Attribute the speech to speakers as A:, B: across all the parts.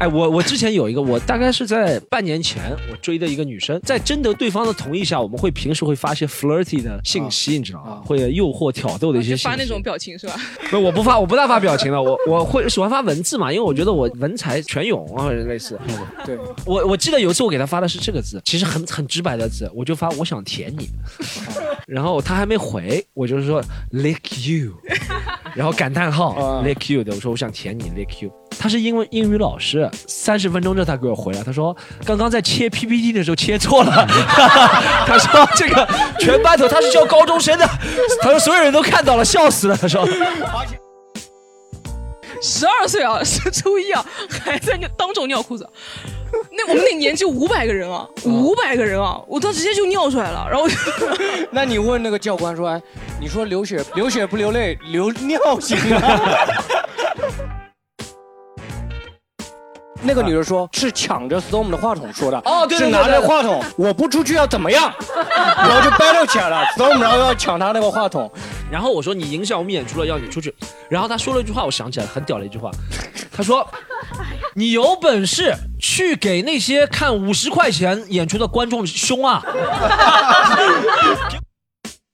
A: 哎，我我之前有一个，我大概是在半年前，我追的一个女生，在征得对方的同意下，我们会平时会发一些 flirty 的信息，你知道吗？会诱惑、挑逗的一些信息。
B: 发那种表情是吧？
A: 不，我不发，我不大发表情了，我我会喜欢发文字嘛，因为我觉得我文采全涌啊，类似。
C: 对，
A: 我我记得有一次我给她发的是这个字，其实很很直白的字，我就发我想舔你，然后她还没回，我就是说 lick you，然后感叹号 lick you 的，我说我想舔你 lick you。他是英文英语老师，三十分钟之后他给我回来，他说刚刚在切 PPT 的时候切错了，他说这个全班头他是教高中生的，他说所有人都看到了，笑死了，他说。
B: 十二岁啊，是初一啊，还在尿当众尿裤子。那我们那年就五百个人啊，五百个人啊，我当直接就尿出来了。然后，
C: 那你问那个教官说，哎，你说流血流血不流泪，流尿行吗？那个女的说，是抢着 Storm 的话筒说的，
A: 哦，对
C: 是拿着话筒，我不出去要怎么样？然后就 battle 起来了，Storm 然后要抢他那个话筒，
A: 然后我说你影响我们演出了，要你出去。然后他说了一句话，我想起来很屌的一句话，他说，你有本事去给那些看五十块钱演出的观众凶啊！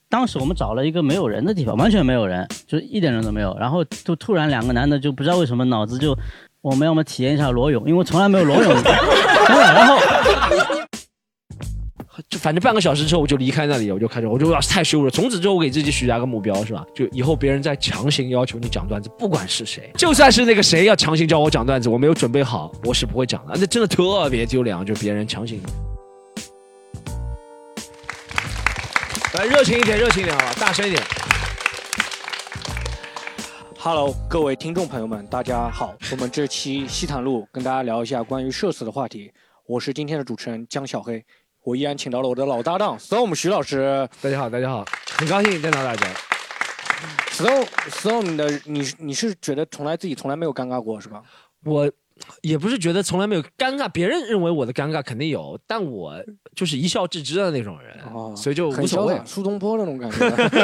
D: 当时我们找了一个没有人的地方，完全没有人，就一点人都没有。然后就突然两个男的就不知道为什么脑子就。我们要么体验一下裸泳，因为我从来没有裸泳过。然后，
A: 就反正半个小时之后我就离开那里，我就开始，我就要太羞了。从此之后我给自己许下个目标，是吧？就以后别人再强行要求你讲段子，不管是谁，就算是那个谁要强行叫我讲段子，我没有准备好，我是不会讲的。那真的特别丢脸，就别人强行。来，热情一点，热情一点啊，大声一点。
C: Hello，各位听众朋友们，大家好。我们这期西坦路跟大家聊一下关于社死的话题。我是今天的主持人江小黑，我依然请到了我的老搭档 Storm 徐老师。
A: 大家好，大家好，很高兴见到大家。
C: Storm，Storm 的你你是觉得从来自己从来没有尴尬过是吧？
A: 我。也不是觉得从来没有尴尬，别人认为我的尴尬肯定有，但我就是一笑置之的那种人，所以就无所谓。
C: 苏东坡那种感觉，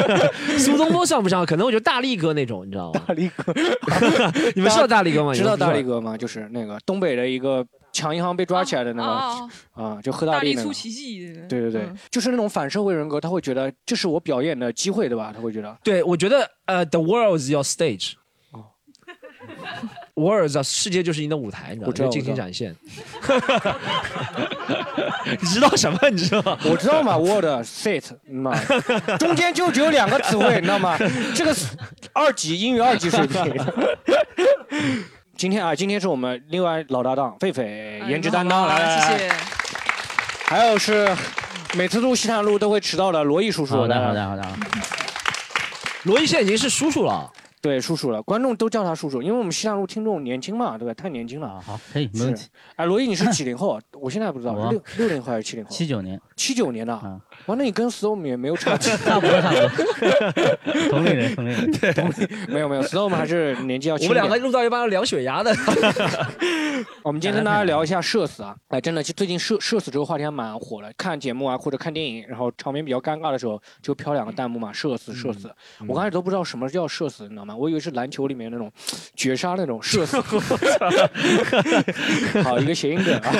A: 苏东坡算不上，可能我觉得大力哥那种，你知道吗？
C: 大力哥，
A: 你们知道大力哥吗？
C: 知道大力哥吗？就是那个东北的一个抢银行被抓起来的那个啊，就喝大
B: 力出奇迹。
C: 对对对，就是那种反社会人格，他会觉得这是我表演的机会，对吧？他会觉得。
A: 对，我觉得呃，The world is your stage。World 世界就是你的舞台，你知道吗？尽情展现。你知道什么？你知道吗？
C: 我知道嘛，World sit，嘛，中间就只有两个词汇，你知道吗？这个二级英语二级水平。今天啊，今天是我们另外老搭档狒狒，颜值担当，来。
B: 谢谢。
C: 还有是每次录西坦路都会迟到的罗毅叔叔。
D: 好的，好的，好的。
A: 罗毅现在已经是叔叔了。
C: 对，叔叔了，观众都叫他叔叔，因为我们西大路听众年轻嘛，对吧？太年轻了啊。
D: 好，可以，没问题。
C: 哎，罗毅，你是几零后？我现在还不知道，六六零后还是七零后？
D: 七九年。
C: 七九年的。嗯。哇，那你跟 Storm 也没有差
D: 差不多，差不多。同龄人，同龄人。
A: 对，
C: 没有没有，Storm 还是年纪要轻。
A: 我们两个录到一半要量血压的。
C: 我们今天跟大家聊一下社死啊，哎，真的，就最近社社死这个话题还蛮火的。看节目啊，或者看电影，然后场面比较尴尬的时候，就飘两个弹幕嘛，社死，社死。我刚开始都不知道什么叫社死，你知道吗？我以为是篮球里面那种绝杀那种社死。好，一个谐音梗啊，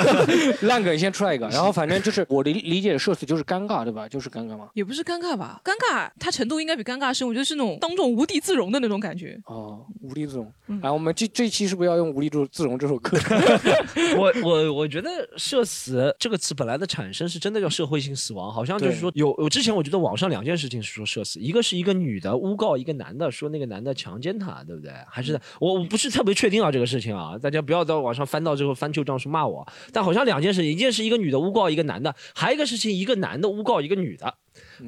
C: 烂梗先出来一个。然后反正就是我理理解的社死就是尴尬，对吧？就是尴尬吗？
B: 也不是尴尬吧，尴尬它程度应该比尴尬深。我觉得是那种当众无地自容的那种感觉。
C: 哦，无地自容。来，我们这这一期是不是要用无地自容这首歌？
A: 我我我觉得“社死”这个词本来的产生是真的叫社会性死亡，好像就是说有有之前我觉得网上两件事情是说社死，一个是一个女的诬告一个男的说那个男的强奸她，对不对？还是我我不是特别确定啊这个事情啊，大家不要到网上翻到之后翻旧账书骂我。但好像两件事，一件是一个女的诬告一个男的，还有一个事情一个男的诬告一个女的。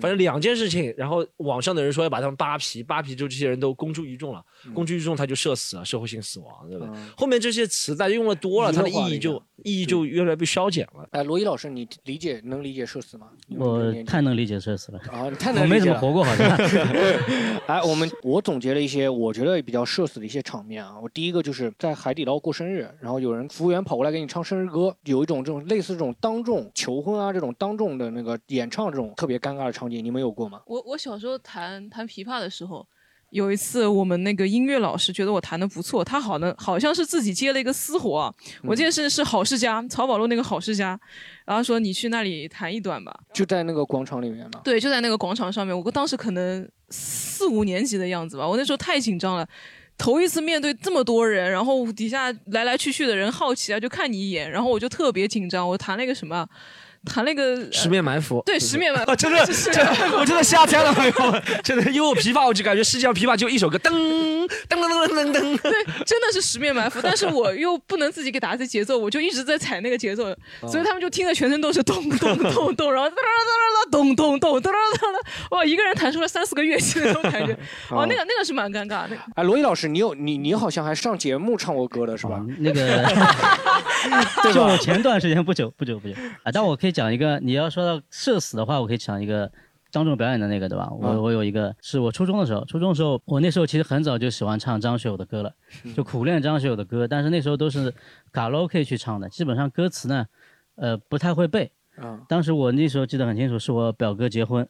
A: 反正两件事情，然后网上的人说要把他们扒皮，扒皮之后这些人都公诸于众了，公诸于众他就社死了，社会性死亡，对不对？
C: 嗯
A: 后面这些词大家用的多了，它的意义就意义就越来越被消减了。
C: 哎，罗伊老师，你理解能理解社死吗？
D: 我太能理解社死了，
C: 啊，你太
D: 我没
C: 能理解了。
D: 怎么活过，好像。
C: 哎，我们我总结了一些我觉得比较社死的一些场面啊。我第一个就是在海底捞过生日，然后有人服务员跑过来给你唱生日歌，有一种这种类似这种当众求婚啊这种当众的那个演唱这种特别尴尬的场景，你们有过吗？
B: 我我小时候弹弹琵琶的时候，有一次我们那个音乐老师觉得我弹的不错，他好呢好像是自己接了一个私活啊，我记得是是好世家曹宝路那个好世家，然后说你去那里弹一段吧。
C: 就在那个广场里面嘛。
B: 对，就在那个广场上面，我当时可能四五年级的样子吧，我那时候太紧张了。头一次面对这么多人，然后底下来来去去的人好奇啊，就看你一眼，然后我就特别紧张。我弹了一个什么，弹了一个
A: 十面埋伏，
B: 对十面埋伏。
A: 啊，真的，
B: 是，
A: 我真的瞎猜了，朋友们，真的，因为我琵琶，我就感觉世界上琵琶就一首歌，噔噔噔噔噔噔噔，
B: 对，真的是十面埋伏，但是我又不能自己给打这节奏，我就一直在踩那个节奏，所以他们就听得全身都是咚咚咚咚，然后哒哒哒哒咚咚咚哒哒哒哒，哇，一个人弹出了三四个乐器的那种感觉，哦，那个那个是蛮尴尬的。
C: 哎，罗伊老师，你有你你好像还上节目唱过歌的是吧？
D: 那个 就前段时间不久不久不久。啊，但我可以讲一个，你要说到社死的话，我可以讲一个张仲表演的那个，对吧？我
C: 嗯
D: 我有一个是我初中的时候，初中的时候，我那时候其实很早就喜欢唱张学友的歌了，就苦练张学友的歌，但是那时候都是卡拉 OK 去唱的，基本上歌词呢，呃，不太会背。
C: 啊，
D: 当时我那时候记得很清楚，是我表哥结婚，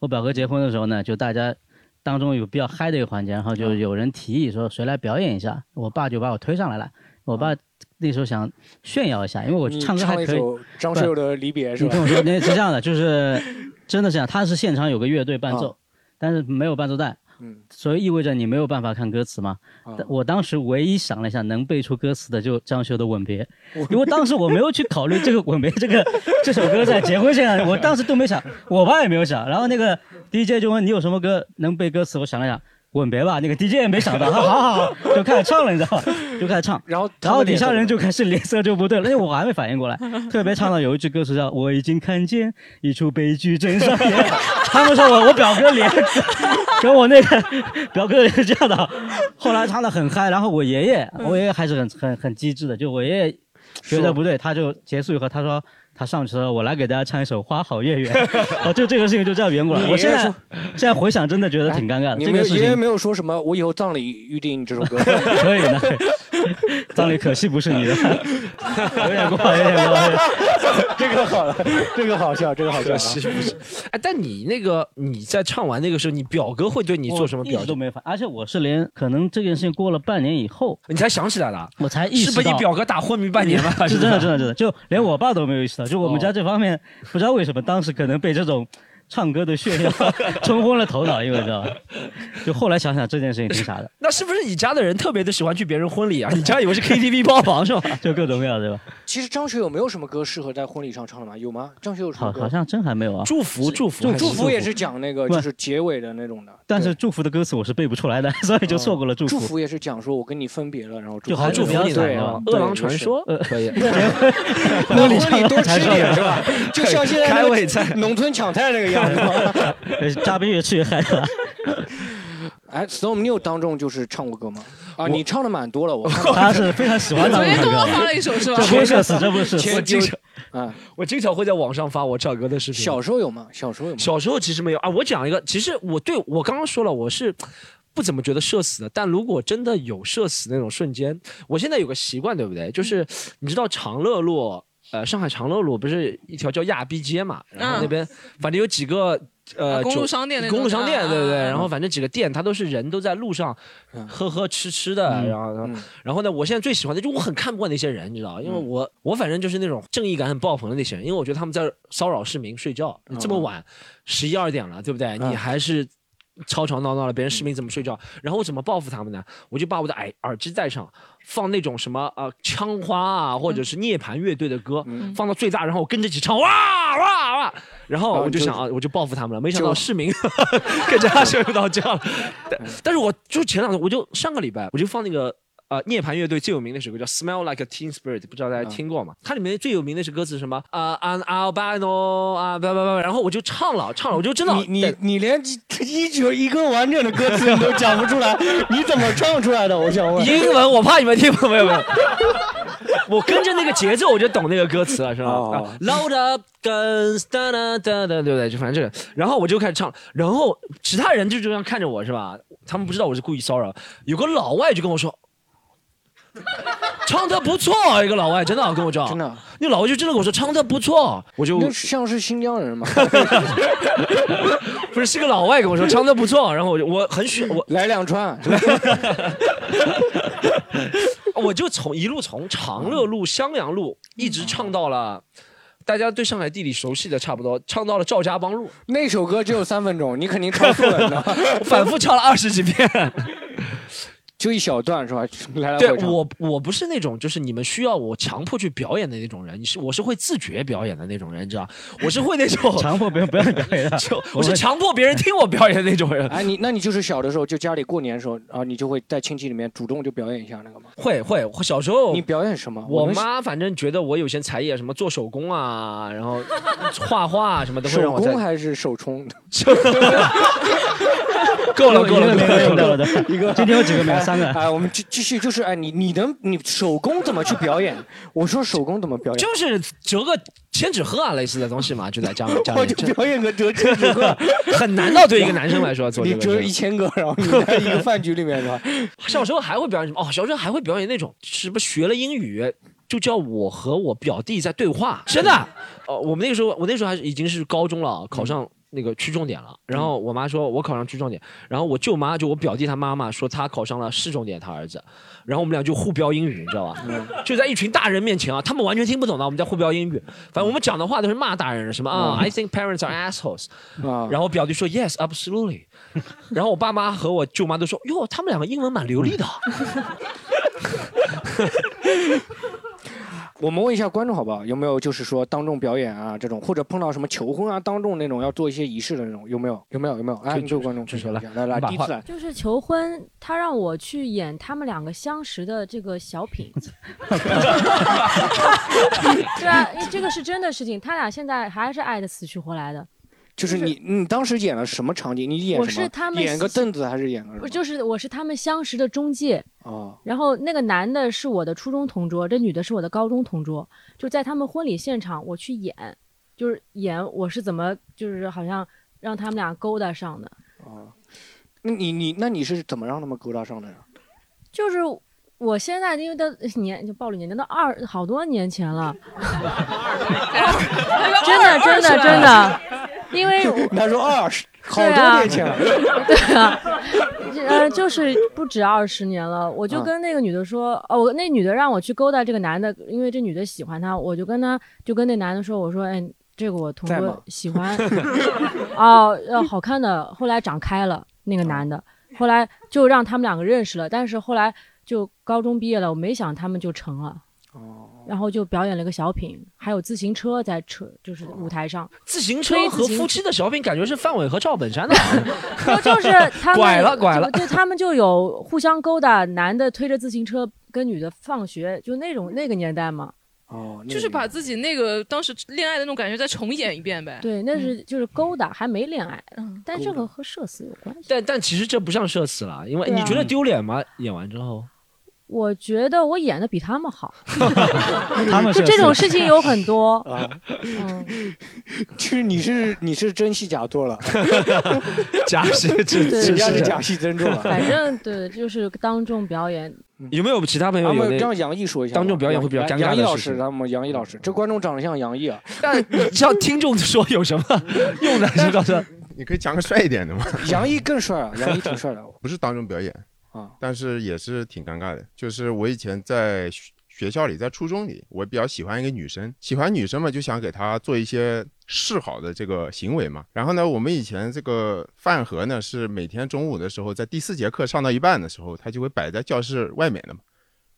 D: 我表哥结婚的时候呢，就大家当中有比较嗨的一个环节，然后就有人提议说谁来表演一下，我爸就把我推上来了。我爸那时候想炫耀一下，因为我唱歌还可以。
C: 张学友的《离别》是吧
D: 你听？我说，那是这样的，就 是真的是这样，他是现场有个乐队伴奏，
C: 啊
D: 但是没有伴奏带，
C: 嗯
D: 所以意味着你没有办法看歌词嘛。
C: 啊
D: 我当时唯一想了一下，能背出歌词的就张学友的《吻别》，因为当时我没有去考虑这个《吻别》这个这首歌在结婚现场，我当时都没想，我爸也没有想。然后那个 DJ 就问你有什么歌能背歌词，我想了想，《吻别》吧。那个 DJ 也没想到，好好好就开始唱了，你知道吧？就开始唱。
C: 然后
D: 然后底下人
C: 就
D: 就开始脸色就不对了，因为我还没反应过来。特别唱到有一句歌词叫“ 我已经看见一出悲剧真上演”，他们说我我表哥脸跟我那个表哥也是这样的。后来唱的很嗨，然后我爷爷，我爷爷还是很很很机智的，就我爷爷觉得不对，他就结束以后他说。他上车，我来给大家唱一首《花好月圆》。哦，就这个事情就这样圆过来。我现在现在回想，真的觉得挺尴尬的。
C: 你
D: 这个事情
C: 没有爷爷没有说什么，我以后葬礼预定这首歌。
D: 可以的，葬礼可惜不是你的，有点过分，有点过分。
C: 这个好了，这个好笑，这个好笑。
A: 哎，但你那个你在唱完那个时候，你表哥会对你做什么
D: 我一
A: 表
D: 都没反，而且我是连可能这件事情过了半年以后，
A: 你才想起来了，
D: 我才意识
A: 是被你。表哥打昏迷半年吗？
D: 是真的，真的，真的，就连我爸都没有意识到，就我们
A: 哦
D: 家这方面，不知道为什么当时可能被这种唱歌的炫耀 冲昏了头脑，因为知道吧？就后来想想这件事情挺傻的，
A: 那是不是你家的人特别的喜欢去别人婚礼啊？你家以为是 KTV 包房是吧？
D: 就各种各样，对吧？
C: 其实张学友没有什么歌适合在婚礼上唱的吗？有吗？张学友有什么歌？
D: 好，好像真还没有啊。
A: 祝福祝福
D: 祝
C: 祝福也是讲那个就是结尾的那种的，
D: 但是祝福的歌词我是背不出来的，所以就错过了祝福。
C: 祝福也是讲说我跟你分别了，然后
D: 就还
A: 祝福你
C: 对
A: 的
C: 啊，
A: 饿狼传说
D: 呃
A: 可以。
C: 婚礼婚礼多吃点是吧？就像现在
A: 开胃菜
C: 农村抢菜那个样子。
D: 呃嘉宾越吃越嗨了。
C: 哎，Storm New 当中就是唱过歌吗？啊，你唱的蛮多了，我看
D: 他是非常喜欢唱
B: 昨天
D: 这个歌。
B: 跟我发了一首是吧
D: 这？不是社死，这不是。
A: 我经常
C: 啊，
A: 我经常会在网上发我唱歌的视频。
C: 小时候有吗？小时候有吗？
A: 小时候其实没有啊。我讲一个，其实我对我刚刚说了，我是不怎么觉得社死的。但如果真的有社死那种瞬间，我现在有个习惯，对不对？就是你知道长乐路。呃，上海长乐路不是一条叫亚逼街嘛？然后那边反正有几个呃
B: 啊公路商店那
A: 公路商店，
B: 对
A: 对不对？然后反正几个店，它都是人都在路上
C: 嗯
A: 喝喝吃吃的，
D: 嗯
A: 然后
C: 嗯
A: 然后呢，我现在最喜欢的就我很看不惯那些人，你知道，因为我我反正就是那种正义感很爆棚的那些人，因为我觉得他们在骚扰市民睡觉，这么晚十一二点了，对不对？你还是。吵吵闹闹的，别人市民怎么睡觉？然后我怎么报复他们呢？我就把我的耳耳机戴上，放那种什么呃枪花啊，或者是涅槃乐队的歌，放到最大，然后我跟着一起唱，哇哇哇！然后我就想啊，我就报复他们了。没想到市民 跟着他睡不着觉了。但但是我就前两天，我就上个礼拜我就放那个呃涅槃乐队最有名的一首歌叫《Smell Like a Teen Spirit》，不知道大家听过吗？它里面最有名的一首歌词是什么？啊、a n albino 啊，不不不，然后我就唱了，唱了，我就真的
C: 你你你连一句一个完整的歌词你都讲不出来，你怎么唱出来的？我想问。
A: 英文，我怕你们听不懂，没有没有。我跟着那个节奏，我就懂那个歌词了，是吧、
C: 哦
A: 啊 Load up guns，哒哒哒哒，对不对？就反正这个，然后我就开始唱，然后其他人就这样看着我，是吧？他们不知道我是故意骚扰。有个老外就跟我说，唱的不错，一个老外真的跟我讲，
C: 真的，
A: 那老外就真的跟我说唱的不错，我就
C: 那像是新疆人吗？
A: 不是是个老外跟我说唱的不错，然后我就我很喜我
C: 来两串，
A: 我就从一路从长乐路、襄阳路一直唱到了。大家对上海地理熟悉的差不多，唱到了赵家浜路，
C: 那首歌只有三分钟，你肯定唱错了，你知道吗？
A: 我反复唱了二十几遍。
C: 就一小段是吧？来来
A: 对。我，我不是那种就是你们需要我强迫去表演的那种人，你是我是会自觉表演的那种人，你知道？我是会那种
D: 强迫别人不要表演的。
A: 就我是强迫别人听我表演的那种人。
C: 哎，你那你就是小的时候，就家里过年的时候啊，你就会在亲戚里面主动就表演一下那个吗？
A: 会会，我小时候
C: 你表演什么？
A: 我妈反正觉得我有些才艺，什么做手工啊，然后画画啊什么都会让
C: 手工还是手冲？
A: 够了够了够了够了
D: 够了的。一个今天有几个没有？三个。
C: 哎，我们继继续，就是哎，你你能你手工怎么去表演？我说手工怎么表演？
A: 就是折个千纸鹤啊类似的东西嘛，就在家里家
C: 我就表演个折千纸鹤，
A: 很难的，对一个男生来说做这
C: 你折一千个，然后你在一个饭局里面是吧？
A: 小时候还会表演什么？哦，小时候还会表演那种什么学了英语。就叫我和我表弟在对话，真的。哦，我们那个时候，我那时候还是已经是高中了，考上那个区重点了。然后我妈说我考上区重点，然后我舅妈就我表弟他妈妈说他考上了市重点，他儿子。然后我们俩就互飙英语，你知道吧？就在一群大人面前啊，他们完全听不懂的，我们在互飙英语。反正我们讲的话都是骂大人的，什么啊、i think parents are assholes。
C: 啊，
A: 然后我表弟说 Yes, absolutely。然后我爸妈和我舅妈都说哟，他们两个英文蛮流利的。
C: 我们问一下观众好不好？有没有就是说当众表演啊这种，或者碰到什么求婚啊当众那种要做一些仪式的那种，有没有？有没有？有没有？哎，
A: 就
C: 你这位观众来来，
A: 把话
C: 第一次来，
E: 就是求婚，他让我去演他们两个相识的这个小品。对啊，因为这个是真的事情，他俩现在还是爱的死去活来的。
C: 就是你你当时演了什么场景？你演
E: 我
C: 什么？
E: 是他们
C: 演个凳子还是演个什么？
E: 就是我是他们相识的中介，
C: 哦，
E: 然后那个男的是我的初中同桌，这女的是我的高中同桌，就在他们婚礼现场我去演，就是演我是怎么就是好像让他们俩勾搭上的，
C: 哦，那你你那你是怎么让他们勾搭上的呀？
E: 就是。我现在因为都年就暴露年龄，都二好多年前了，真的真的真的，因为
C: 他说二十，好多年前了。
E: 对啊，呃，就是不止二十年了。我就
C: 啊
E: 跟那个女的说，哦，我那女的让我去勾搭这个男的，因为这女的喜欢他，我就跟他就跟那男的说，我说，哎，这个我同桌喜欢，哦，呃，好看的。后来长开了，那个男的，后来就让他们两个认识了，但是后来就高中毕业了，我没想他们就成了。
C: 哦，
E: 然后就表演了个小品，还有自行车在车，就是舞台上，
A: 自行车和夫妻的小品，感觉是范伟和赵本山的。
E: 就就是他们
A: 拐 了拐了
E: 就就他们就有互相勾搭，男的推着自行车跟女的放学，就那种那个年代嘛。
C: 哦，
B: 就是把自己那个当时恋爱的那种感觉再重演一遍呗。
E: 对，那是就是勾搭，还没恋爱，
B: 嗯，
E: 但这个和社死有关系。
A: 但但其实这不像社死了，因为你觉得丢脸吗？演完之后，
E: 我觉得我演的比他们好，
D: 他们
E: 就这种事情有很多。
C: 啊，
E: 嗯，
C: 其实你是你是真戏假做了，
A: 假戏真
E: 对
C: 人家
A: 是
C: 是假戏真做了。
E: 反正对，就是当众表演。
A: 有没有其他朋友
C: 咱
A: 有那？
C: 们让杨毅说一下，
A: 当众表演会比较尴尬
C: 杨毅老师，咱们杨毅老师，这观众长得像杨毅啊，
A: 但你像听众说有什么用呢？是告诉他
F: 你可以讲个帅一点的吗？
C: 杨毅更帅啊，杨毅挺帅的
F: 不是当众表演，但是也是挺尴尬的。就是我以前在学学校里，在初中里，我比较喜欢一个女生，喜欢女生嘛，就想给她做一些示好的这个行为嘛。然后呢，我们以前这个饭盒呢，是每天中午的时候，在第四节课上到一半的时候，它就会摆在教室外面的嘛。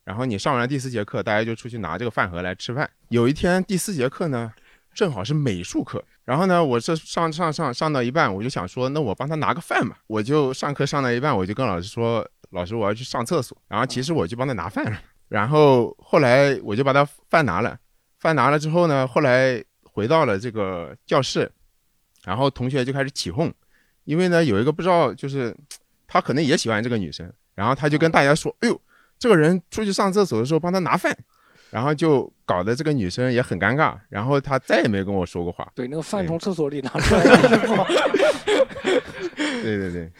F: 然后你上完第四节课，大家就出去拿这个饭盒来吃饭。有一天第四节课呢，正好是美术课。然后呢，我这上上上上到一半，我就想说，那我帮他拿个饭嘛。我就上课上到一半，我就跟老师说，老师我要去上厕所。然后其实我就帮他拿饭了。然后后来我就把他饭拿了，饭拿了之后呢，后来回到了这个教室，然后同学就开始起哄，因为呢有一个不知道就是他可能也喜欢这个女生，然后他就跟大家说，哎呦，这个人出去上厕所的时候帮他拿饭。然后就搞得这个女生也很尴尬，然后她再也没跟我说过话。
C: 对，那个饭从厕所里拿 出来。
F: 对对对，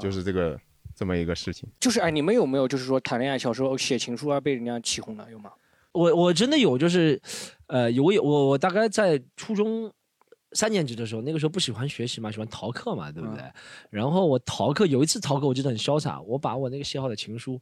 F: 就是这个这么一个事情。
C: 就是哎，你们有没有就是说谈恋爱小时候写情书啊被人家起哄的有吗？
A: 我我真的有，就是，呃，有有我我大概在初中三年级的时候，那个时候不喜欢学习嘛，喜欢逃课嘛，对不对？然后我逃课有一次逃课，我记得很潇洒，我把我那个写好的情书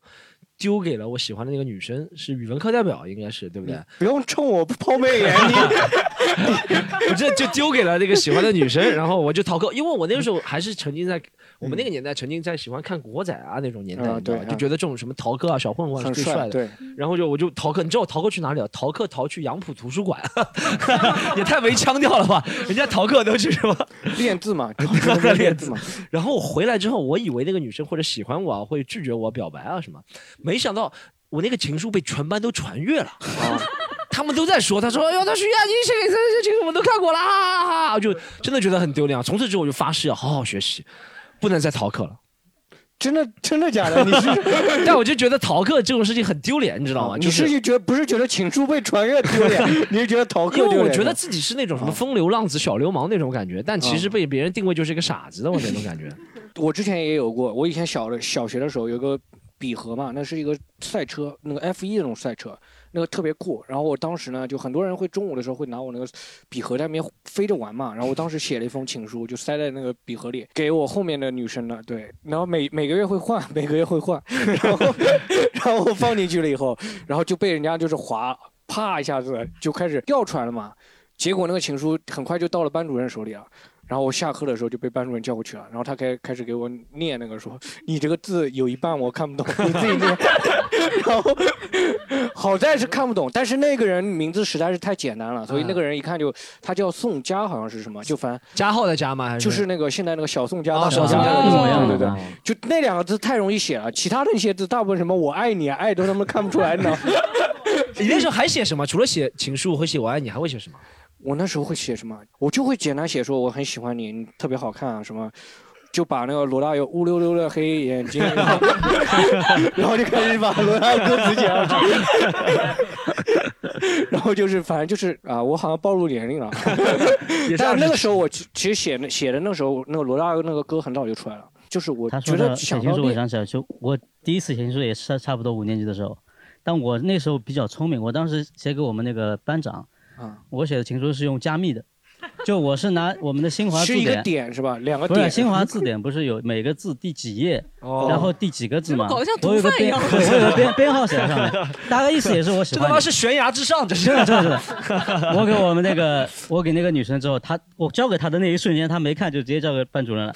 A: 丢给了我喜欢的那个女生，是语文课代表，应该是对不对？
C: 不用冲我抛媚 眼，你
A: 我这就丢给了那个喜欢的女生，然后我就逃课，因为我那个时候还是沉浸在我们那个年代，曾经在喜欢看古惑仔啊那种年代，
C: 啊
A: 你知道吧
C: 对
A: 就觉得这种什么逃课啊、小混混是最帅的。
C: 对，
A: 然后就我就逃课，你知道我逃课去哪里了？逃课逃去杨浦图书馆，也太没腔调了吧？人家逃课都去什么
C: 练字嘛，
A: 练字嘛。然后我回来之后，我以为那个女生或者喜欢我啊，会拒绝我表白啊什么，没想到我那个情书被全班都传阅了。啊他们都在说，他说：“哎呦，他徐亚妮写给这些情书我们都看过了，哈哈哈哈！”我就真的觉得很丢脸啊。从此之后我就发誓要好好学习，不能再逃课了。
C: 真的真的假的？你是
A: 但我就觉得逃课这种事情很丢脸，你知道吗？
C: 你
A: 就是
C: 觉得不是觉得请书被传阅丢脸，你是觉得逃课
A: 因为？我觉得自己是那种什么风流浪子、小流氓那种感觉，但其实被别人定位就是一个傻子的我那种感觉。
C: 我之前也有过，我以前小的小学的时候有个比盒嘛，那是一个赛车，那个 F 一那种赛车，那个特别酷。然后我当时呢，就很多人会中午的时候会拿我那个笔盒在那边飞着玩嘛，然后我当时写了一封情书，就塞在那个笔盒里，给我后面的女生的，对，然后每每个月会换，每个月会换，然后 然后我放进去了以后，然后就被人家就是划，啪一下子就开始掉出来了嘛。结果那个情书很快就到了班主任手里了。然后我下课的时候就被班主任叫过去了，然后他开开始给我念那个说，你这个字有一半我看不懂，你自己念。然后好在是看不懂，但是那个人名字实在是太简单了，所以那个人一看就他叫宋佳，好像是什么，就反正
A: 加号的加吗？还是
C: 就是那个现在那个小宋佳
A: 哦
C: 大
A: 小宋佳
C: 对
A: 一模一样
C: 对对就那两个字太容易写了，其他的一些字大部分什么我爱你啊，爱都他妈看不出来，你知道吗？
A: 你那时候还写什么？除了写情书会写我爱你，还会写什么？
C: 我那时候会写什么？我就会简单写说我很喜欢你，你特别好看啊什么。就把那个罗大佑乌溜溜的黑眼睛，然后然后就开始把罗大佑歌词写上去，然后就是反正就是啊，我好像暴露年龄了。但那个时候我其其实写的写的那时候那个罗大佑那个歌很早就出来了，就是我觉得
D: 写情书，我
C: 想到那
D: 想起来，就我第一次写情书也是差不多五年级的时候，但我那时候比较聪明，我当时写给我们那个班长，
C: 啊，
D: 我写的情书是用加密的，就我是拿我们的新华字
C: 是一个
D: 典，
C: 点是吧？两个
D: 不是
C: 点。
D: 新华字典不是有每个字第几页，
C: 哦
D: 然后第几个字嘛？
B: 搞得像
D: 我有个编，
B: 毒贩一样
D: 对我有个编编号写在上面，大概意思也是我喜欢你。
A: 这他妈是悬崖之上，这是
D: 真的真的真的，我给我们那个我给那个女生之后，她我交给她的那一瞬间，她没看就直接交给班主任了，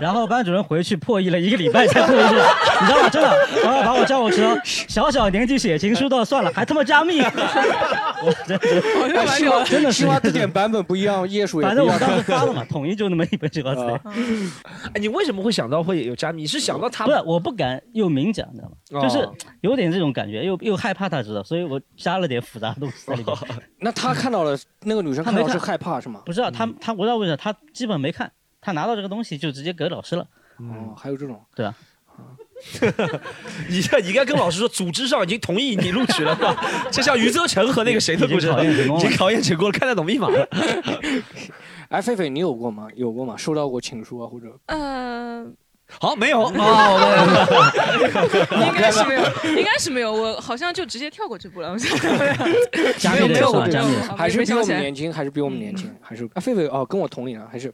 D: 然后班主任回去破译了一个礼拜才破译出来，你知道吗？真的，然后把我叫过去说，小小年纪写情书倒算了，还他妈加密，我真的
B: 好像蛮屌的。
D: 真的是
C: 新华字典版本不一样，
D: 反正我当时 发了嘛，统一就那么一本新华字典。
A: 哎，你为什么会想到会有加密？你是想到他
D: 不是，我不敢又明讲，你知道吗？就是
A: 哦
D: 有点这种感觉，又又害怕他知道，所以我加了点复杂的东西在里面。
C: 那他看到了，那个女生
D: 他没看
C: 看到是害怕是吗？
D: 不知道他他我不知道为啥，他基本没看，他拿到这个东西就直接给老师了。
C: 哦，还有这种。
D: 对啊，
A: 你你应该跟老师说，组织上已经同意你录取了，就像余则成和那个谁的故事，
D: 已经考验成功了
A: 已经考验成功了，看得懂密码了。
C: 哎，狒狒，你有过吗？有过吗？收到过情书啊，或者
B: 呃，
A: 好，没有啊，
B: 应该是没有，应该是没有。我好像就直接跳过这步了。我想
D: 加
B: 没有没有
C: 还是比我们年轻，还是比我们年轻，还是啊，狒狒哦，跟我同龄啊，还是，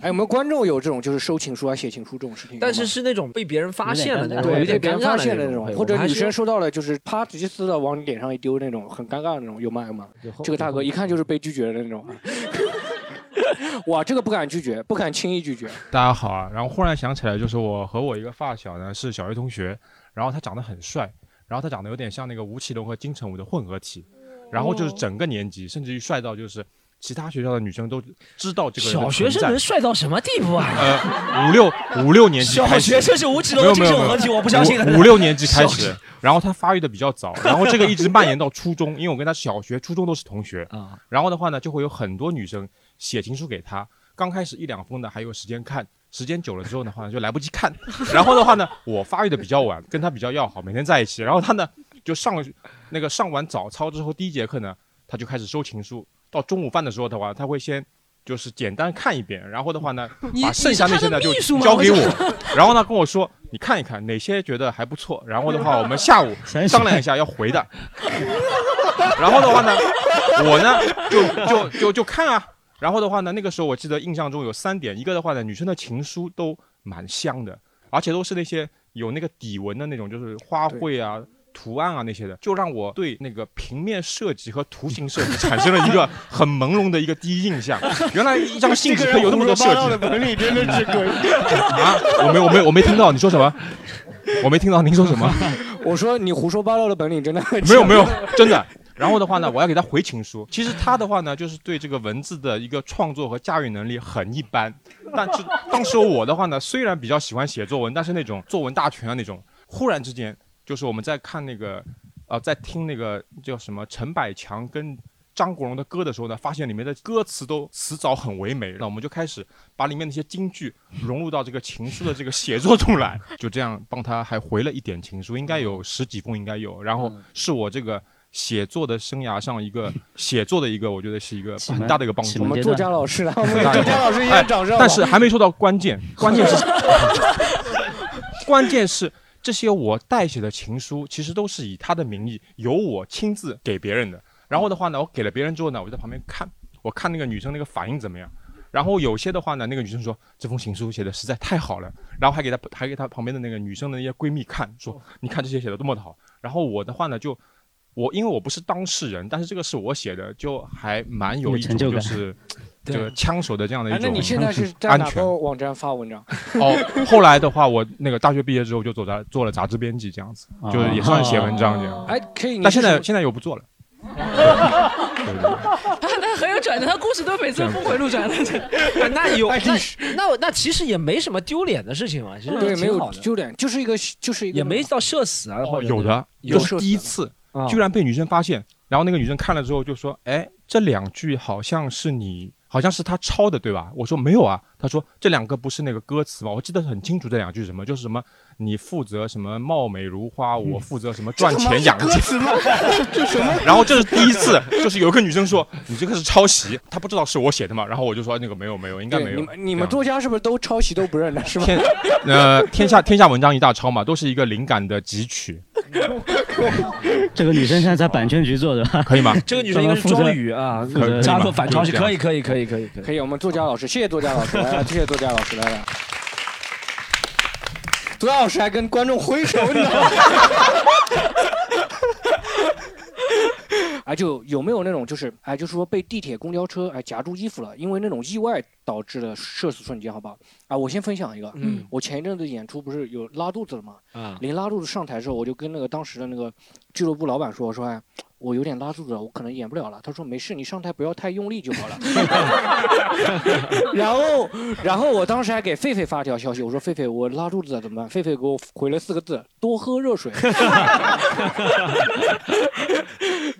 C: 哎，有没有观众有这种就是收情书啊、写情书这种事情？
A: 但是是那种被别人发现了那种，
C: 对
A: 有点
C: 被别人发
A: 尴尬的那
C: 现的那种，或者女生收到了就是啪直接撕了往你脸上一丢那种，很尴尬的那种，有吗？有吗？这个大哥一看就是被拒绝的那种。哇，这个不敢拒绝，不敢轻易拒绝。
G: 大家好啊！然后忽然想起来，就是我和我一个发小呢是小学同学，然后他长得很帅，然后他长得有点像那个吴奇隆和金城武的混合体，然后就是整个年级，甚至于帅到就是其他学校的女生都知道这个
A: 小学生能帅到什么地步啊？
G: 呃，五六五六年级
A: 小，学生是吴奇隆
G: 没有没有没有
A: 精神合体我不相信
G: 五六年级开始，然后他发育的比较早，然后这个一直蔓延到初中，因为我跟他小学、初中都是同学
A: 啊。
G: 然后的话呢，就会有很多女生写情书给他，刚开始一两封的还有时间看。时间久了之后的话呢，就来不及看。然后的话呢，我发育的比较晚，跟他比较要好，每天在一起。然后他呢，就上那个上完早操之后，第一节课呢，他就开始收情书。到中午饭的时候的话，他会先就是简单看一遍，然后的话呢，把剩下那些呢就交给
B: 我
G: 我，然后呢跟我说你看一看哪些觉得还不错，然后的话我们下午 商量一下要回的。然后的话呢，我呢就就就就看啊。然后的话呢，那个时候我记得印象中有三点，一个的话呢，女生的情书都蛮香的，而且都是那些有那个底纹的那种，就是花卉啊。图案啊那些的，就让我对那个平面设计和图形设计产生了一个很朦胧的一个第一印象。原来一张信纸可以有那么多设计。
C: 的本领真的是可以
G: 啊！我没我没我没听到你说什么，我没听到您说什么。
C: 我说你胡说八道的本领真的很
G: 没有没有，真的。然后的话呢，我要给他回情书。其实他的话呢，就是对这个文字的一个创作和驾驭能力很一般。但是当时我的话呢，虽然比较喜欢写作文，但是那种作文大全啊那种，忽然之间就是我们在看那个，呃，在听那个叫什么陈百强跟张国荣的歌的时候呢，发现里面的歌词都词藻很唯美，那我们就开始把里面那些金句融入到这个情书的这个写作中来，就这样帮他还回了一点情书，应该有十几封应该有，然后是我这个。写作的生涯上，一个写作的一个，我觉得是一个很大的一个帮助。
C: 我们作家老师来，我们作家老师一
G: 哎
C: 人掌声。
G: 但是还没说到关键，关键是，关键是这些我代写的情书，其实都是以他的名义，由我亲自给别人的。然后的话呢，我给了别人之后呢，我就在旁边看，我看那个女生那个反应怎么样。然后有些的话呢，那个女生说这封情书写的实在太好了，然后还给她还给她旁边的那个女生的那些闺蜜看，说你看这些写的多么的好。然后我的话呢，就我因为我不是当事人，但是这个是我写的，就还蛮有一种
D: 就
G: 是 这个枪手的这样的一
C: 哎，
G: 种
C: 那你现在是在哪
G: 安全
C: 个网站发文章？
G: 哦，后来的话，我那个大学毕业之后就走在做了杂志编辑，这样子，就是也算写文章这样。
C: 哎，可以。
G: 但现在现在又不做了。
B: 他他很有转折，他故事都每次峰回路转的。
A: 哎那有那那那其实也没什么丢脸的事情嘛，其实
C: 对，没有丢脸，就是一个就是一个
A: 也没到社死啊，
G: 有的，
A: 有
G: 就是第一次居然被女生发现，然后那个女生看了之后就说：“哎，这两句好像是你，好像是他抄的，对吧？”我说：“没有啊。”他说：“这两个不是那个歌词吗？我记得很清楚，这两句什么，就是什么你负责什么貌美如花，我负责什么赚钱养家。
C: 这什么？
G: 然后这是第一次，就是有个女生说你这个是抄袭，她不知道是我写的嘛，然后我就说那个没有没有，应该没有。
C: 你们你们作家是不是都抄袭都不认的？是吧？
G: 天，呃，天下天下文章一大抄嘛，都是一个灵感的汲取，
D: 这个女生现在在版权局做的，
G: 可以吗？
A: 这个女生应该是庄宇啊
D: 负责，
A: 加入反抄袭，
G: 可以
A: 可以可以可以可以可以。
C: 我们作家老师，谢谢作家老师，谢谢作家老师，来来。作家老师还跟观众挥手，你知道吗？哎，就有没有那种就是哎，就是说被地铁、公交车哎夹住衣服了，因为那种意外导致的社死瞬间，好不好？啊，我先分享一个，
A: 嗯
C: 我前一阵子演出不是有拉肚子了吗？
A: 啊
C: 临拉肚子上台的时候，我就跟那个当时的那个俱乐部老板说，我说哎，我有点拉肚子了，我可能演不了了。他说没事，你上台不要太用力就好了。然后，然后我当时还给狒狒发了条消息，我说狒狒，我拉肚子了怎么办？狒狒给我回了四个字：多喝热水。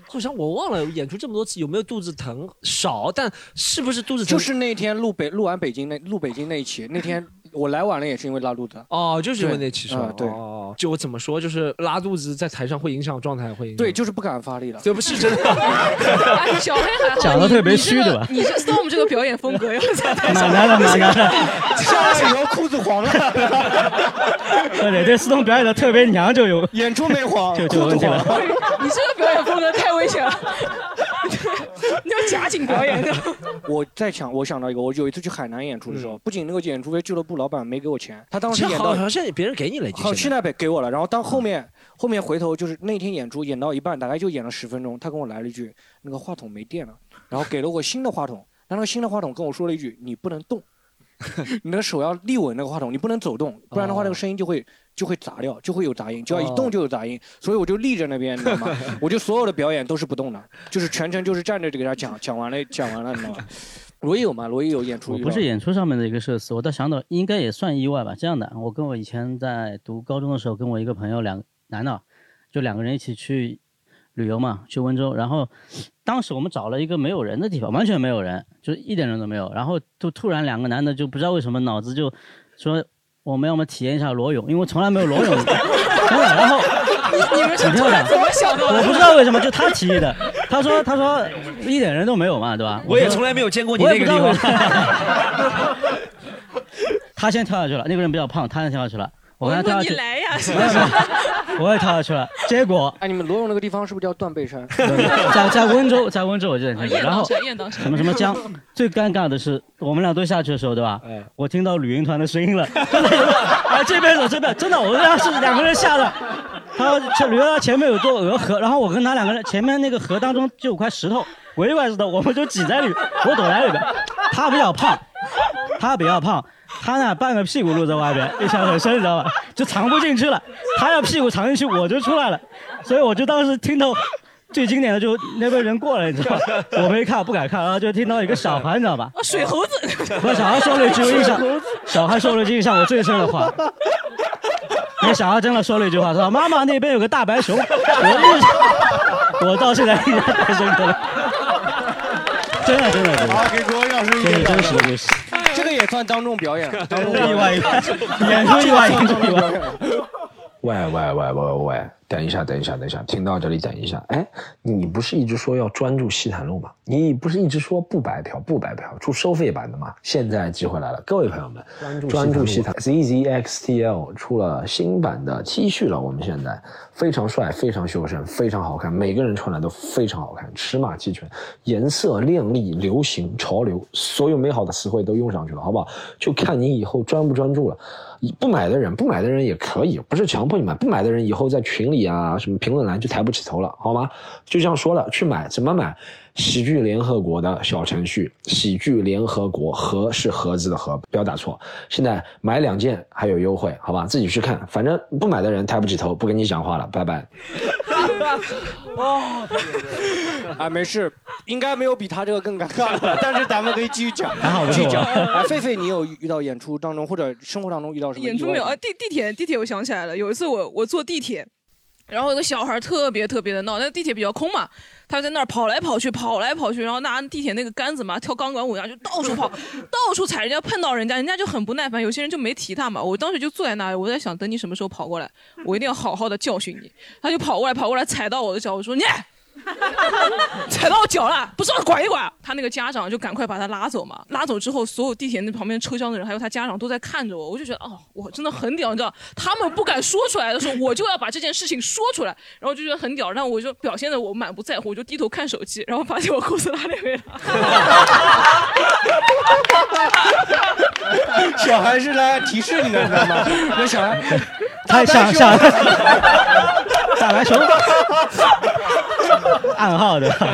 A: 好像我忘了演出这么多次有没有肚子疼，少，但是不是肚子疼？
C: 就是那天录北录完北京那录北京那一期，那天我来晚了也是因为拉肚子。
A: 哦，就是因为那期是吧
C: 嗯？对
A: 哦，就我怎么说，就是拉肚子在台上会影响状态，会影响。
C: 对，就是不敢发力了。
A: 这不是真的。
B: 哎小黑还好，
D: 讲的特别虚
B: 的
D: 对吧
B: 你这 Storm 这个表演风格要在台上
D: 蛮难的，蛮难的。
C: 上来以后裤子黄了，
D: 对对对，思彤表演的特别娘，就有
C: 演出没黄，
D: 就就有问题了。
B: 你这个表演风格太危险了，你要假景表演的。
C: 我在想，我想到一个，我有一次去海南演出的时候，不仅那个演出费俱乐部老板没给我钱，他当时
A: 这
C: 演到
A: 好好像别人给你了，已经
C: 好，
A: 现在
C: 现在给给我了。然后到后面后面回头就是那天演出演到一半，大概就演了十分钟，他跟我来了一句：“那个话筒没电了。”然后给了我新的话筒，但那个新的话筒跟我说了一句：“你不能动，你的手要立稳那个话筒，你不能走动，不然的话那个声音就会就会砸掉，就会有杂音，只要一动就有杂音，所以我就立着那边，你知道吗？我就所有的表演都是不动的，就是全程就是站着就给他讲，讲完了讲完了，你知道吗？罗毅有吗？罗毅有演出？
D: 我不是演出上面的一个社死，我倒想到应该也算意外吧。这样的，我跟我以前在读高中的时候，跟我一个朋友两男的，就两个人一起去旅游嘛，去温州。然后当时我们找了一个没有人的地方，完全没有人，就是一点人都没有。然后就突然两个男的就不知道为什么脑子就说我们要么体验一下裸泳，因为我从来没有裸泳过，真的。然后
B: 你们是
D: 你听我讲
B: 突然怎么想到的？
D: 我不知道为什么就他提议的，他说他说一点人都没有嘛，对吧？
A: 我也从来没有见过你那个地方。
D: 他先跳下去了，那个人比较胖，他先跳下去了，我跳下去，
B: 你来呀！
D: 没有没有我也跳下去了，结果
C: 哎，你们罗勇那个地方是不是叫断背山？
D: 在在温州，在温州我记得很清楚。然后什么什么江，最尴尬的是我们俩都下去的时候，对吧？我听到旅行团的声音了，真的哎这边走这边，真的，我俩是两个人下的。他这旅游团前面有座鹅河，然后我跟他两个人前面那个河当中就有块石头，围一块石头，我们就挤在里，我躲在里边。他比较胖，他比较胖，他呢半个屁股露在外边，印象很深，你知道吧？就藏不进去了。他要屁股藏进去，我就出来了。所以我就当时听到最经典的就那边人过来，你知道吧？我没看，不敢看，然后就听到一个小孩，你知道吧？
B: 啊，水猴子，
D: 我小孩说了一句我印象，小孩说了一句印象我最深的话。那小孩真的说了一句话，说：“妈妈那边有个大白熊。”我印象，我到现在印象太深刻了。真的，真的，真的，
F: 好，给郭老师一
D: 这是
F: 点掌声
D: 真实的故事。
C: 这个也算当众表演，当众
D: 意外演出意外，演出意外。
H: 喂喂喂喂喂，等一下，等一下，等一下，听到这里等一下。哎，你不是一直说要专注西坦路吗？你不是一直说不白嫖不白嫖，出收费版的吗？现在机会来了，各位朋友们，专注西坦 ZZXTL 出了新版的 T 恤了，我们现在非常帅，非常修身，非常好看，每个人穿来都非常好看，尺码齐全，颜色靓丽，流行潮流，所有美好的词汇都用上去了，好不好？就看你以后专不专注了。不买的人，不买的人也可以，不是强迫你买。不买的人以后在群里啊，什么评论栏就抬不起头了，好吗？就这样说了，去买怎么买？喜剧联合国的小程序，喜剧联合国，盒是盒子的盒，不要打错。现在买两件还有优惠，好吧？自己去看，反正不买的人抬不起头，不跟你讲话了，拜拜。
C: 哦，啊，没事，应该没有比他这个更尴尬的，但是咱们可以继续讲，
D: 还好
C: 继续讲。啊，狒狒，你有遇到演出当中或者生活当中遇到什么
B: 演出没有啊？地地铁地铁，我想起来了，有一次我我坐地铁，然后有个小孩特别特别的闹，那地铁比较空嘛，他在那儿跑来跑去，跑来跑去，然后拿地铁那个杆子嘛，跳钢管舞一样，就到处跑，到处踩人家，碰到人家，人家就很不耐烦，有些人就没提他嘛。我当时就坐在那里，我在想，等你什么时候跑过来，我一定要好好的教训你。他就跑过来，跑过来踩到我的脚，我说你。踩到我脚了，不知道管一管。他那个家长就赶快把他拉走嘛，拉走之后，所有地铁那旁边车厢的人还有他家长都在看着我，我就觉得哦，我真的很屌，你知道，他们不敢说出来的时候，我就要把这件事情说出来，然后就觉得很屌，然后我就表现的我满不在乎，我就低头看手机，然后发现我裤子拉链没了。
C: 小孩是来提示你的，你知道吗？那小孩
D: 太想想大白熊，暗号的。
B: 哎，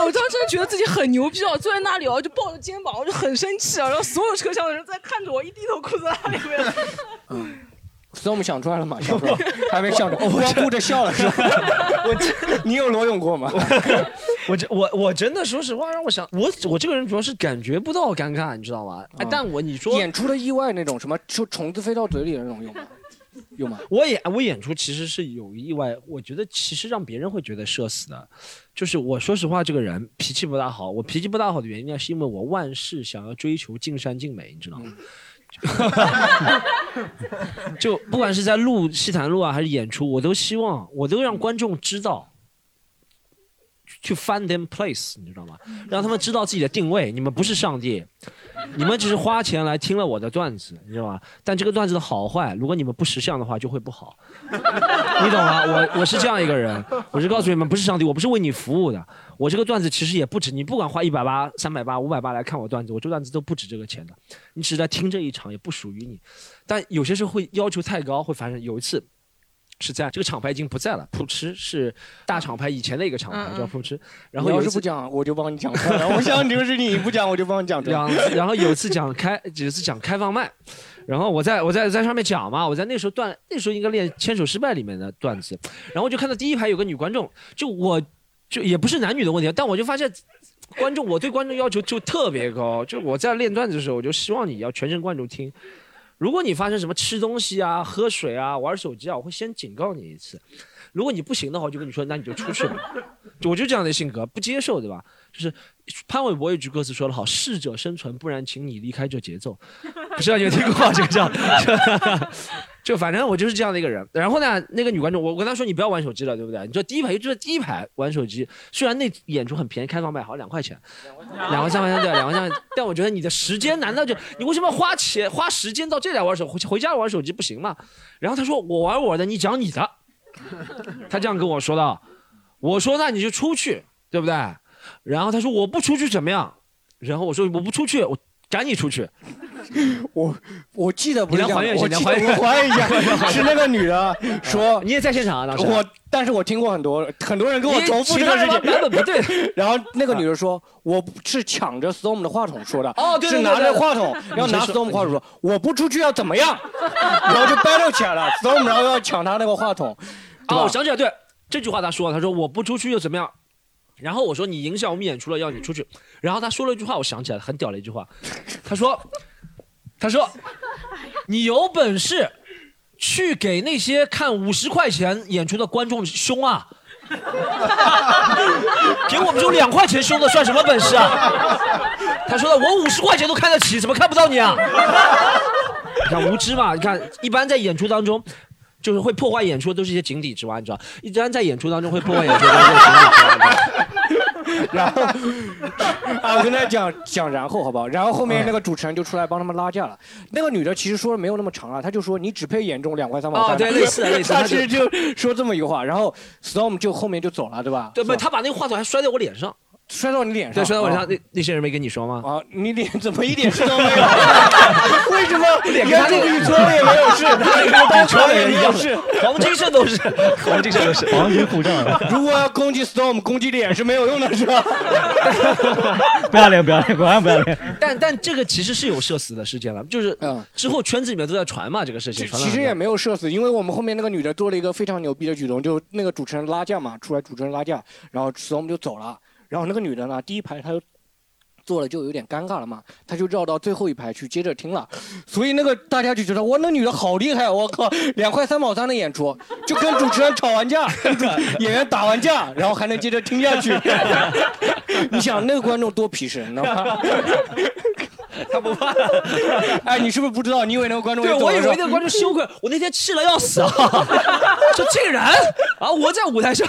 B: 我当时真的觉得自己很牛逼啊，坐在那里哦，就抱着肩膀，我就很生气啊，然后所有车厢的人在看着我，一低头裤子拉链没了。
C: 所以我们想出来了嘛，想出来，还没笑着，光顾着笑了是吧？我你有裸泳过吗？
A: 我这我我真的说实话，让我想，我我这个人主要是感觉不到尴尬，你知道吗？哎，但我你说
C: 演出的意外那种什么，就虫子飞到嘴里的那种有吗？有吗？
A: 我演我演出其实是有意外，我觉得其实让别人会觉得社死的，就是我说实话，这个人脾气不大好。我脾气不大好的原因呢，是因为我万事想要追求尽善尽美，你知道吗？就不管是在录戏坛录啊，还是演出，我都希望我都让观众知道。去 find them place，你知道吗？让他们知道自己的定位。你们不是上帝，你们只是花钱来听了我的段子，你知道吗？但这个段子的好坏，如果你们不识相的话，就会不好。你懂吗？我我是这样一个人，我是告诉你们，不是上帝，我不是为你服务的。我这个段子其实也不止，你不管花一百八、三百八、五百八来看我段子，我这段子都不止这个钱的。你只是在听这一场，也不属于你。但有些时候会要求太高，会发生。有一次。是在这个厂牌已经不在了，扑哧是大厂牌以前的一个厂牌叫扑哧。然后
C: 你要
A: 有一次
C: 不讲，我就帮你讲出来了。我想这个事情你不讲，我就帮你讲出来。
A: 然后然后有一次讲开，有一次讲开放麦，然后我在我在在上面讲嘛，我在那时候段那时候应该练《牵手失败》里面的段子，然后我就看到第一排有个女观众，就我就也不是男女的问题，但我就发现。观众，我对观众要求就特别高，就我在练段子的时候，我就希望你要全神贯注听。如果你发生什么吃东西啊、喝水啊、玩手机啊，我会先警告你一次。如果你不行的话，我就跟你说，那你就出去吧。我就这样的性格，不接受，对吧？就是潘玮柏有句歌词说得好：“适者生存，不然请你离开这节奏。”不知道你有听过这个叫？就反正我就是这样的一个人。然后呢，那个女观众，我我跟她说你不要玩手机了，对不对？你说第一排就在第一排玩手机，虽然那演出很便宜，开放卖好像两块钱，两块三块钱对，两块三万。但我觉得你的时间难道就你为什么要花钱花时间到这来玩手回回家玩手机不行吗？然后她说我玩我的，你讲你的。她这样跟我说的，我说那你就出去，对不对？然后他说我不出去怎么样？然后我说我不出去，我赶你出去。
C: 我我记得不是
A: 你来还原一下，
C: 我记得我还原一下，是那个女的说，
A: 你也在现场啊？当时
C: 我，但是我听过很多很多人跟我重复这个事
A: 你其他人版本不对。
C: 然后那个女的说，我是抢着 Storm 的话筒说的，
A: 哦对对对
C: 是拿着话筒然后拿 Storm 话筒说，我不出去要怎么样？然后就 battle 起来了，Storm 然后要抢他那个话筒，对
A: 哦，我想起来，对这句话他说，他说我不出去又怎么样？然后我说你影响我们演出了，要你出去。然后他说了一句话，我想起来了，很屌的一句话，他说，他说，你有本事去给那些看五十块钱演出的观众凶啊！给我们这种两块钱凶的算什么本事啊？他说的，我五十块钱都看得起，怎么看不到你啊？你看无知嘛？你看，一般在演出当中，就是会破坏演出的都是一些井底之蛙，你知道？一般在演出当中会破坏演出的都是井底之蛙，你知道？
C: 然后啊，我跟大家讲讲，然后好不好？然后后面那个主持人就出来帮他们拉架了。那个女的其实说的没有那么长啊，她就说你只配演中两块三毛三。
A: 哦对类似类似
C: 她其实就说这么一个话，然后 Storm 就后面就走了，对吧？
A: 对不？他把那个话筒还摔在我脸上，
C: 摔到你脸上，
A: 对，摔到我脸上。
C: 哦
A: 那那些人没跟你说吗？
C: 啊，你脸怎么一点事都没有？为什么
A: 脸跟他那个
C: 女搓也没有事，他那个当场也没有事？
A: 黄金肾都是，黄金肾都是。
D: 黄金护照，
C: 如果要攻击 Storm，攻击脸是没有用的，是吧？
D: 不要脸，不要脸，果然不要脸。
A: 但但这个其实是有社死的事件了，就是
C: 嗯
A: 之后圈子里面都在传嘛，这个事情。
C: 其实也没有社死，因为我们后面那个女的做了一个非常牛逼的举动，就那个主持人拉架嘛，出来主持人拉架，然后 Storm 就走了，然后那个女的呢，第一排她就。坐了就有点尴尬了嘛，她就绕到最后一排去接着听了，所以那个大家就觉得哇，那女的好厉害，我靠，两块三毛三的演出，就跟主持人吵完架，演员打完架，然后还能接着听下去。你想那个观众多皮实，你知道吗？
A: 他不怕。
C: 哎，你是不是不知道？你以为那个观众
A: 对，我以为那个观众 羞愧，我那天气了要死啊！说竟然啊，我在舞台上，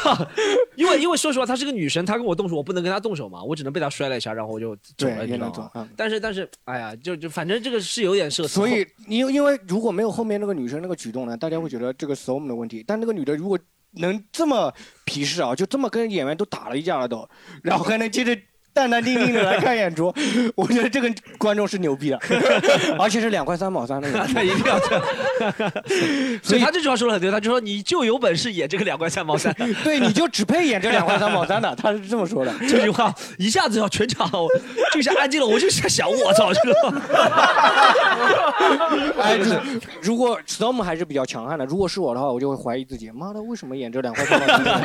A: 因为因为说实话，她是个女生，她跟我动手，我不能跟她动手嘛，我只能被她摔了一下，然后我就走了，你知道吗？但是但是，哎呀，就就反正这个是有点社死。
C: 所以，因因为如果没有后面那个女生那个举动呢，大家会觉得这个 storm 的问题。但那个女的如果能这么皮实啊，就这么跟演员都打了一架了都，然后还能接着淡淡定定的来看演出，我觉得这个观众是牛逼的，而且是两块三毛三的演出。
A: 他一定要这样。所以他这句话说的很对，他就说你就有本事演这个两块三毛三，
C: 对，你就只配演这两块三毛三的，他是这么说的。
A: 这句话一下子要全场就一下安静了，我就在想，我操，这个。
C: 哎，如如果 storm 还是比较强悍的，如果是我的话，我就会怀疑自己，妈的，为什么演这两块三毛三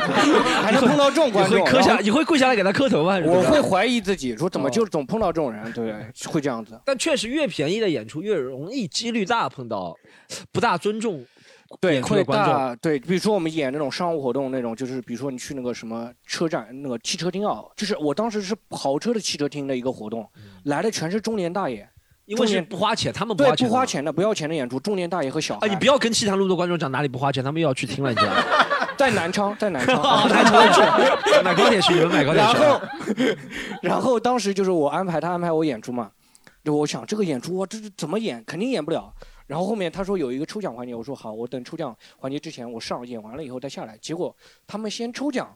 C: 还能碰到这种观众？
A: 你会磕下，你会跪下来给他磕头吗？
C: 我会怀疑自己，说怎么就总碰到这种人，对，会这样子。
A: 但确实越便宜的演出越容易几率大碰到不大尊重
C: 对，
A: 演出
C: 会
A: 的观众。
C: 大对，比如说我们演那种商务活动那种，就是比如说你去那个什么车站那个汽车厅啊，就是我当时是豪车的汽车厅的一个活动，来的全是中年大爷，
A: 嗯因为是
C: 年
A: 不花钱，他们不
C: 对
A: 花钱，
C: 不花。钱的不要钱的演出，中年大爷和小孩。
A: 啊，你不要跟其他路的观众讲哪里不花钱，他们又要去听了，你知道吗？
C: 在南昌，在南昌，
A: 啊 南昌去买高铁去，你们买高铁去。
C: 然后，然后当时就是我安排他安排我演出嘛，就我想这个演出我这是怎么演，肯定演不了。然后后面他说有一个抽奖环节，我说好，我等抽奖环节之前我上演完了以后再下来。结果他们先抽奖，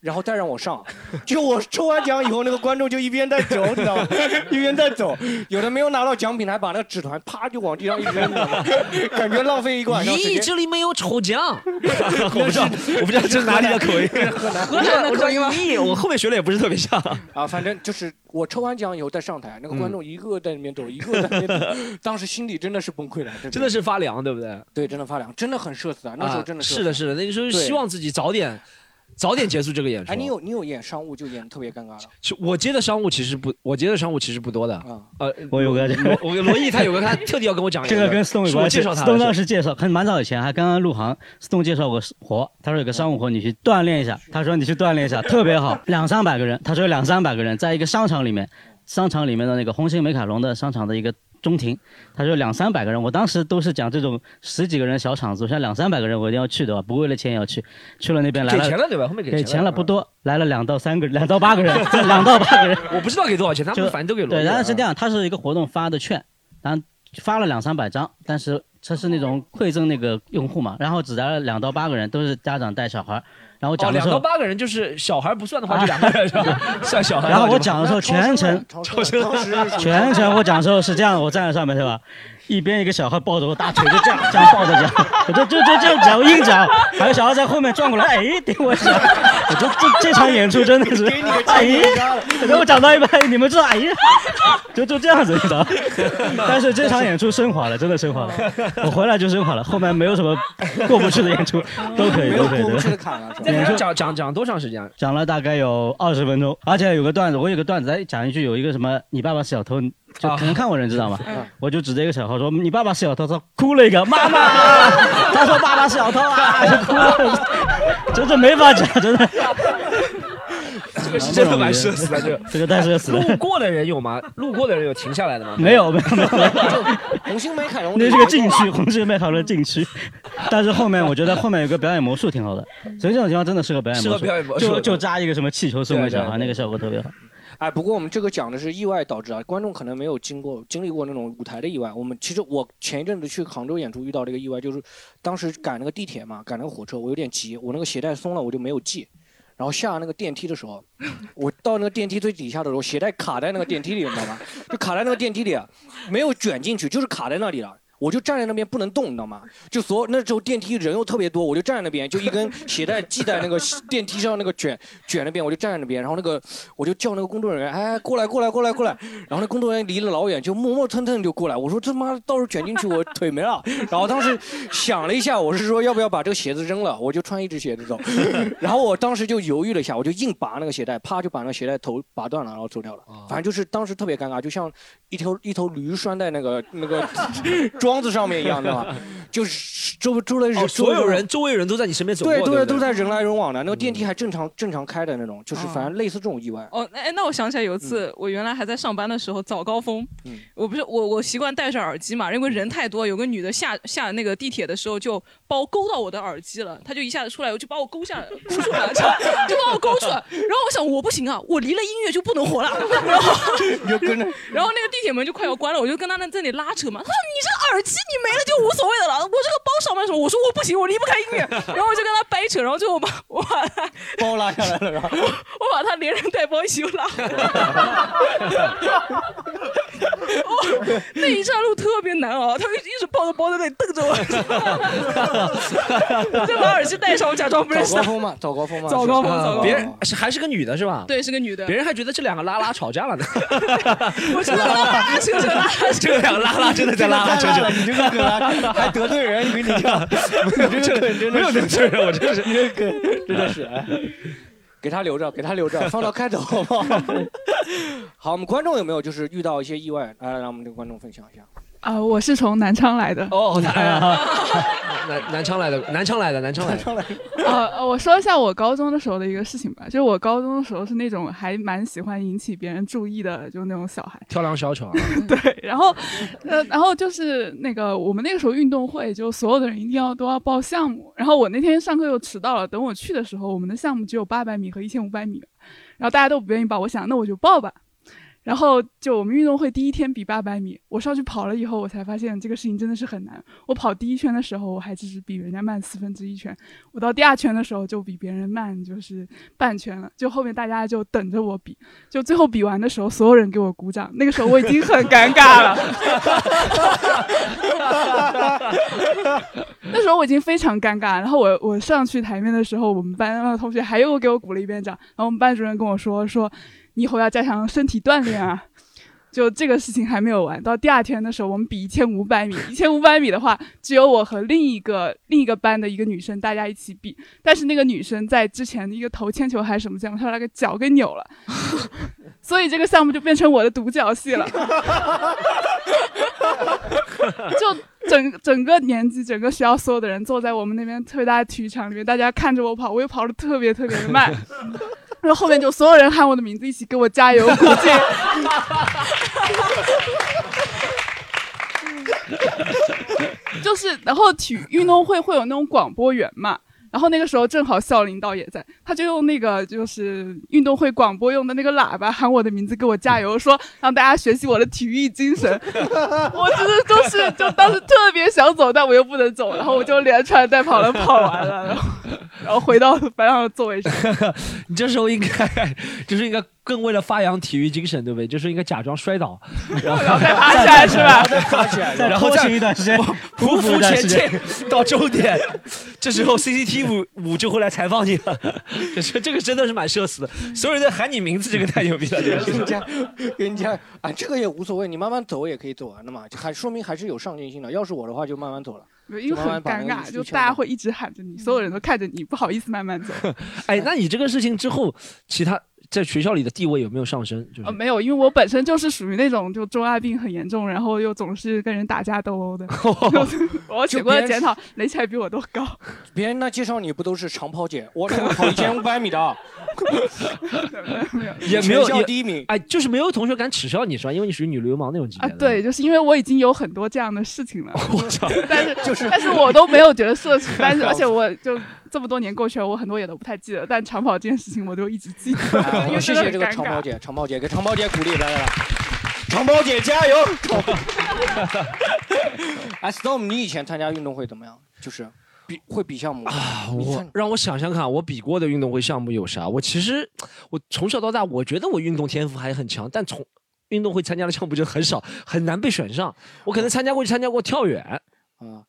C: 然后再让我上，就我抽完奖以后，那个观众就一边在走，你知道吗？一边在走，有的没有拿到奖品，还把那个纸团啪就往地上一扔？感觉浪费一个晚上时
A: 咦，这里没有抽奖，我不知道，我不知道这是哪里的口音，
C: 河南
A: 河南的口音吗？咦，我后面学的也不是特别像。
C: 啊，反正就是我抽完奖以后再上台，那个观众一个在那边走，一个在那边走，当时心里真的是崩溃了，
A: 真的是发凉，对不对？
C: 对，真的发凉，真的很社死啊！那时候真的
A: 是是的，是的，那个时候希望自己早点早点结束这个演出。
C: 哎，你有你有演商务就演得特别尴尬了，
A: 其我接的商务其实不，我接的商务其实不多的。
C: 啊
A: 呃，
D: 我有个
A: 罗 我罗毅他有个他特地要跟我讲一
D: 这个跟有
A: 是我
D: 关系。
A: 介绍他的
D: Stone 当时介绍，很蛮早以前，还刚刚入行，Stone 介绍过活，他说有个商务活，你去锻炼一下。他说你去锻炼一下，特别好，两三百个人。他说有两三百个人在一个商场里面，商场里面的那个红星美凯龙的商场的一个中庭，他说两三百个人。我当时都是讲这种十几个人小场子，像两三百个人我一定要去的，不为了钱也要去。去了那边来了，
A: 给钱了对吧后面给
D: 给
A: 钱了
D: 不多，来了两到三个，两到八个人，两到八个人。
A: 我不知道给多少钱，他
D: 就
A: 们反正都给罗
D: 对，然后是这样，他是一个活动发的券，然后发了两三百张，但是他是那种馈赠那个用户嘛，然后只来了两到八个人，都是家长带小孩儿，然后
A: 哦，
D: 讲的时候。
A: 两到八个人就是小孩不算的话，就两个人 是吧？算小孩
D: 然。后我讲的时候，全程全程我讲的时候是这样，我站在上面是吧？一边一个小孩抱着我大腿，就这样这样抱着讲，我就就就这样讲，我硬讲，还有小孩在后面转过来，哎，顶我一下，我这这这场演出真的是，哎，等我讲到一半，哎你们知道，哎呀，就就这样子，你知道？但是这场演出升华了，真的升华了，我回来就升华了，后面没有什么过不去的演出，都可以，都可以，
C: 过不去的
D: 对。
C: 坎了，是吧？
A: 那个讲讲讲多长时间？啊
D: 讲了大概有二十分钟，而且有个段子，我有个段子，哎，讲一句，有一个什么，你爸爸是小偷，就可能看过人知道吗？我就指着一个小孩说，你爸爸是小偷，他哭了一个，妈妈，他说爸爸是小偷啊，就哭了，真的没法讲，真的。
A: 这个是真的蛮社死的，这个
D: 这个太社死了
A: 路过的人有吗？路过的人有停下来的吗？
D: 没有，没有，没有，没有。
C: 红星美凯龙
D: 那是个禁区，红星美凯龙禁区。但是后面我觉得后面有个表演魔术挺好的，所以这种情况真的适合表演魔术，
A: 适合表演魔术
D: 就就扎一个什么气球送给小孩，那个效果特别好。
C: 哎，不过我们这个讲的是意外导致啊，观众可能没有经过经历过那种舞台的意外。我们其实我前一阵子去杭州演出遇到这个意外，就是当时赶那个地铁嘛，赶那个火车，我有点急，我那个鞋带松了，我就没有系。然后下那个电梯的时候，我到那个电梯最底下的时候，鞋带卡在那个电梯里，你知道吗？就卡在那个电梯里，没有卷进去，就是卡在那里了。我就站在那边不能动，你知道吗？就所那时候电梯人又特别多，我就站在那边，就一根鞋带系在那个电梯上那个卷 卷那边，我就站在那边，然后那个我就叫那个工作人员，哎，过来过来过来过来，然后那工作人员离了老远，就磨磨蹭蹭就过来，我说这妈到时候卷进去我腿没了，然后当时想了一下，我是说要不要把这个鞋子扔了，我就穿一只鞋子走，然后我当时就犹豫了一下，我就硬拔那个鞋带，啪就把那个鞋带头拔断了，然后走掉了，反正就是当时特别尴尬，就像一头一头驴拴在那个那个桩子上面一样的嘛，就是周周围
A: 哦，所有人周围人都在你身边走过，
C: 对
A: 对，
C: 都在人来人往的，那个电梯还正常正常开的那种，就是反正类似这种意外。
B: 哦，那哎，那我想起来有一次，我原来还在上班的时候，早高峰，
C: 嗯。
B: 我不是我我习惯戴着耳机嘛，因为人太多，有个女的下下那个地铁的时候就把我勾到我的耳机了，她就一下子出来，我就把我勾下勾出来了，就就把我勾出来，然后我想我不行啊，我离了音乐就不能活了，然后然后那个地铁门就快要关了，我就跟他那在那里拉扯嘛，他说你这个耳机你没了就无所谓的了，我这个包上班什么，我说我不行，我离不开音乐，然后我就跟他掰扯，然后最后我把我把他
C: 包拉下来了，然后
B: 我把他连人带包一起又拉回来。哦，那一站路特别难熬，他一直抱着包在那里瞪着我，再把耳机戴上，我假装不认识。
C: 早高峰嘛，早高峰嘛，
B: 早高峰早高峰
A: 别人是还是个女的是吧？
B: 对，是个女的。
A: 别人还觉得这两个拉拉吵架了呢。
B: 我真的拉拉扯扯拉拉扯扯。
A: 这两个拉拉真的在拉拉扯扯，
C: 你这个梗啊还得罪人，你跟你讲，你这个梗真的
A: 没有得罪人，我真是
C: 你这个梗真的是，哎给他留着，给他留着，放到开头好不好？好，我们观众有没有就是遇到一些意外？来，让我们这个观众分享一下。
I: 啊、我是从南昌来的。
A: 哦，南南南昌来的，南昌来的，南昌来的。
I: 呃，我说一下我高中的时候的一个事情吧，就是我高中的时候是那种还蛮喜欢引起别人注意的，就那种小孩。
A: 跳梁小丑啊。
I: 对，然后，呃，然后就是那个我们那个时候运动会，就所有的人一定要都要报项目。然后我那天上课又迟到了，等我去的时候，我们的项目只有八百米和一千五百米，然后大家都不愿意报，我想那我就报吧。然后就我们运动会第一天比八百米，我上去跑了以后，我才发现这个事情真的是很难。我跑第一圈的时候，我还只是比人家慢四分之一圈，我到第二圈的时候就比别人慢就是半圈了。就后面大家就等着我比，就最后比完的时候，所有人给我鼓掌。那个时候我已经很尴尬了，那时候我已经非常尴尬。然后我我上去台面的时候，我们班的同学还又给我鼓了一遍掌。然后我们班主任跟我说说。你以后要加强身体锻炼啊！就这个事情还没有完，到第二天的时候，我们比一千五百米。一千五百米的话，只有我和另一个另一个班的一个女生，大家一起比。但是那个女生在之前的一个投铅球还是什么项目，她把那个脚给扭了，所以这个项目就变成我的独角戏了。就整整个年级，整个学校所有的人坐在我们那边特别大的体育场里面，大家看着我跑，我又跑得特别特别的慢。然后后面就所有人喊我的名字，一起给我加油鼓劲。就是，然后体育运动会会有那种广播员嘛。然后那个时候正好校领导也在，他就用那个就是运动会广播用的那个喇叭喊我的名字，给我加油，说让大家学习我的体育精神。我真的就是就当时特别想走，但我又不能走，然后我就连穿带跑的跑完了，然后然后回到班上的座位上。
A: 你这时候应该就是应该。更为了发扬体育精神，对不对？就是应该假装摔倒，然后
I: 再爬起来，是吧？
D: 再爬起来，
A: 然后
D: 再一段时间
A: 匍匐前进到终点。这时候 CCT 五五就会来采访你了。这这个真的是蛮社死的，所有人在喊你名字，这个太牛逼了。
C: 跟你讲，跟你讲啊，这个也无所谓，你慢慢走也可以走完的嘛，还说明还是有上进心的。要是我的话，就慢慢走了。
I: 因为很尴尬，就大家会一直喊着你，所有人都看着你，不好意思慢慢走。
A: 哎，那你这个事情之后，其他？在学校里的地位有没有上升？
I: 呃，没有，因为我本身就是属于那种就中二病很严重，然后又总是跟人打架斗殴的。我写过的检讨，垒起来比我都高。
C: 别人那介绍你不都是长跑姐？我 跑一千五百米的，
A: 也没有
C: 也第一名。
A: 哎，就是没有同学敢耻笑你是吧？因为你属于女流氓那种级别。
I: 啊，对，就是因为我已经有很多这样的事情了。
A: 我操！
I: 但是就是，但是我都没有觉得社死，但是而且我就。这么多年过去了，我很多也都不太记得，但长跑这件事情我就一直记得。
C: 谢谢这个长跑姐，长跑姐给长跑姐鼓励，来来来，长跑姐加油！哎，Storm，你以前参加运动会怎么样？就是比会比项目
A: 啊？我让我想想看，我比过的运动会项目有啥？我其实我从小到大，我觉得我运动天赋还很强，但从运动会参加的项目就很少，很难被选上。我可能参加过就参加过跳远啊，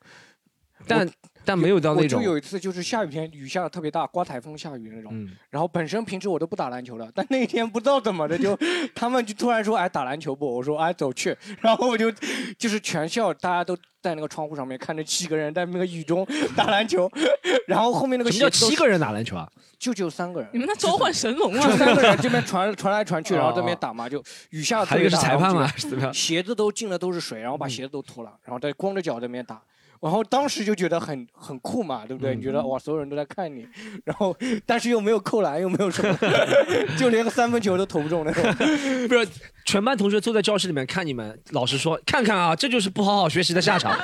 A: 但。但没有到那种。
C: 我就有一次，就是下雨天，雨下的特别大，刮台风下雨那种。嗯。然后本身平时我都不打篮球的，但那天不知道怎么的，就他们就突然说：“哎，打篮球不？”我说：“哎，走去。”然后我就就是全校大家都在那个窗户上面看着七个人在那个雨中 打篮球，然后后面那个
A: 什么叫七个人打篮球啊？
C: 就只有三个人。
B: 你们那召唤神龙啊！
C: 就三个人这边 传传来传去，然后这边打嘛，就雨下。
A: 还有一个是裁判嘛？
C: 鞋子都进的都是水，然后把鞋子都脱了，然后再光着脚在那边打。然后当时就觉得很很酷嘛，对不对？你觉得哇，所有人都在看你，然后但是又没有扣篮，又没有什么，就连个三分球都投不中那种。
A: 不是，全班同学坐在教室里面看你们，老师说，看看啊，这就是不好好学习的下场。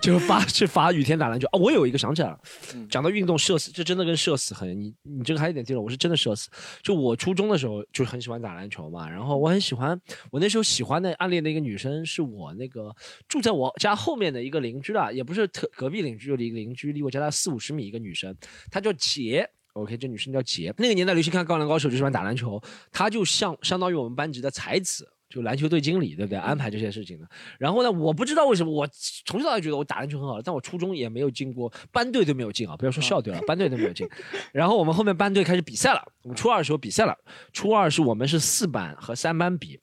A: 就发去罚雨天打篮球啊！我有一个想起来了，讲到运动社死，这真的跟社死很你你这个还有点记了，我是真的社死。就我初中的时候就很喜欢打篮球嘛，然后我很喜欢，我那时候喜欢的暗恋的一个女生是我那个住在我家后面的一个邻居啦，也不是特隔壁邻居，就一个邻居，离我家大概四五十米一个女生，她叫杰，OK，这女生叫杰。那个年代流行看《高篮高手》，就喜欢打篮球，她就像相当于我们班级的才子。就篮球队经理，对不对？安排这些事情的。然后呢，我不知道为什么，我从小到大觉得我打篮球很好，但我初中也没有进过班队都没有进啊，不要说校队了，班队都没有进。然后我们后面班队开始比赛了，我们初二的时候比赛了。初二是我们是四班和三班比，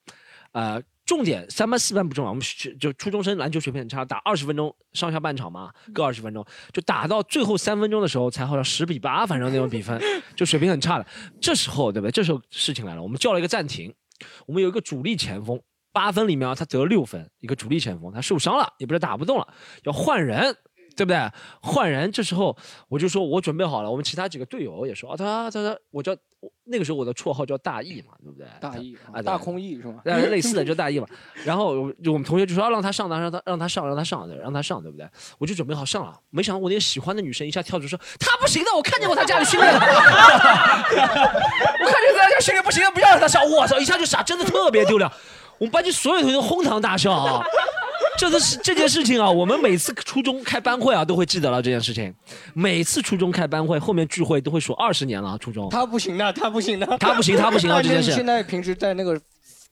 A: 呃，重点三班四班不重要，我们就初中生篮球水平很差，打二十分钟上下半场嘛，各二十分钟，就打到最后三分钟的时候才好像十比八，反正那种比分，就水平很差的。这时候对不对？这时候事情来了，我们叫了一个暂停。我们有一个主力前锋，八分里面啊，他得六分，一个主力前锋，他受伤了，也不是打不动了，要换人。对不对？换人，这时候我就说，我准备好了。我们其他几个队友也说，啊，他他他，我叫那个时候我的绰号叫大义嘛，对不对？
C: 大义啊，大空义是吗？
A: 类似的就 大义嘛。然后就我们同学就说，让他上，让他让他上，让他上，让他上，对不对？我就准备好上了。没想到我那个喜欢的女生一下跳出说，他不行的，我看见过他家里训练的。我看见他家训练不行的，不要让他上我操，一下就傻，真的特别丢脸。我们班级所有同学都哄堂大笑啊！这都是这件事情啊，我们每次初中开班会啊，都会记得了这件事情。每次初中开班会，后面聚会都会说二十年了，初中。
C: 他不行的，他不行的，
A: 他不行他不行啊
C: 那
A: 这件事
C: 你现在平时在那个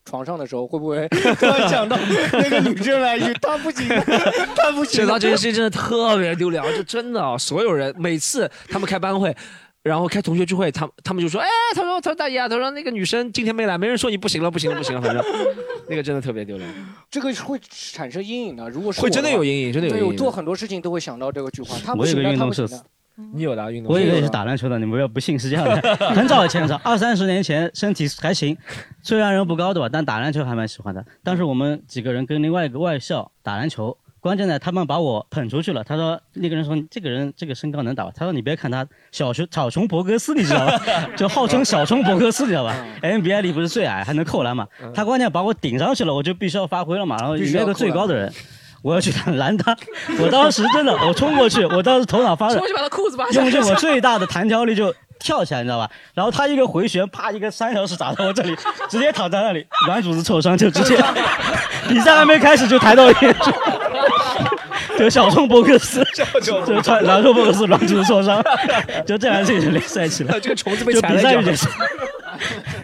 C: 床上的时候，会不会 突然想到那个女生来一句“他不行，他不行”？
A: 想到这件事情真的特别丢脸，就真的啊，所有人每次他们开班会。然后开同学聚会，他他们就说，哎，他说他说大爷啊，他说那个女生今天没来，没人说你不行了，不行了，不行了，反正 那个真的特别丢脸。
C: 这个会产生阴影的。如果是
A: 会真的有阴影真的有
C: 对
A: 阴影
C: 我做很多事情都会想到这个句话。他不
D: 我有
C: 行的，
D: 个运动社
C: 他不行的
D: 死。
A: 你有的运动
D: 我以为是打篮球的，你们不要不信是这样的。很早以前，二三十年前，身体还行，虽然人不高对吧，但打篮球还蛮喜欢的。当时我们几个人跟另外一个外校打篮球，关键呢，他们把我捧出去了。他说那个人说这个人这个身高能打吧？他说你别看他小熊草丛博格斯，你知道吧？就号称小熊博格斯，你知道吧？NBA 里不是最矮还能扣篮嘛？他关键把我顶上去了，我就必须要发挥了嘛。然后
C: 必须要
D: 那个最高的人。我要去拦他，我当时真的，我冲过去，我当时头脑发热，
B: 冲过去把他裤子扒下来
D: 用尽我最大的弹跳力就跳起来，你知道吧？然后他一个回旋，啪一个三条式砸到我这里，直接躺在那里，软组织挫伤，就直接 比赛还没开始就抬到眼去，就小冲博克斯，就穿小冲博克斯软组织挫伤，就这样事情就联赛起来，
A: 这个虫子被
D: 就
A: 踩了。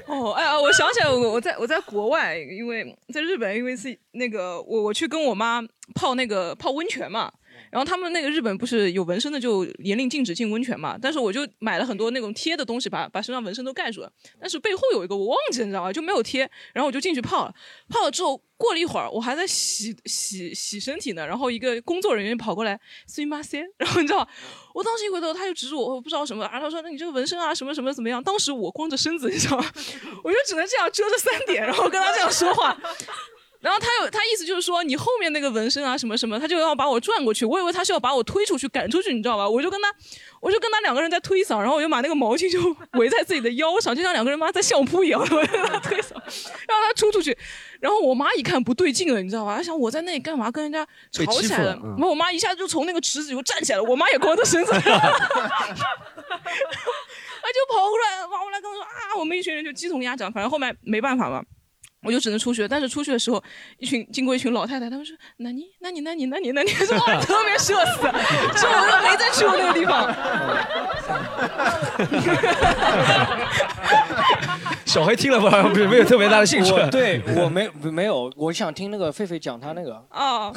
B: 哦，哎呀，我想起来，我我在我在国外，因为在日本，因为是那个我我去跟我妈泡那个泡温泉嘛，然后他们那个日本不是有纹身的就严令禁止进温泉嘛，但是我就买了很多那种贴的东西，把把身上纹身都盖住了，但是背后有一个我忘记了，你知道吗？就没有贴，然后我就进去泡了，泡了之后过了一会儿，我还在洗洗洗身体呢，然后一个工作人员跑过来，すみません，然后你知道吗，我当时一回头，他就指着我，我不知道什么，然后他说：“那你这个纹身啊，什么什么怎么样？”当时我光着身子，你知道吗？我就只能这样遮着三点，然后跟他这样说话。 然后他有他意思就是说，你后面那个纹身啊什么什么，他就要把我转过去。我以为他是要把我推出去赶出去，你知道吧？我就跟他，我就跟他两个人在推搡，然后我就把那个毛巾就围在自己的腰上，就像两个人妈在相扑一样，我跟他推搡，让他冲出去。然后我妈一看不对劲了，你知道吧？她想我在那里干嘛跟人家吵起来了。然后我妈一下就从那个池子里就站起来了，我妈也光着身子。他就跑过来，跑过来跟我说啊，我们一群人就鸡同鸭讲，反正后面没办法嘛。我就只能出去了，但是出去的时候，一群经过一群老太太，她们说：“那你，那你，那你，那你，那你，说哇，特别社死，说我都没再去过那个地方。
A: 小黑听了好像不是没有特别大的兴趣。
C: 我对我没没有，我想听那个狒狒讲他那个。
B: 哦，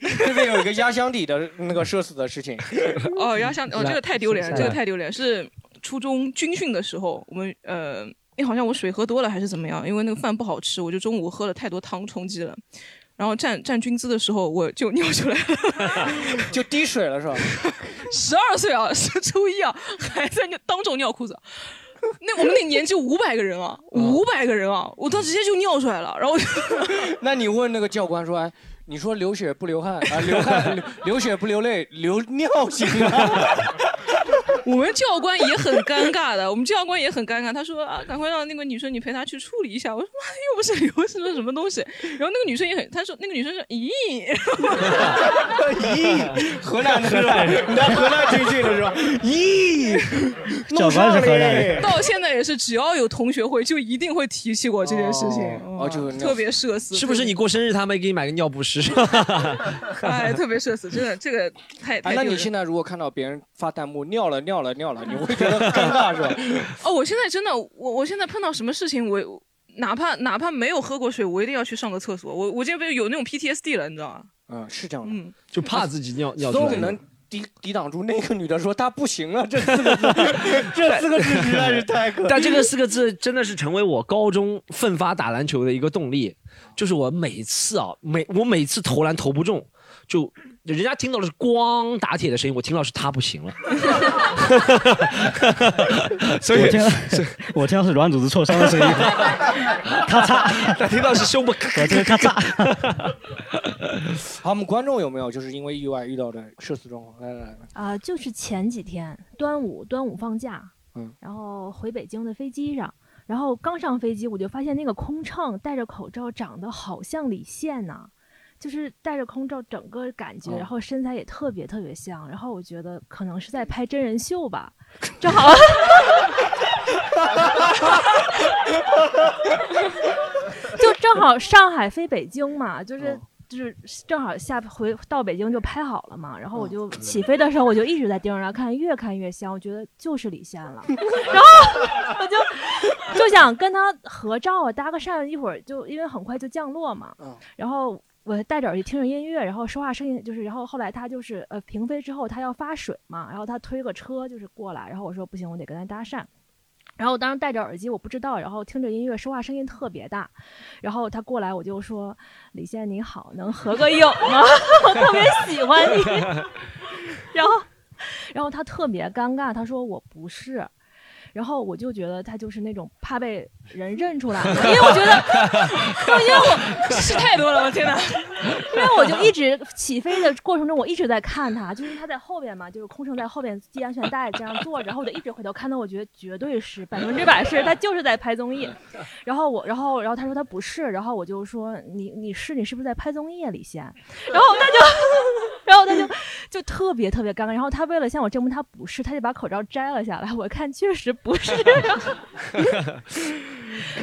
C: 狒狒有一个压箱底的那个社死的事情。
B: 哦，压箱哦，这个太丢脸了，这个太丢脸。是初中军训的时候，我们呃，因为好像我水喝多了还是怎么样，因为那个饭不好吃，我就中午喝了太多汤充饥了。然后站站军姿的时候，我就尿出来了，
C: 就滴水了是吧？
B: 十二岁啊，是初一啊，还在尿当众尿裤子。那我们那年级五百个人啊，五百个人啊，我当时直接就尿出来了，然后就
C: 那你问那个教官说，哎，你说流血不流汗啊，流汗流流血不流泪，流尿行啊？
B: 我们教官也很尴尬的，我们教官也很尴尬。他说啊，赶快让那个女生你陪她去处理一下。我说妈，又不是流什么什么东西。然后那个女生也很，他说那个女生说咦，
C: 咦，河南的是吧？你在河南军训的是吧？咦，
D: 教官是河南人
B: 到现在也是，只要有同学会，就一定会提起过这件事情。
C: 哦，就
B: 特别社死，
A: 是不是你过生日他没给你买个尿不湿？
B: 哎，特别社死，真的这个太太
C: 哎，那你现在如果看到别人发弹幕尿了尿了尿了，你会觉得尴尬是吧？
B: 哦，我现在真的，我我现在碰到什么事情，我哪怕哪怕没有喝过水，我一定要去上个厕所。我我现在有那种 PTSD 了，你知道吗？
C: 嗯，是这样的。
B: 嗯，
A: 就怕自己尿尿出来。
C: 总能抵抵挡住那个女的说她不行了这四个字，这四个字实在是太可。
A: 但这个四个字真的是成为我高中奋发打篮球的一个动力，就是我每次啊，每我每次投篮投不中，就人家听到的是咣打铁的声音，我听到是他不行了。所以
D: 我听到我听到是软组织挫伤的声音，咔嚓，
A: 他听到是胸部，
D: 咔这个咔嚓。
C: 好，我们观众有没有就是因为意外遇到的社死状况？来来来，
E: 啊、就是前几天端午，端午放假，
C: 嗯，
E: 然后回北京的飞机上，然后刚上飞机，我就发现那个空乘戴着口罩，长得好像李现呐、就是戴着空罩，整个感觉，
C: 哦。
E: 然后身材也特别特别像，然后我觉得可能是在拍真人秀吧，正好。就正好上海飞北京嘛，就是。就是正好下回到北京就拍好了嘛，然后我就起飞的时候我就一直在盯着他看，越看越像，我觉得就是李现了，然后我就就想跟他合照啊，搭个讪，一会儿就因为很快就降落嘛，然后我戴着耳机听着音乐，然后说话声音就是，然后后来他就是呃平飞之后他要发水嘛，然后他推个车就是过来，然后我说不行，我得跟他搭讪。然后我当时戴着耳机，我不知道，然后听着音乐，说话声音特别大，然后他过来，我就说：“李现你好，能合个影吗？我特别喜欢你。”然后，然后他特别尴尬，他说：“我不是。”然后我就觉得他就是那种怕被人 认出来，因为我觉得，因为我
B: 是太多了，我天哪！
E: 因为我就一直起飞的过程中，我一直在看他，就是他在后边嘛，就是空乘在后边系安全带这样坐着，然后我就一直回头看到，我觉得绝对是百分之百是他就是在拍综艺。然后我，然后，然后他说他不是，然后我就说你你是你是不是在拍综艺啊，李现？然后他就，然后他就就特别特别尴尬。然后他为了向我证明他不是，他就把口罩摘了下来，我看确实不是。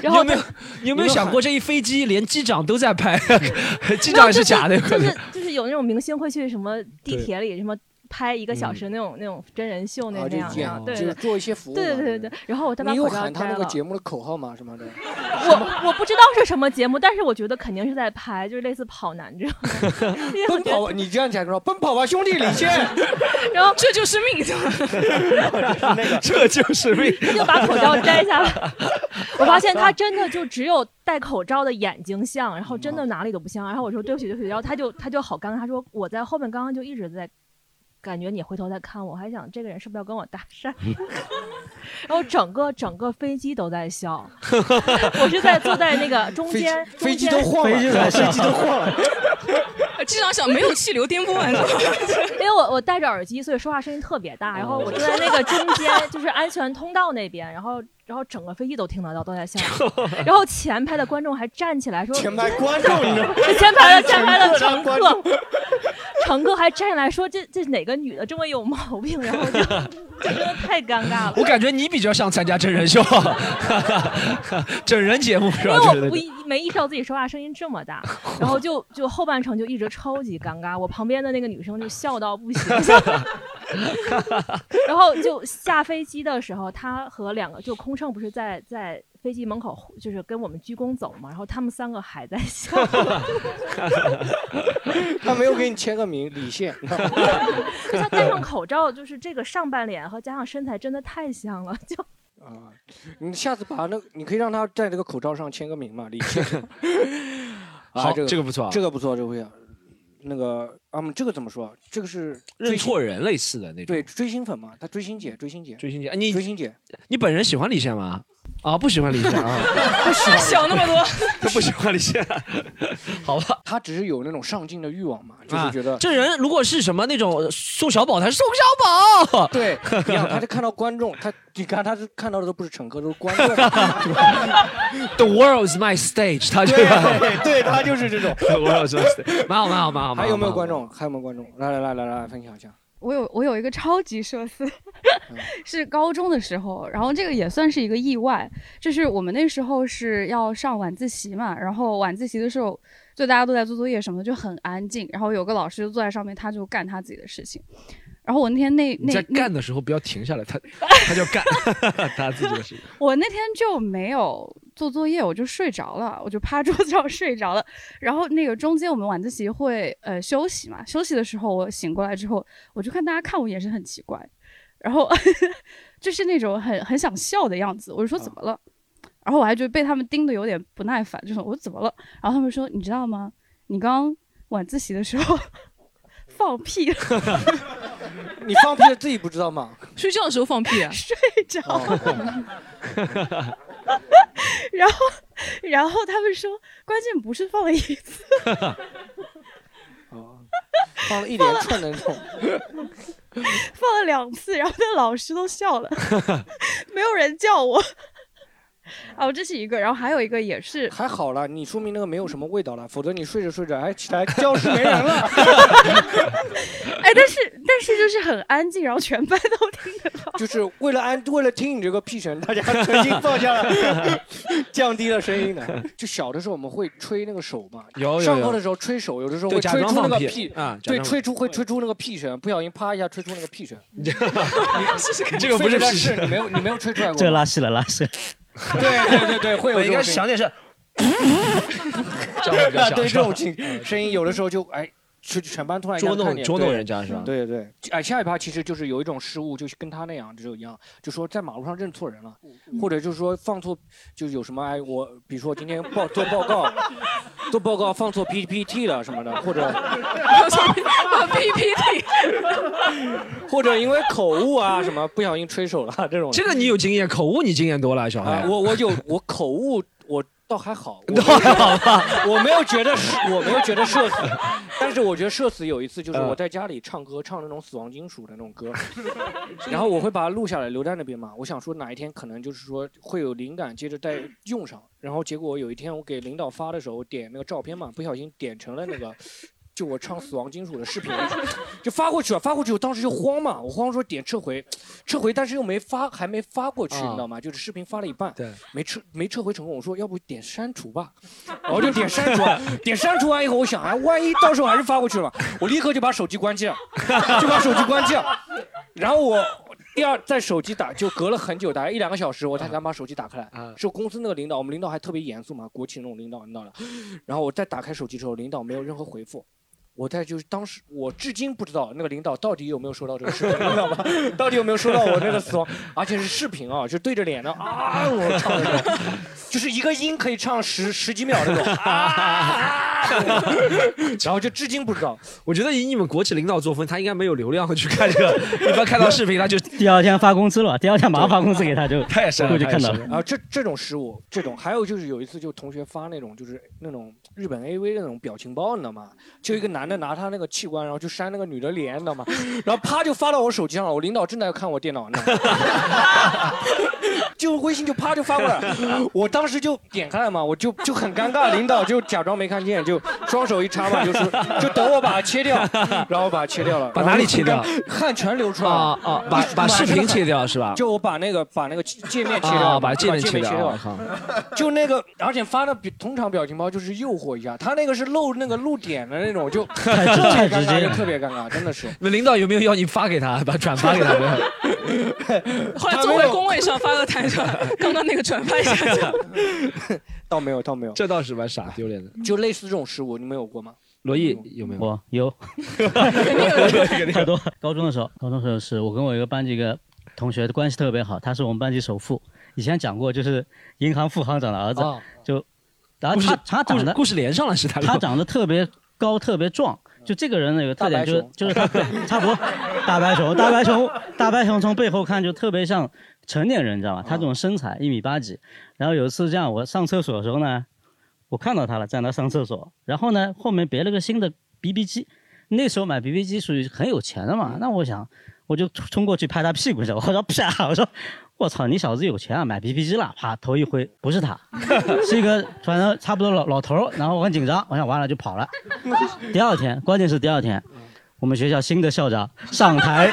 E: 然后
A: 你有没有你有没有想过，这一飞机连机长都在拍，机长也是假的，有可能
E: 就是就是有那种明星会去什么地铁里什么。拍一个小时那种、那种真人秀那
C: 啊，
E: 那样对，
C: 就是做一些服务。
E: 对对对对。然后我他把
C: 你有
E: 口罩
C: 喊他那个。节目的口号吗？什么的？
E: 我我不知道是什么节目，但是我觉得肯定是在拍，就是类似跑男这样。
C: 奔跑吧，你这样讲说，奔跑吧，兄弟，李现。
E: 然后
B: 这就是命，
A: 这就是命。
E: 他就把口罩摘下来，我发现他真的就只有戴口罩的眼睛像，然后真的哪里都不像。然后我说对不起对不起，然后他就他就好尴尬，他说我在后面刚刚就一直在。感觉你回头在看我，还想这个人是不是要跟我搭讪？然后整个整个飞机都在笑，我是在坐在那个 中间，
C: 飞机都晃了，飞机都晃了。
B: 机长想没有气流颠簸啊，
E: 因为我我戴着耳机，所以说话声音特别大。然后我坐在那个中间，就是安全通道那边，然后然后整个飞机都听得到，都在笑。然后前排的观众还站起来说：“
C: 前排观众，你知道吗？
E: 前排的前排的乘客，乘客还站起来说：这这哪个女的这么有毛病？然后就 就真的太尴尬了。
A: 我感觉你比较像参加真人秀，整人节目是吧？
E: 因为我不意没意识到自己说话声音这么大，然后就就后半程就一直超级尴尬，我旁边的那个女生就笑到不行。然后就下飞机的时候，他和两个就空乘不是在在飞机门口就是跟我们鞠躬走嘛，然后他们三个还在笑。
C: 他没有给你签个名，李现。
E: 就他戴上口罩，就是这个上半脸和加上身材真的太像了，就
C: 啊，你下次把那，你可以让他在这个口罩上签个名嘛，李现。啊
A: 好
C: 这个
A: 这个不错
C: 这个不错，这个不错。那个啊，嗯这个怎么说？这个是
A: 认错人类似的那种。
C: 对追星粉嘛，他追星姐，追星姐，
A: 追星姐，你
C: 追星姐，
A: 你本人喜欢李现吗？啊，不喜欢李现啊，
C: 不喜欢
B: 想那么多，
A: 他不喜欢李现，好吧？
C: 他只是有那种上进的欲望嘛，就是
A: 啊
C: 觉得
A: 这人如果是什么那种宋小宝，他是宋小宝，
C: 对，一样，他就看到观众，他你看他是看到的都不是乘客，都是观众。
A: The world is my stage，他就
C: 对对，他就是这种。
A: The world is my stage，蛮好蛮好蛮好。
C: 还有没有观众？还有没有观众？来来来来来，分享一下。
J: 我有我有一个超级社死，是高中的时候，然后这个也算是一个意外，就是我们那时候是要上晚自习嘛，然后晚自习的时候，就大家都在做作业什么的，就很安静，然后有个老师就坐在上面，他就干他自己的事情，然后我那天那那在
A: 干的时候不要停下来，他 他就干 他自己的事情。
J: 我那天就没有做作业，我就睡着了，我就趴桌子上睡着了。然后那个中间我们晚自习会呃休息嘛，休息的时候我醒过来之后，我就看大家看我眼神很奇怪，然后 就是那种很很想笑的样子，我就说怎么了？然后我还觉得被他们盯得有点不耐烦，就说我说怎么了？然后他们说你知道吗？你刚刚晚自习的时候放屁了。
C: 你放屁了自己不知道吗？
B: 睡觉的时候放屁啊？
J: 睡着
C: 哦
J: 了。然后，然后他们说，关键不是放了一次，
C: 放了一连串的那种。
J: 放了两次，然后那老师都笑了，没有人叫我。哦，这是一个，然后还有一个也是，
C: 还好了，你说明那个没有什么味道了，否则你睡着睡着，哎，起来教室没人了。
J: 哎，但是但是就是很安静，然后全班都听得到。
C: 就是为了安，为了听你这个屁声，大家曾经放下了，降低了声音的。就小的时候我们会吹那个手嘛，
A: 有有有
C: 上课的时候吹手，有的时候会吹出那个屁对，
A: 啊对
C: 吹出会吹出那个屁声，不小心啪一下吹出那个屁声。
A: 这个不是
C: 非常
A: 屁声
C: 是你没有你没有吹出来过吗？
D: 这个拉稀了，拉稀了。
C: 对对对对，会有
A: 我应该
C: 这种声音
A: 想点是
C: 对这种情声音，有的时候就哎。全全班突然
A: 捉弄捉弄
C: 对
A: 人家是吧
C: 对对，哎，下一趴其实就是有一种失误，就是跟他那样就一样，就说在马路上认错人了，或者就是说放错，就是有什么哎，我比如说今天报做报告，做报告放错 PPT 了什么的，或者
B: PPT，
C: 或者因为口误啊什么不小心吹手了这种。
A: 这个你有经验，口误你经验多了，小
C: 啊
A: 孩。，
C: 我我有我口误，我倒还好，我
A: 倒还好吧？
C: 我没有觉得是，我没有觉得社死，但是我觉得社死有一次就是
A: 嗯。
C: 我在家里唱歌，唱那种死亡金属的那种歌，然后我会把它录下来留在那边嘛，我想说哪一天可能就是说会有灵感，接着再用上，然后结果有一天我给领导发的时候点那个照片嘛，不小心点成了那个。就我唱死亡金属的视频，就发过去了，发过去，我当时就慌嘛，我慌说点撤回，撤回，但是又没发，还没发过去，
A: 啊
C: 你知道吗？就是视频发了一半，
A: 对，
C: 没撤没撤回成功，我说要不点删除吧，然后就点删除，点删除完以后，我想哎，万一到时候还是发过去了，我立刻就把手机关机了，就把手机关机了，然后我。第二，在手机打就隔了很久，大概一两个小时，我才敢把手机打开来。是公司那个领导，我们领导还特别严肃嘛，国企那种领导，你知道的。然后我再打开手机之后，领导没有任何回复。我在就是当时，我至今不知道那个领导到底有没有收到这个视频，你知道吗？到底有没有收到我那个死亡，而且是视频啊，就对着脸的啊，我唱那种，就是一个音可以唱十十几秒那种啊，然后就至今不知道。
A: 我觉得以你们国企领导作风，他应该没有流量去看这个。一般看到视频，他就
D: 第二天发工资了，第二天马上发工资给他就
A: 太深了
D: 过去看到了。
C: 啊，这这种失误，这种还有就是有一次，就同学发那种就是那种日本 AV 的那种表情包，你知道吗？就一个男的拿他那个器官，然后就扇那个女的脸，你知道吗？然后啪就发到我手机上了，我领导正在看我电脑，你知道吗？就微信就啪就发过来，我当时就点开了嘛，我就就很尴尬，领导就假装没看见，就双手一插嘛，就是就等我把它切掉，然后把它切掉了，
A: 把哪里切掉？
C: 汗全流出来了
A: 啊啊把 把视频切掉是吧
C: 就我把那个把那个界面切掉
A: 把界面切
C: 切掉
A: 掉我靠
C: 就那个，而且发的比通常表情包就是诱惑一下，他那个是露那个露点的那种，就
A: 太直接了
C: 特别尴尬，真的是。
A: 你们领导有没有要你发给他，把转发给他？
B: 后来坐回工位上发个弹出来，刚刚那个转发一下就。
C: 倒没有，倒没有，
A: 这倒是蛮傻丢脸的。
C: 就类似这种失误，你们有过吗？
A: 罗毅有没有？
D: 我有，太多。高中的时候，高中的时候是我跟我一个班级一个同学关系特别好，他是我们班级首富。以前讲过，就是银行副行长的儿子，然后他他长得
A: 故事连上了是他
D: 他长得特别高，特别壮。就这个人呢有个特点，就是就是他差不多大白熊，大白熊，大白熊从背后看就特别像成年人，你知道吧？他这种身材一米八几。然后有一次这样，我上厕所的时候呢，我看到他了，在那上厕所。然后呢，后面别了个新的 BB 机。那时候买 BB 机属于很有钱的嘛，那我想我就冲过去拍他屁股，你知道吗？我说啪，我说我操，你小子有钱啊，买 PP 机了。啪，头一挥，不是他，是一个反正差不多老老头。然后我很紧张，我想完了就跑了。第二天，关键是第二天。我们学校新的校长上台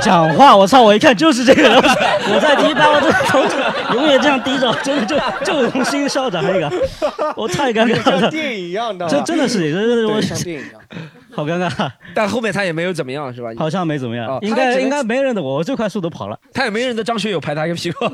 D: 讲话，我操！我一看就是这个人，我在第一班，我这头永远这样低着，真的就就从新校长那个，我太尴尬了。
C: 像电影一样的，
D: 这真的是，真的是我
C: 对像电影一样。
D: 好尴尬。
A: 但后面他也没有怎么样是吧？
D: 好像没怎么样
A: 哦，
D: 应该应该没认得我，我最快速度跑了，
A: 他也没认得张学友拍他一个屁股。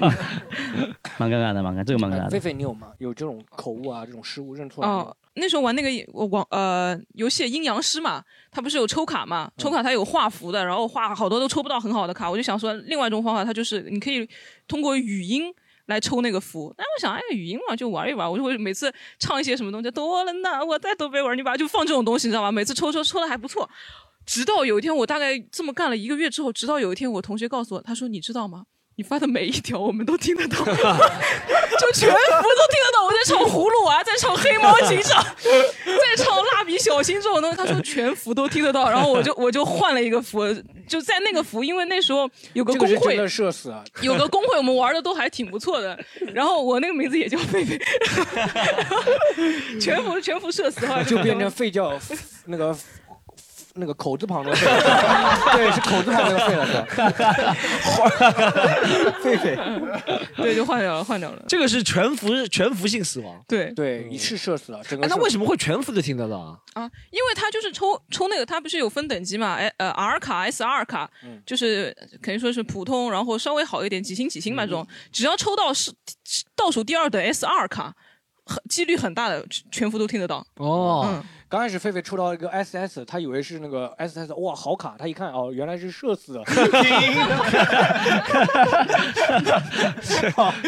D: 蛮尴尬的，蛮尴尬，这个蛮尴尬的。
C: 菲菲，你有吗？有这种口误啊，这种失误认错人吗？
B: 哦，那时候玩那个我网呃游戏阴阳师嘛，它不是有抽卡嘛？抽卡它有画符的，然后画好多都抽不到很好的卡，我就想说另外一种方法，它就是你可以通过语音。来抽那个符，那我想，哎，语音嘛，就玩一玩，我就会每次唱一些什么东西，多了呢，我在东北玩泥巴，就放这种东西，你知道吗？每次抽抽抽的还不错，直到有一天，我大概这么干了一个月之后，直到有一天，我同学告诉我，他说，你知道吗？你发的每一条我们都听得到，就全服都听得到。我在唱葫芦娃，在唱黑猫警长，在唱蜡笔小小心这种东西，他说全服都听得到，然后我就我就换了一个服，就在那个服，因为那时候有个工会
C: 这个是真的，社死啊！
B: 有个工会我们玩的都还挺不错的，然后我那个名字也叫狒狒，全服全服社死的话
C: 就变成废叫那个那个口字旁的吠，对，是口字旁那个吠了，是吧？狒狒，
B: 对，就换掉了，换掉了。
A: 这个是全服全服性死亡。
B: 对
C: 对，一是射死了，整个
A: 哎，那
C: 社
A: 为什么会全服都听得到啊？
B: 啊，因为他就是抽抽那个，他不是有分等级嘛？哎呃，R 卡、S R 卡，
C: 嗯
B: 就是可以说是普通，然后稍微好一点，几星几星嘛这
C: 嗯
B: 种，只要抽到是倒数第二的 S R 卡，很几率很大的全服都听得到。
A: 哦
B: 嗯，
C: 刚开始狒狒抽到一个 SS，他以为是那个 SS，哇，好卡！他一看哦，原来是社死的，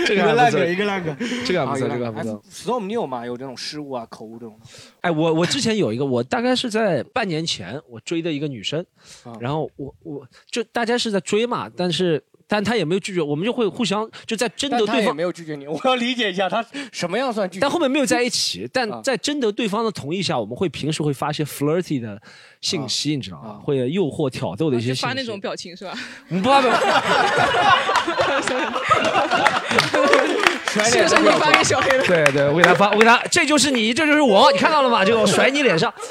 A: 这个
C: 烂梗，一个烂梗，
A: 这个还不错
C: 啊
A: 这个还不错。
C: 哎 Storm，你有吗？有这种失误啊、口误这种？
A: 哎，我我之前有一个，我大概是在半年前我追的一个女生，
C: 啊
A: 然后我我就大家是在追嘛，但是但他也没有拒绝，我们就会互相就在征得对方，
C: 没有拒绝你，我要理解一下他什么样算拒绝。
A: 但后面没有在一起，但
C: 啊
A: 在征得对方的同意下，我们会平时会发一些 flirty 的信息，你知道吗？会诱惑挑逗的一些信息。
B: 发那种表情是吧？
A: 不发表，
C: 甩
B: 这个是你发给小黑的。
A: 对对，我给他发，我给他，这就是你，这就是我，你看到了吗？这个我甩你脸上。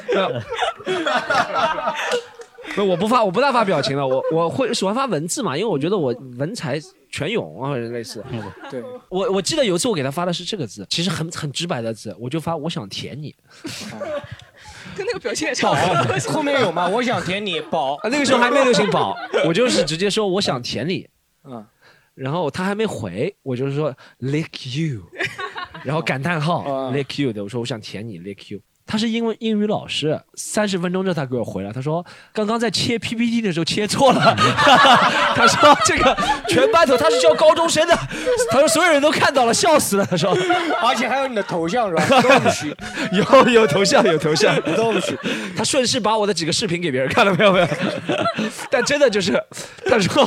A: 呃不，我不发，我不大发表情了，我我会喜欢发文字嘛，因为我觉得我文采全涌啊，或者类似。
C: 对，
A: 我我记得有一次我给他发的是这个字，其实很很直白的字，我就发我想舔你。
B: 跟那个表情也差不多。
C: 后面有吗？我想舔你宝
A: 啊，那个时候还没流行宝，我就是直接说我想舔你，
C: 嗯，
A: 然后他还没回，我就是说 lick you，然后感叹号
C: 嗯
A: lick you 的，我说我想舔你 lick you。他是英文英语老师，三十分钟之后他给我回来，他说刚刚在切 PPT 的时候切错了，他说这个全班头他是教高中生的，他说所有人都看到了，笑死了，他说，
C: 而且还有你的头像是吧？都不许，
A: 有有头像有头像，
C: 都不许。
A: 他顺势把我的几个视频给别人看了没有没有？但真的就是，他说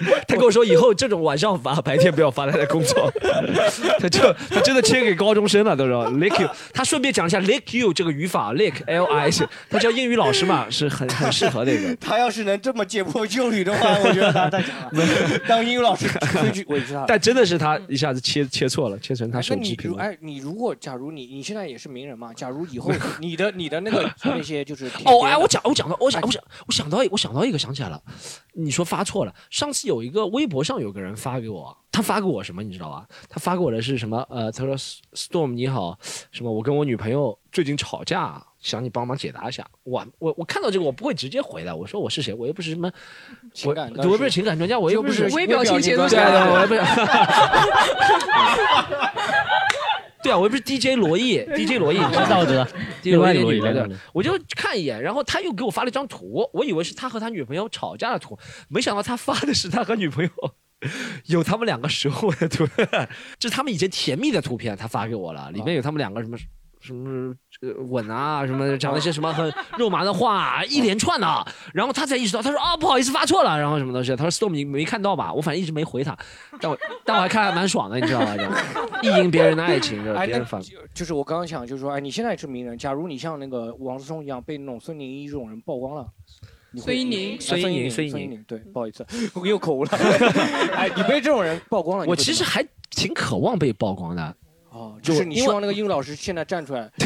A: 他跟我说以后这种晚上发，白天不要发，他在工作。他就他真的切给高中生了，都说 lick you。他顺便讲一下 lick you 这个语法，lick l i，他教英语老师嘛，是很很适合那个。
C: 他要是能这么解剖幼语的话，我觉得他太强了。当英语老师我也知道。
A: 但真的是他一下子切切错了，切成他手
C: 那
A: 机屏幕。
C: 你如哎，你如果假如你你现在也是名人嘛？假如以后你的你的那个那些就是
A: 哦，哎，我讲，我讲到，我想，我想，我想到，我想到一个，想起来了。你说发错了，上次有一个微博上有个人发给我，他发给我什么，你知道吧？他发给我的是什么？呃，他说 Storm 你好，什么？我跟我女朋友最近吵架，想你帮忙解答一下。我我我看到这个，我不会直接回的。我说我是谁？我又不是什么
C: 感
A: 我又不是情感专家，我又不是
B: 微表情解读家
A: 我又不是。对啊，我又不是 DJ 罗毅，DJ 罗毅
D: 知 道的
A: ，DJ
D: 另外一个
A: 罗毅女的。我就看一眼，然后他又给我发了一张图，我以为是他和他女朋友吵架的图，没想到他发的是他和女朋友有他们两个时候的图，这 是他们以前甜蜜的图片，他发给我了，里面有他们两个什么。什么呃吻啊，什么 讲了一些什么很肉麻的话，一连串的，然后他才意识到，他说啊不好意思发错了，然后什么东西，他说 Storm 你没看到吧？我反正一直没回他，但我但我还看还蛮爽的，你知道吧？就意淫别人的爱情，别人反。
C: 就就是我刚刚想，就是说，哎，你现在也是名人，假如你像那个王思聪一样被那种孙宁一这种人曝光了。
B: 孙一宁
C: 啊
A: 孙一宁
C: 宁，
A: 孙一宁
C: 对，不好意思，我又口误了。哎，你被这种人曝光了，
A: 我其实还挺渴望被曝光的。
C: 哦，
A: 就
C: 就是你希望那个英语老师现在站出来，
A: 你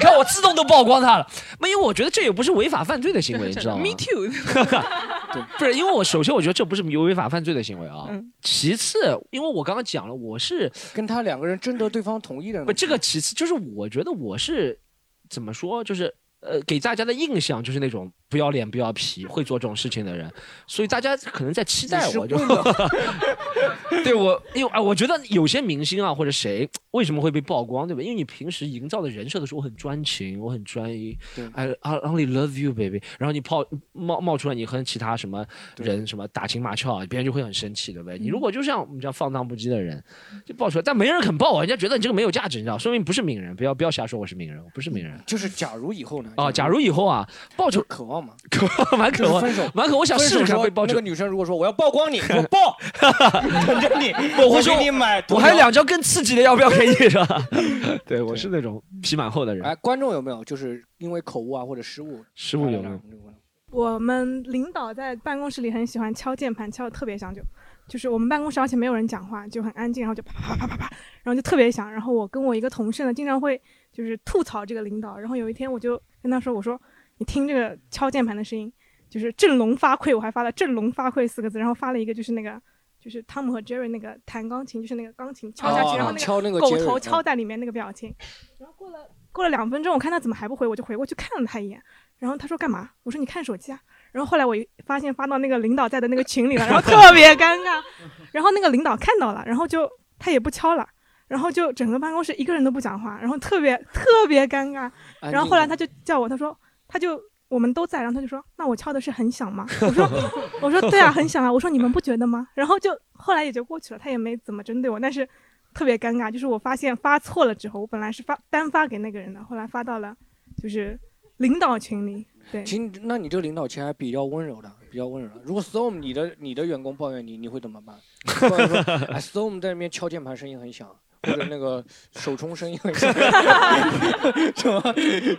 A: 看我自动都曝光他了，没因为我觉得这也不是违法犯罪的行为，你知道吗
B: Me too。
A: 不是因为我首先我觉得这不是有违法犯罪的行为啊，
B: 嗯
A: 其次因为我刚刚讲了我是
C: 跟他两个人征得对方同意的。
A: 不这个其次就是我觉得我是怎么说就是。呃，给大家的印象就是那种不要脸、不要皮、会做这种事情的人，所以大家可能在期待我，就对我，因为啊，我觉得有些明星啊或者谁为什么会被曝光，对吧？因为你平时营造的人设都是我很专情，我很专一
C: 对
A: ，I I only love you baby，然后你泡冒冒出来你和其他什么人什么打情骂俏，别人就会很生气，对不对？你如果就像我们这样放荡不羁的人，就爆出来，但没人肯爆啊，人家觉得你这个没有价值，你知道，说明不是名人，不要不要瞎说我是名人，我不是名人。
C: 就是假如以后呢？
A: 啊，假如以后啊，爆出
C: 渴望望嘛，
A: 蛮渴望
C: 就是分手，
A: 蛮渴我想试试
C: 分手说
A: 看被抱住
C: 那个女生如果说我要曝光你，我爆，等着你，
A: 我会说
C: 给你买，
A: 我还有两张更刺激的，要不要给你是吧？对，我是那种皮蛮厚的人。
C: 哎，观众有没有就是因为口误啊或者失误？
A: 失误有没有？
K: 我们领导在办公室里很喜欢敲键盘，敲的特别响，就就是我们办公室而且没有人讲话，就很安静，然后就啪啪啪啪啪，然后就特别响。然后我跟我一个同事呢，经常会就是吐槽这个领导。然后有一天我就跟他说，我说你听这个敲键盘的声音，就是振聋发聩，我还发了“振聋发聩”四个字，然后发了一个就是那个。就是汤姆和 Jerry 那个弹钢琴，就是那个钢琴敲下去，
C: 哦
K: 然后
C: 那个
K: 狗头
C: 嗯
K: 敲在里面那个表情。然后过了过了两分钟，我看他怎么还不回，我就回过去看了他一眼。然后他说干嘛？我说你看手机啊。然后后来我一发现发到那个领导在的那个群里了，然后特别尴尬。然后那个领导看到了，然后就他也不敲了，然后就整个办公室一个人都不讲话，然后特别特别尴尬。然后后来他就叫我，他说他就我们都在，然后他就说那我敲的是很响吗？我说我说对啊，很响啊。我说你们不觉得吗？然后就后来也就过去了，他也没怎么针对我，但是特别尴尬。就是我发现发错了之后，我本来是发单发给那个人的，后来发到了就是领导群里。对，
C: 其实，那你这个领导其实还比较温柔的，比较温柔的。如果 Storm 你的你的员工抱怨你，你会怎么办？哎，Storm 在那边敲键盘声音很响，或者那个手冲声音很响，什么？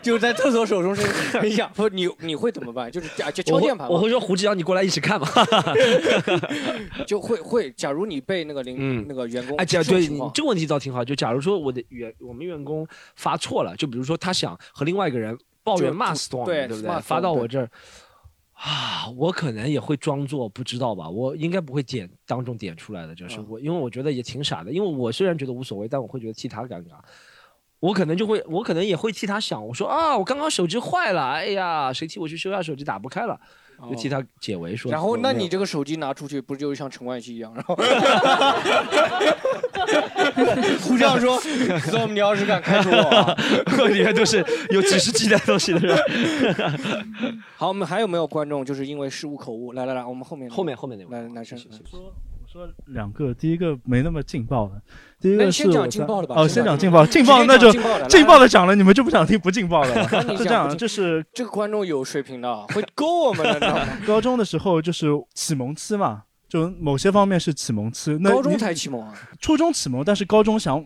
C: 就在厕所手冲声音很响，不，你你会怎么办？就是啊，就敲键盘嘛。
A: 我会说胡志阳，你过来一起看嘛。
C: 就会会，假如你被那个领、那个员工
A: 哎，假
C: 这种
A: 对你
C: 况
A: 这个问题倒挺好。就假如说我的员我们员工发错了，就比如说他想和另外一个人抱
C: 就
A: 怨骂
C: 就
A: Storm，
C: 对
A: 对不对？发到我这儿啊，我可能也会装作不知道吧，我应该不会点当众点出来的，就是
C: 嗯
A: 我，因为我觉得也挺傻的，因为我虽然觉得无所谓，但我会觉得替他尴尬。我可能就会，我可能也会替他想。我说啊，我刚刚手机坏了，哎呀，谁替我去修下手机打不开了，就替他解围说。
C: 哦然后，那你这个手机拿出去，不就像陈冠希一样？然后胡这样说，Storm，你要是敢开除我啊，
A: 里面都是有几十 G 的东西的人。
C: 好，我们还有没有观众就是因为失误口误？来来来，我们后面
A: 后面后面那
C: 位，来男生。
L: 说两个，第一个没那么劲爆的，第一个
C: 先讲劲爆的吧
L: 哦，
C: 先讲
L: 劲爆，劲爆那就
C: 劲爆的来
L: 劲爆的讲了，你们就不想听不劲爆的了。是这样，就是
C: 这个观众有水平的，会勾我们的，知道吗？
L: 高中的时候就是启蒙期嘛，就某些方面是启蒙期。那
C: 高中才启蒙啊？
L: 初中启蒙，但是高中想。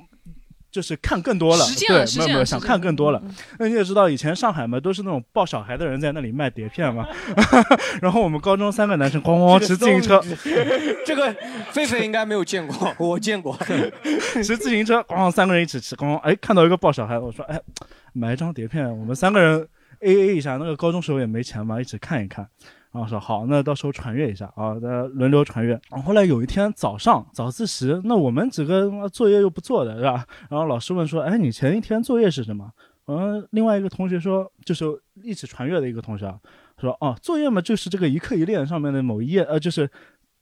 L: 就是看更多了，对，没有没有想看更多了。那你也知道，以前上海嘛，都是那种抱小孩的人在那里卖碟片嘛。然后我们高中三个男生咣咣骑自行车，
C: 这个狒狒应该没有见过，我见过。
L: 骑自行车，咣三个人一起骑，咣哎看到一个抱小孩，我说哎买一张碟片，我们三个人 A A 一下。那个高中时候也没钱嘛，一起看一看。然后说好，那到时候传阅一下啊，大家轮流传阅。然后后来有一天早上早自习，那我们几个作业又不做的是吧？然后老师问说，哎，你前一天作业是什么？嗯，另外一个同学说，就是一起传阅的一个同学啊，说哦，作业嘛就是这个一课一练上面的某一页，呃，就是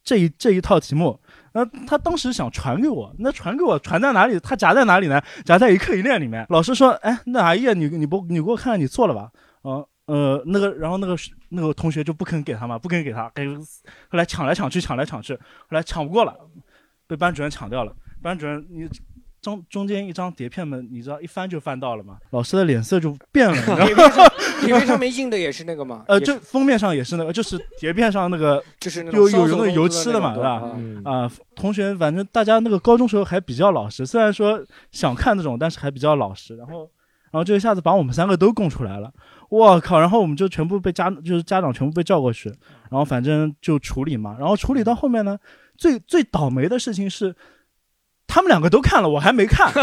L: 这一这一套题目。那他当时想传给我，那传给我传在哪里？他夹在哪里呢？夹在一课一练里面。老师说，哎，那哪一页你你不你给我看看你做了吧？啊。呃，那个，然后那个那个同学就不肯给他嘛，不肯给他，给后来抢来抢去，抢来抢去，后来抢不过了，被班主任抢掉了。班主任，你中中间一张碟片嘛，你知道一翻就翻到了嘛，老师的脸色就变了，你知道吗？
C: 碟片上碟片上面印的也是那个吗？
L: 呃，就封面上也是那个，就是碟片上那个，
C: 就是
L: 有有有那个油漆的嘛，对吧啊，同学，反正大家那个高中时候还比较老实，虽然说想看那种，但是还比较老实。然后，然后就一下子把我们三个都供出来了，我靠！然后我们就全部被家，就是家长全部被叫过去，然后反正就处理嘛。然后处理到后面呢，最最倒霉的事情是，他们两个都看了，我还没看。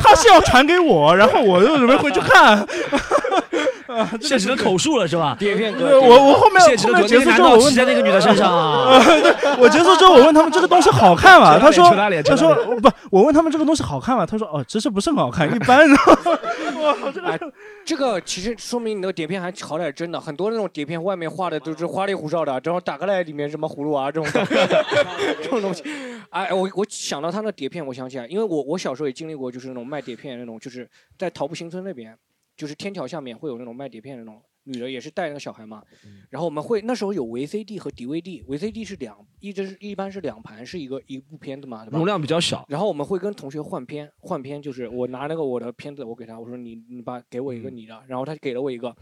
L: 他是要传给我，然后我又准备回去看。
A: 现实的口述了是吧？
C: 碟片
L: 哥我我后面
A: 现成的
L: 后面结束之后，我问
A: 骑在那个女的身上啊
L: 我结束之后，我问他们这个东西好看吗？他说
A: 求他
L: 说不，我问他们这个东西好看吗？他说哦，其实不是很好看，一般。
C: 哎，这个其实说明你那个碟片还好点真的，很多那种碟片外面画的都是花里胡哨的，然后打开来里面什么葫芦娃、这种这种东西。哎，我我想到他那碟片，我想起来，因为我我小时候也经历过，就是那种卖碟片那种，就是在桃步新村那边，就是天桥下面会有那种卖碟片的那种女的也是带那个小孩嘛，然后我们会那时候有 VCD 和 DVD，VCD 是两一直是一般是两盘是一个一部片子嘛，对吧？
A: 容量比较小。
C: 然后我们会跟同学换片，换片就是我拿那个我的片子，我给他，我说你你把给我一个你的，然后他给了我一个，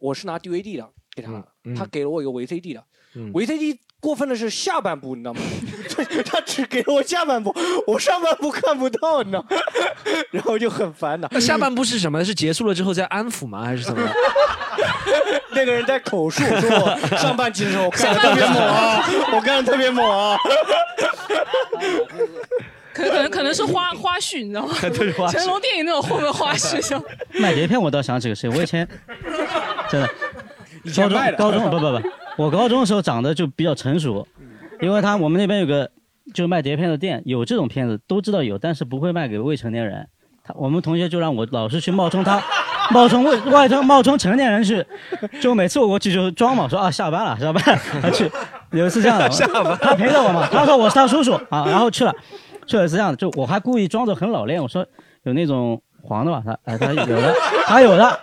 C: 我是拿 DVD 的给他，
A: 嗯
C: 他给了我一个 VCD 的、
A: 嗯。
C: VCD 过分的是下半部，你知道吗？他只给了我下半部，我上半部看不到，你知道吗？然后就很烦恼。
A: 那下半部是什么？是结束了之后再安抚吗？还是怎么？
C: 那个人在口述说我上半集的时候我看的特别猛啊，我看的特别猛啊。
B: 可可能可能是花花絮，你知道吗？
D: 对花
B: 成龙电影那种后面花絮，像
D: 卖碟片我倒想起个事，我以前真的高中
C: 以前卖的
D: 高中不不不，我高中的时候长得就比较成熟，因为他我们那边有个就卖碟片的店，有这种片子都知道有，但是不会卖给未成年人。他我们同学就让我老是去冒充他，冒充未外头冒充成年人去，就每次我过去就装嘛，说啊下班了下班了，他去 有一次这样的，他陪着我嘛，他说我是他叔叔啊，然后去了，去了是这样的，就我还故意装作很老练，我说有那种黄的吧，他哎他有的，他有的。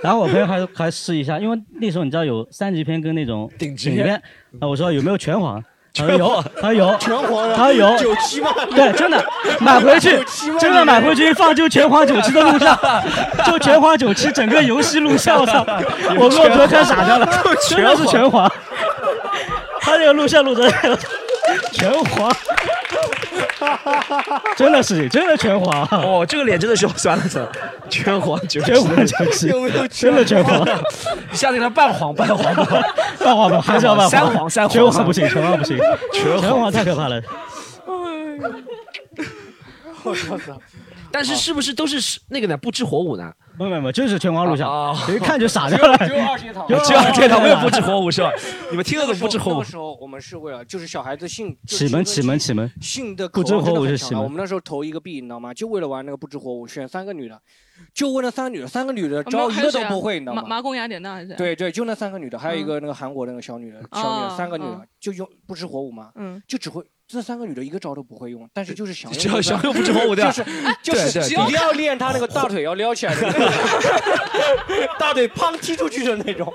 D: 然后我朋友还还试一下，因为那时候你知道有三级片跟那种
A: 顶级片。
D: 片，啊，我说有没有拳皇？他说有
A: 全黄，
D: 他有，
C: 全黄啊
D: 他有。
C: 97万。
D: 对，真的买回去，真的买回去一放就拳皇九七的录像，就拳皇九七整个游戏录像，我操！我跟我朋友看傻掉了，真的是拳皇，他这个录像录的全黄，真的是真的全黄，
A: 哦，这个脸真的是要酸了酸，全黄九
D: 全黄九七，
A: 有没有
D: 真的全黄？
A: 你下次给他半黄半黄不？
D: 半黄不还是要半
A: 三黄三黄。
D: 全黄不行，全黄不行，
A: 全黄
D: 太可怕了。
A: 但是是不是都是那个呢？不知火舞呢？
D: 不不不，就是全光录像
A: 啊，
D: 一看就傻掉了。
C: 只有二阶堂
D: 只有
A: 二阶堂没有不知
D: 知
A: 火舞是吧？你们听得懂不知火舞
C: 那个？时候我们是为了就是小孩子性就是
D: 启蒙启蒙启蒙
C: 性的
D: 不知火舞是启蒙
C: 我们那时候投一个币，你知道吗？就为了玩那个不知火舞，选三个女的，就问了三个女的，三个女的招一个都不会，你知道吗？
B: 麻麻宫雅典娜还是？
C: 对对，就那三个女的，还有一个那个韩国那个小女的，小女三个女的
B: 哦
C: 就用不知火舞嘛，
B: 嗯，
C: 就只会这三个女的一个招都不会用，但是就是想用
A: 只要想用不知火舞对吧
C: 就是 就是
A: 对对
C: 只要要 练她那个大腿要撩起来的，大腿砰踢出去的那种。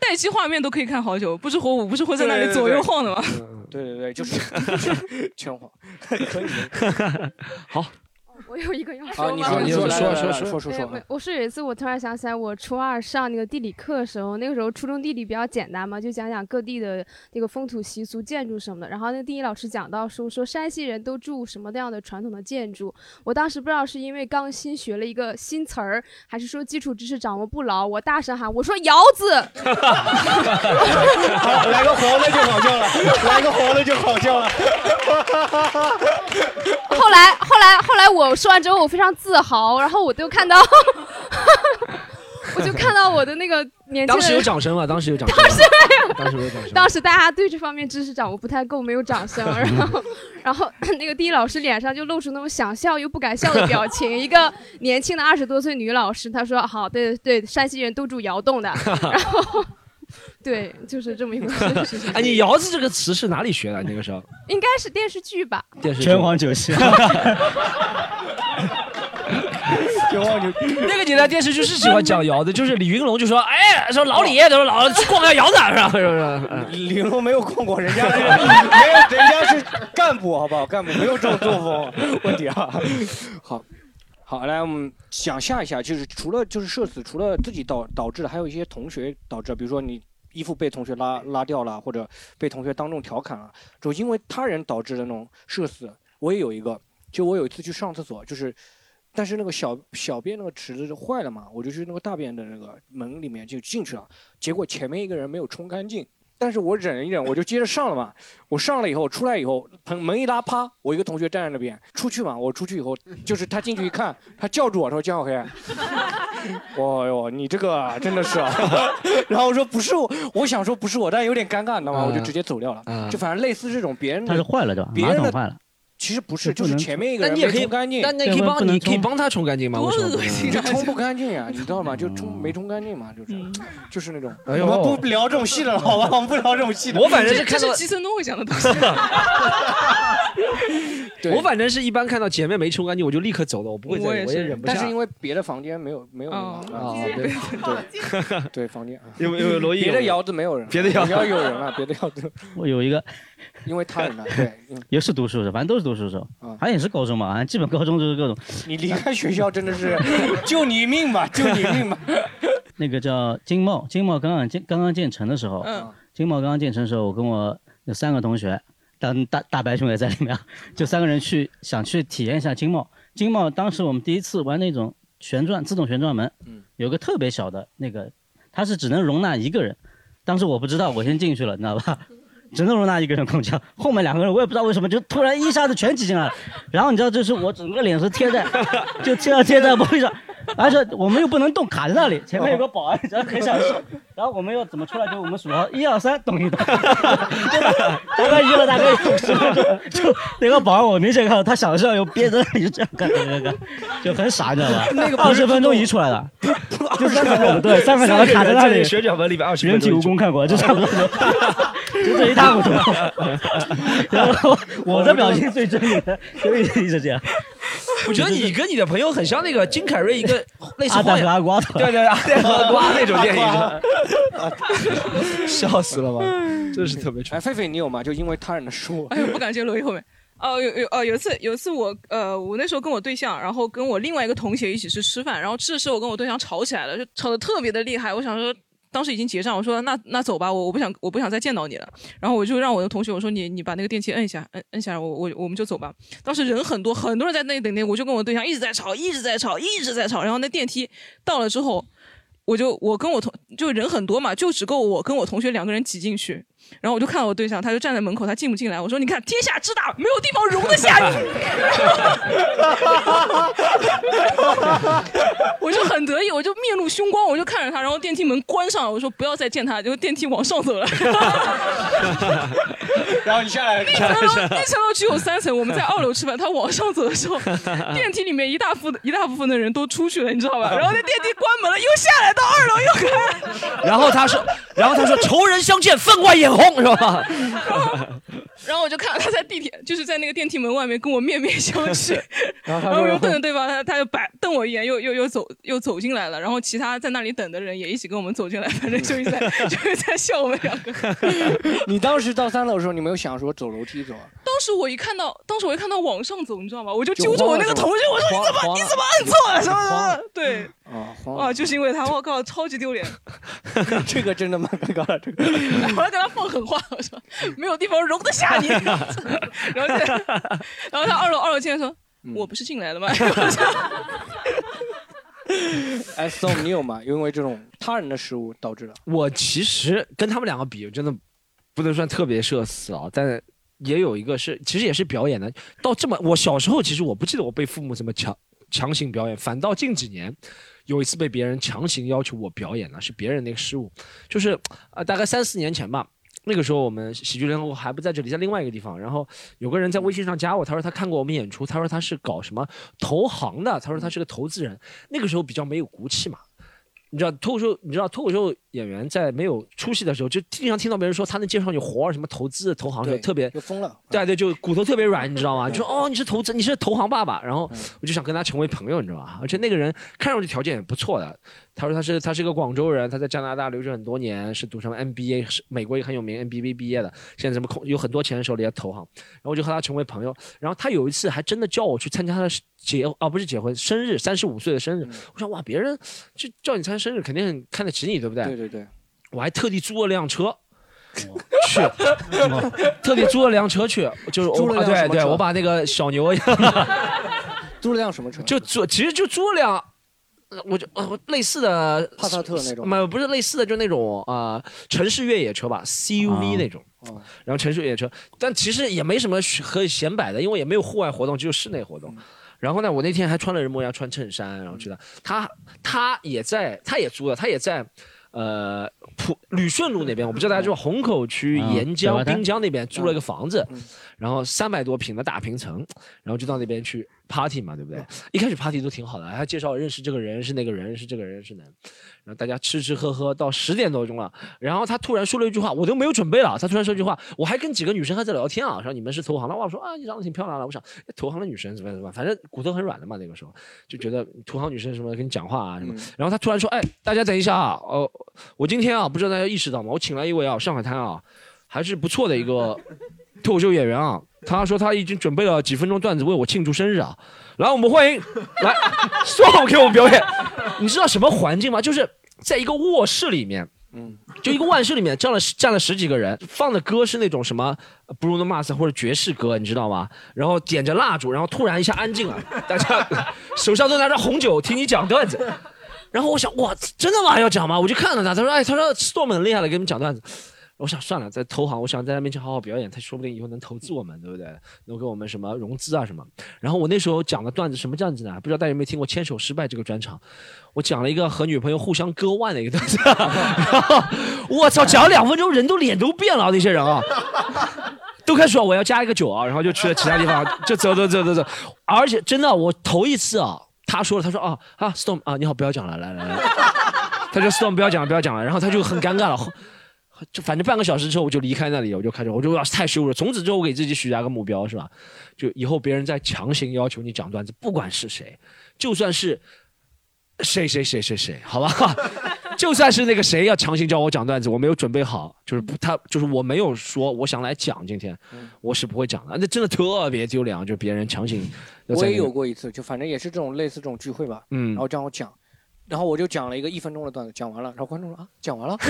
B: 待机画面都可以看好久，不知火舞不是会在那里左右晃的吗？
C: 对对对，就是全黄，可以。
A: 好，
M: 我有一个要
C: 啊
M: 说吗？
C: 你说你说
A: 说说说
C: 说
M: 我是有一次我突然想起来，我初二上那个地理课的时候，那个时候初中地理比较简单嘛，就讲讲各地的那个风土习俗、建筑什么的。然后那个地理老师讲到说说山西人都住什么样的传统的建筑，我当时不知道是因为刚新学了一个新词儿，还是说基础知识掌握不牢，我大声喊我说窑子。
C: 好，来个黄的就好笑了，来个黄的就好笑了。
M: 后来后来后来我说完之后，我非常自豪，然后我就看到，我就看到我的那个年轻
A: 当时有
M: 人。
A: 掌声吗？当时有掌声。
M: 当时没有，
A: 当时没有掌声。
M: 当时大家对这方面知识掌握不太够，没有掌声。然后，然后那个地理老师脸上就露出那种想笑又不敢笑的表情。一个年轻的二十多岁女老师，她说：“好，对对，山西人都住窑洞的。”然后，对，就是这么一回 事。
A: 哎，你“窑子”这个词是哪里学的？那个时候
M: 应该是电视剧吧？
A: 电视剧
D: 拳皇九七。
A: 那个年代电视剧是喜欢讲窑子，就是李云龙就说：“哎，说老李，他说老去逛个窑子，是吧？是不是？”
C: 李云龙没有逛过，人家是没有，人家是干部，好不好？干部没有这种作风问题啊。好，好，来我们想象一下，就是除了就是社死，除了自己导导致的，还有一些同学导致，比如说你衣服被同学拉拉掉了，或者被同学当众调侃了，就因为他人导致的那种社死。我也有一个，就我有一次去上厕所，就是。但是那个小小便那个池子就坏了嘛，我就去那个大便的那个门里面就进去了，结果前面一个人没有冲干净，但是我忍一忍，我就接着上了嘛。我上了以后出来以后，门门一拉，啪，我一个同学站在那边，出去嘛。我出去以后，就是他进去一看，他叫住我，他说江小黑，哇哟，你这个啊真的是啊。然后我说不是我，我想说不是我，但有点尴尬，你知道吗？我就直接走掉了。就反正类似这种别人的，
D: 它是坏了对吧？
C: 别人的
D: 坏了。
C: 其实不是，
D: 就
C: 是前面一个人
A: 那你也可以
C: 没冲干净，
A: 那那你可以帮你可以帮他冲干净吗？为什么不能？
C: 你就冲不干净呀，你知道吗？就冲没冲干净嘛，就是就是那种。
A: 哎呦
C: 我们不聊这种戏了，好吧？我们不聊这种戏了。
A: 我反正是看到
B: 基森东会讲的东西。
C: 对
A: 我反正是一般看到前面没冲干净，我就立刻走了，我不会再，我也忍不下。
C: 但是因为别的房间没有没有啊，对对对房间啊，
A: 因为因为罗毅
C: 别的窑子没有人，
A: 别的窑子
C: 要有人了，别的窑子
D: 我有一个，
C: 因为他人了，对，嗯
D: 也是读书的，反正都是读书的时候，好像也是高中嘛，好像基本高中就是各种。
C: 你离开学校真的是 救你一命吧，救你一命吧。
D: 那个叫金茂，金茂刚刚建刚刚建成的时候，
C: 嗯
D: 金茂刚刚建成的时候，我跟我有三个同学，当大大白熊也在里面，就三个人去想去体验一下金茂。金茂当时我们第一次玩那种旋转自动旋转门，有个特别小的那个，它是只能容纳一个人。当时我不知道，我先进去了，你知道吧？只能容纳一个人空降，后面两个人我也不知道为什么就突然一下子全挤进来了，然后你知道就是我整个脸是贴在，就贴在贴在玻璃上，而且我们又不能动，卡在那里，前面有个保安，然后很享受，然后我们要怎么出来？就我们数到一二三，动一动，大概移了大概有十分钟，就那个保安我明显看到他想象有憋在那里就这样干干干干，就很傻，你知道吧？
A: 那个
D: 二十分钟移出来了，就三个人对三个人卡在那里，
A: 旋转门里面二十
D: 人体蜈蚣看过，就差不多就就这一塌糊涂。然后我的表情最狰狞的，就一直这样。
A: 我觉得你跟你的朋友很像那个金凯瑞一个类似
D: 阿蛋
A: 荒野
D: 和阿瓜的
A: 对对阿蛋和阿瓜那种电影，笑死了吧？真是特别
C: 哎，狒狒你有吗？就因为他人的失误，
B: 哎呦，不敢接罗毅后面。哦，有有哦，有一次有一次我呃，我那时候跟我对象，然后跟我另外一个同学一起去吃饭，然后吃的时候我跟我对象吵起来了，就吵得特别的厉害。我想说，当时已经结账，我说那那走吧，我我不想我不想再见到你了。然后我就让我的同学我说你你把那个电梯摁一下，摁摁下来，我我我们就走吧。当时人很多，很多人在那里等那，我就跟我对象一直在吵，一直在吵，一直在吵。然后那电梯到了之后。我就我跟我同就人很多嘛，就只够我跟我同学两个人挤进去，然后我就看到我对象，他就站在门口，他进不进来？我说你看天下之大，没有地方容得下你。我就很得意，我就面露凶光，我就看着他，然后电梯门关上了，我说不要再见他，就电梯往上走了。
C: 然后你下来，
B: 那层楼那层楼只有三层，我们在二楼吃饭，他往上走的时候，电梯里面一大部一大部分的人都出去了，你知道吧？然后那电梯关门了，又下来到二楼又开。
A: 然后他说，然后他说仇人相见分外眼红，是吧？
B: 然后我就看到他在地铁，就是在那个电梯门外面跟我面面相觑，
C: 然后
B: 我
C: 就
B: 瞪着对方，他他就摆瞪我一眼，又又又走又走进来了，然后其他在那里等的人也一起跟我们走进来，反正就一直在 就是在笑我们两个。
C: 你当时到三楼的时候，你没有想说走楼梯走啊？
B: 当时我一看到，当时我一看到往上走，你知道吗？我就
C: 就
B: 揪着我那个同学，我说你怎么你怎么按错了什么什么？对，
C: 啊，
B: 啊，就是因为他，我靠，超级丢脸。
C: 这个真的蛮尴尬的，这个。
B: 我要跟他放狠话，我说没有地方容得下你。然后就，然后他二楼二楼进来说，
C: 嗯
B: 我不是进来了吗？
C: 哎，Storm，你有吗？因为这种他人的失误导致的。
A: 我其实跟他们两个比，真的不能算特别社死啊，但也有一个是，其实也是表演的。到这么，我小时候其实我不记得我被父母怎么强强行表演，反倒近几年有一次被别人强行要求我表演了，是别人那个失误，就是呃大概三四年前吧。那个时候我们喜剧联合国还不在这里，在另外一个地方。然后有个人在微信上加我，他说他看过我们演出，他说他是搞什么投行的，他说他是个投资人。那个时候比较没有骨气嘛，你知道脱口秀，你知道脱口秀演员在没有出息的时候，就经常听到别人说他能介绍你活儿，什么投资、投行，就特别
C: 就疯了。
A: 对对，就骨头特别软，你知道吗？就说哦，你是投资，你是投行爸爸，然后我就想跟他成为朋友，你知道吧？而且那个人看上去条件也不错的，他说他是他是个广州人，他在加拿大留学很多年，是读什么 MBA，是美国一个很有名 MBA 毕业的，现在什么空有很多钱手里也投行，然后我就和他成为朋友。然后他有一次还真的叫我去参加他的结哦不是结婚生日，三十五岁的生日。我说哇，别人就叫你参加生日，肯定很看得起你，对不对？
C: 对对对。
A: 我还特地租了辆车。去，特地租了辆车去，就是我
C: 租了辆
A: 对对，
C: 什么车
A: 我把那个小牛
C: 租了辆什么车？
A: 就租，其实就租了辆，呃我就呃类似的
C: 帕萨特那种
A: 没有不是类似的，就那种啊、呃城市越野车吧，CUV 那种。
C: 哦
A: 然后城市越野车，但其实也没什么可以显摆的，因为也没有户外活动，只有室内活动。然后呢，我那天还穿了人模样，穿衬衫，然后去的。他他也在，他也租了，他也在，呃，普旅顺路那边，我不知道大家知道虹口区
D: 嗯
A: 沿江、滨江那边租了一个房子，然后三百多平的大平层，然后就到那边去 party 嘛，对不对？一开始 party 都挺好的，还介绍认识这个人是那个人是这个人是那，然后大家吃吃喝喝到十点多钟了，然后他突然说了一句话，我都没有准备了，他突然说一句话，我还跟几个女生还在聊天啊，说你们是投行的，哇，我说啊你长得挺漂亮的，我想哎投行的女生怎么样怎么样，反正骨头很软的嘛，那个时候就觉得投行女生什么跟你讲话啊什么，然后他突然说，哎，大家等一下啊，哦，我今天啊，不知道大家意识到吗？我请来一位啊上海滩啊还是不错的一个脱口秀演员啊，他说他已经准备了几分钟段子为我庆祝生日啊，来我们欢迎 来 so 给我们表演。你知道什么环境吗？就是在一个卧室里面，嗯，就一个卧室里面站了站了十几个人，放的歌是那种什么 Bruno Mars 或者爵士歌，你知道吗？然后点着蜡烛，然后突然一下安静了，大家手上都拿着红酒听你讲段子。然后我想，哇，真的吗？要讲吗？我就看了他，他说，哎，他说 Storm 很厉害的，给你们讲段子。我想算了，在投行，我想在他面前好好表演，他说不定以后能投资我们，对不对？能给我们什么融资啊什么。然后我那时候讲的段子什么段子呢？不知道大家有没有听过《牵手失败》这个专场？我讲了一个和女朋友互相割腕的一个段子。然后我操，讲了两分钟，人都脸都变了，那些人啊，都开始说我要加一个酒啊，然后就去了其他地方，就走走走走走。而且真的，我头一次啊，他说了，他说啊啊，Storm 啊，你好，不要讲了，来来来，他说 Storm 不要讲了，不要讲了，然后他就很尴尬了。就反正半个小时之后我就离开那里，我就开始我就要太羞辱了。从此之后我给自己许下个目标是吧？就以后别人再强行要求你讲段子，不管是谁，就算是谁谁谁谁谁，好吧？就算是那个谁要强行叫我讲段子，我没有准备好，就是不他就是我没有说我想来讲今天，我是不会讲的。那真的特别丢脸，就别人强行。
C: 我也有过一次，就反正也是这种类似这种聚会吧，嗯，然后叫我讲。然后我就讲了一个一分钟的段子，讲完了，然后观众说啊，讲完了，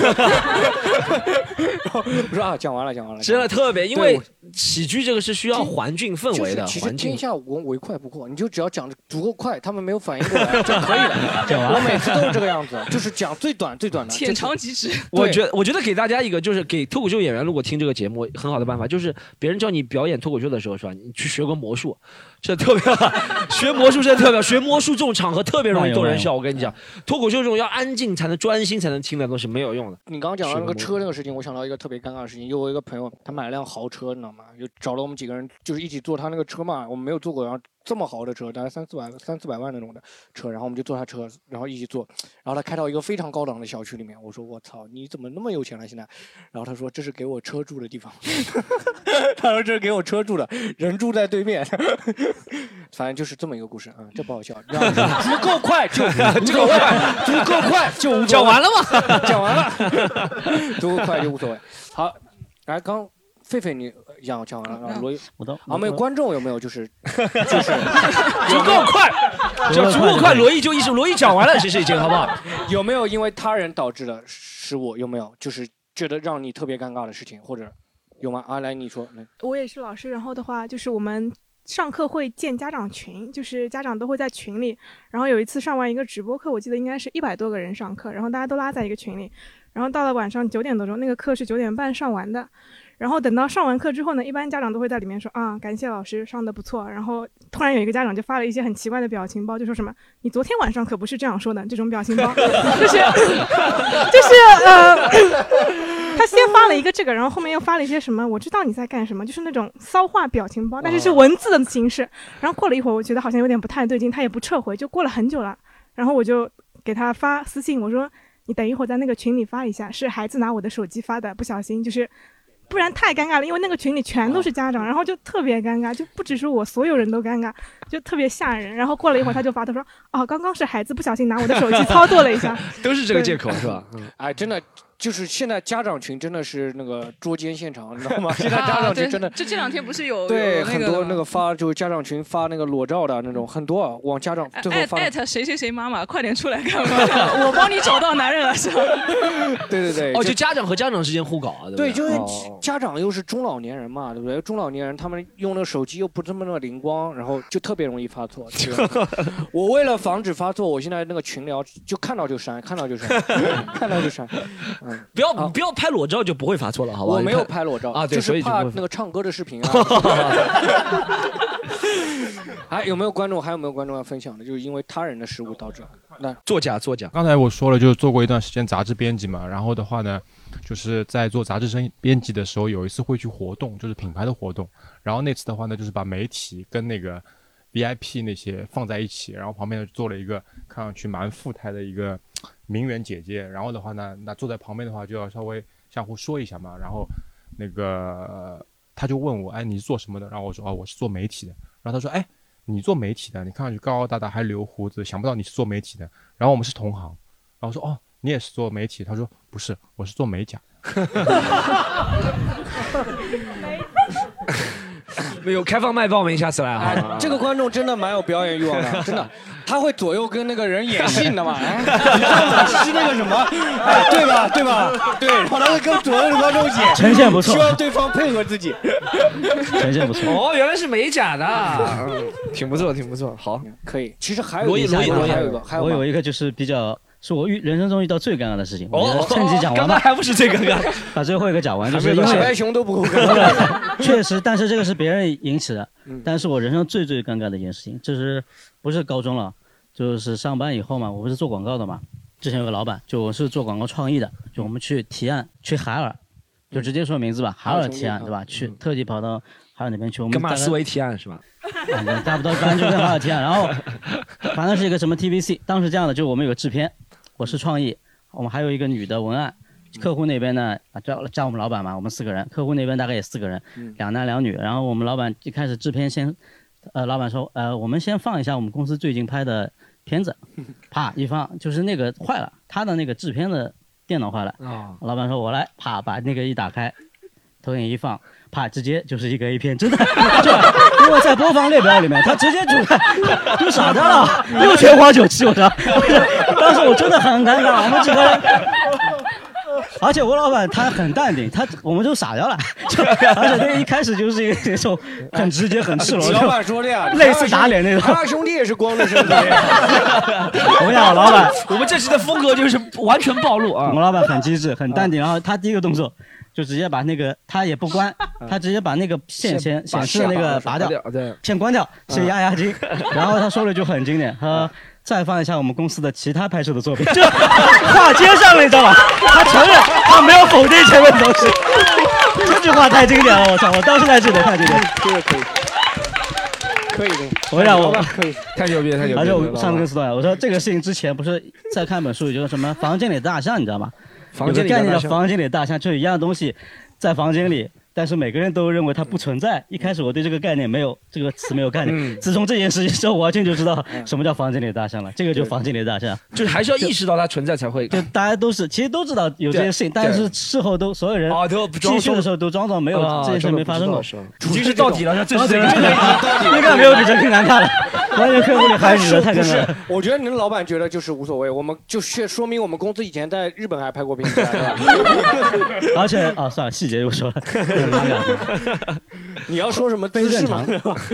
C: 我说啊，讲完了，讲完了，
A: 真的特别，因为喜剧这个是需要环境氛围的，
C: 其实天下无唯快不破，你就只要讲的足够快，他们没有反应过来就可以了。我每次都是这个样子，就是讲最短最短的，
B: 浅尝即止。
A: 我觉得，我觉得给大家一个就是给脱口秀演员，如果听这个节目很好的办法，就是别人叫你表演脱口秀的时候，是吧？你去学个魔术，这特别好。学魔术真的特别好，学魔术这种场合特别容易逗人笑。我跟你讲，脱口秀这种要安静才能专心才能听的东西没有用的。
C: 你刚刚讲到那个车那个事情，我想到一个特别尴尬的事情，就我一个朋友，他买了辆豪车，你知道吗？就找了我们几个人，就是一起坐他那个车嘛，我们没有坐过，然后这么豪的车，大概三四百、三四百万那种的车，然后我们就坐他车，然后一起坐，然后他开到一个非常高档的小区里面，我说我操，你怎么那么有钱了现在？然后他说这是给我车住的地方，他说这是给我车住的，人住在对面，反正就是这么一个故事啊，这不好笑，足够快就足够快，足够快就
A: 讲完了吗？
C: 讲完了，足够快就无所谓。好，来刚。狒狒，你讲讲完了，然后罗毅，
D: 我都
C: 啊，没有观众有没有就是 就是
A: 足够快，就足够快。罗毅就意思罗毅讲完了其实已经，好不好？
C: 有没有因为他人导致的失误？有没有就是觉得让你特别尴尬的事情，或者有吗？啊，来你说，来。
K: 我也是老师，然后的话就是我们上课会建家长群，就是家长都会在群里。然后有一次上完一个直播课，我记得应该是一百多个人上课，然后大家都拉在一个群里。然后到了晚上九点多钟，那个课是九点半上完的。然后等到上完课之后呢，一般家长都会在里面说啊，感谢老师上的不错。然后突然有一个家长就发了一些很奇怪的表情包，就说什么你昨天晚上可不是这样说的这种表情包，就是就是呃，他先发了一个这个，然后后面又发了一些什么，我知道你在干什么，就是那种骚话表情包，但是是文字的形式。然后过了一会儿，我觉得好像有点不太对劲，他也不撤回，就过了很久了。然后我就给他发私信，我说你等一会儿在那个群里发一下，是孩子拿我的手机发的，不小心就是。不然太尴尬了，因为那个群里全都是家长，然后就特别尴尬，就不只是我，所有人都尴尬，就特别吓人。然后过了一会儿，他就发，他说：“哦，刚刚是孩子不小心拿我的手机操作了一下。”
A: 都是这个借口是吧？
C: 哎，真的。就是现在家长群真的是那个捉奸现场，你知道吗？现在家长群真的，
B: 就这两天不是有
C: 对很多那个发就是家长群发那个裸照的那种很多，往家长最后发
B: 艾特谁谁谁妈妈，快点出来看 我帮你找到男人了是吧？
C: 对对对，
A: 哦，就家长和家长之间互搞啊，
C: 对，
A: 不
C: 就是家长又是中老年人嘛，对不对？中老年人他们用那个手机又不这么的灵光，然后就特别容易发错。我为了防止发错，我现在那个群聊就看到就删，看到就删，看到就删。嗯，
A: 不要不要。拍裸照就不会发错了，好吧？
C: 我没有拍裸照
A: 啊，对，
C: 所
A: 以
C: 怕那个唱歌的视频啊。还有没有观众？还有没有观众要分享的？就是因为他人的失误导致。那
A: 作假，作假。
G: 刚才我说了，就是做过一段时间杂志编辑嘛。然后的话呢，就是在做杂志生编辑的时候，有一次会去活动，就是品牌的活动。然后那次的话呢，就是把媒体跟那个 VIP 那些放在一起，然后旁边呢坐了一个看上去蛮富态的一个名媛姐姐，然后的话呢，那坐在旁边的话就要稍微相互说一下嘛，然后那个、呃他就问我，哎，你是做什么的？然后我说，哦，我是做媒体的。然后他说，哎，你做媒体的，你看上去高高大大，还留胡子，想不到你是做媒体的。然后我们是同行。然后我说，哦，你也是做媒体？他说，不是，我是做美甲。
A: 没有开放麦报名，下次来
C: 哎
A: 啊。，
C: 这个观众真的蛮有表演欲望的，真的，他会左右跟那个人演戏的嘛？哎，你知道吗？是那个什么，哎，对吧？对吧？对，然后他会跟左右的观众演，
D: 呈现不错
C: 希望对方配合自己。
D: 呈现不错。
A: 哦，原来是美甲的，嗯挺不错，挺不错。好，
C: 可以。其实还有
A: 罗毅，罗毅，
C: 还有一个，还有
D: 我有一个就是比较是我遇人生中遇到最尴尬的事情，
A: 哦
D: 我趁机讲完吧。
A: 还不是最尴尬，
D: 把最后一个讲完，就是因
C: 小白
D: 为
C: 熊都不够尴尬。
D: 确实，但是这个是别人引起的
C: 嗯，
D: 但是我人生最最尴尬的一件事情，就是不是高中了，就是上班以后嘛，我不是做广告的嘛，之前有个老板，就我是做广告创意的，就我们去提案去海尔，就直接说名字吧，海尔提案对吧？去特地跑到海尔那边去，我们
A: 跟马思维提案是吧？
D: 啊，差不多，反正就跟海尔提案。然后反正是一个什么 TVC，当时这样的，就我们有个制片，我是创意，我们还有一个女的文案。客户那边呢，啊，叫叫我们老板嘛，我们四个人，客户那边大概也四个人，两男两女。然后我们老板一开始制片先，呃，老板说，呃，我们先放一下我们公司最近拍的片子，啪一放，就是那个坏了，他的那个制片的电脑坏了，
A: 啊，
D: 老板说我来，啪把那个一打开，投影一放，啪直接就是一个 A 片，真的，就因为在播放列表里面，他直接就就傻掉了，六千花九七，我操！当时我真的很尴尬，我们几个人。而且吴老板他很淡定，他我们就傻掉了，就 而且那个一开始就是一个那种很直接、很赤裸，
C: 老板说的呀，
D: 类似打脸那种。
C: 他兄弟也是光着身子。
D: 我跟你讲，老板，
A: 我们这期的风格就是完全暴露啊
D: 我！们老板很机智，很淡定，然后他第一个动作就直接把那个他也不关，他直接把那个线先显示的那个拔掉，
A: 对，
D: 先关掉，先压压惊。然后他说了一句很经典，他说再放一下我们公司的其他拍摄的作品，就话接上了，你知道吧？他承认他没有否定前面的东西，这句话太经典了，我操！我当时才记得太经典。
C: 这个可以，可以的。
D: 我跟你讲，我
C: 可以，
A: 太牛逼了，太牛逼了！
D: 而且我上次跟司导讲，我说这个事情之前不是在看本书，就是什么房间里的大象，你知道吗？
A: 房间里
D: 有个概念
A: 的
D: 房间里大象，就是一样东西在房间里，但是每个人都认为它不存在。一开始我对这个概念没有这个词没有概念，
A: 嗯
D: 自从这件事情之后，我完全就知道什么叫房间里的大象了。这个就房间里的大象，
A: 就是还是要意识到它存在才会。
D: 就大家都是其实都知道有这件事情，但是事后都所有人
A: 哦都
D: 继续的时候都装作没有
A: 啊
D: 这件事没发生过。
A: 已经是到底了，这是这个
D: 这个应该没有比这更难看了。完全客户里还是太尴尬了。，
C: 我觉得你们老板觉得就是无所谓，我们就确说明我们公司以前在日本还拍过片子？
D: 而且啊，算了，细节就不说了。
C: 你要说什么姿势吗？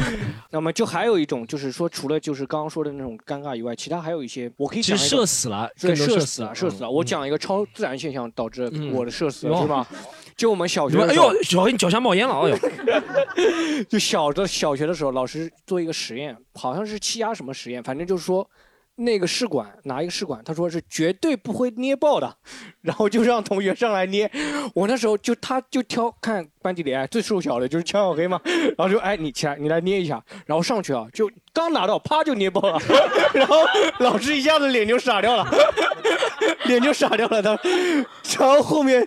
C: 那么就还有一种，就是说除了就是刚刚说的那种尴尬以外，其他还有一些，我可以
A: 其实
C: 讲一个
A: 社死了，
C: 对，
A: 更多
C: 社死了，
A: 死了，
C: 社死了。我讲一个超自然现象导致
A: 嗯
C: 我的社死了，是吧？就我们小学
A: 哎呦，小心脚下冒烟了，哎呦！
C: 就小的小学的时候，老师做一个实验，好像是气压什么实验，反正就是说。那个试管拿一个试管，他说是绝对不会捏爆的，然后就让同学上来捏。我那时候就他就挑看班级里哎最瘦小的就是江小黑嘛，然后就哎你起来你来捏一下，然后上去啊就刚拿到啪就捏爆了，然后老师一下子脸就傻掉了，脸就傻掉了他，然后后面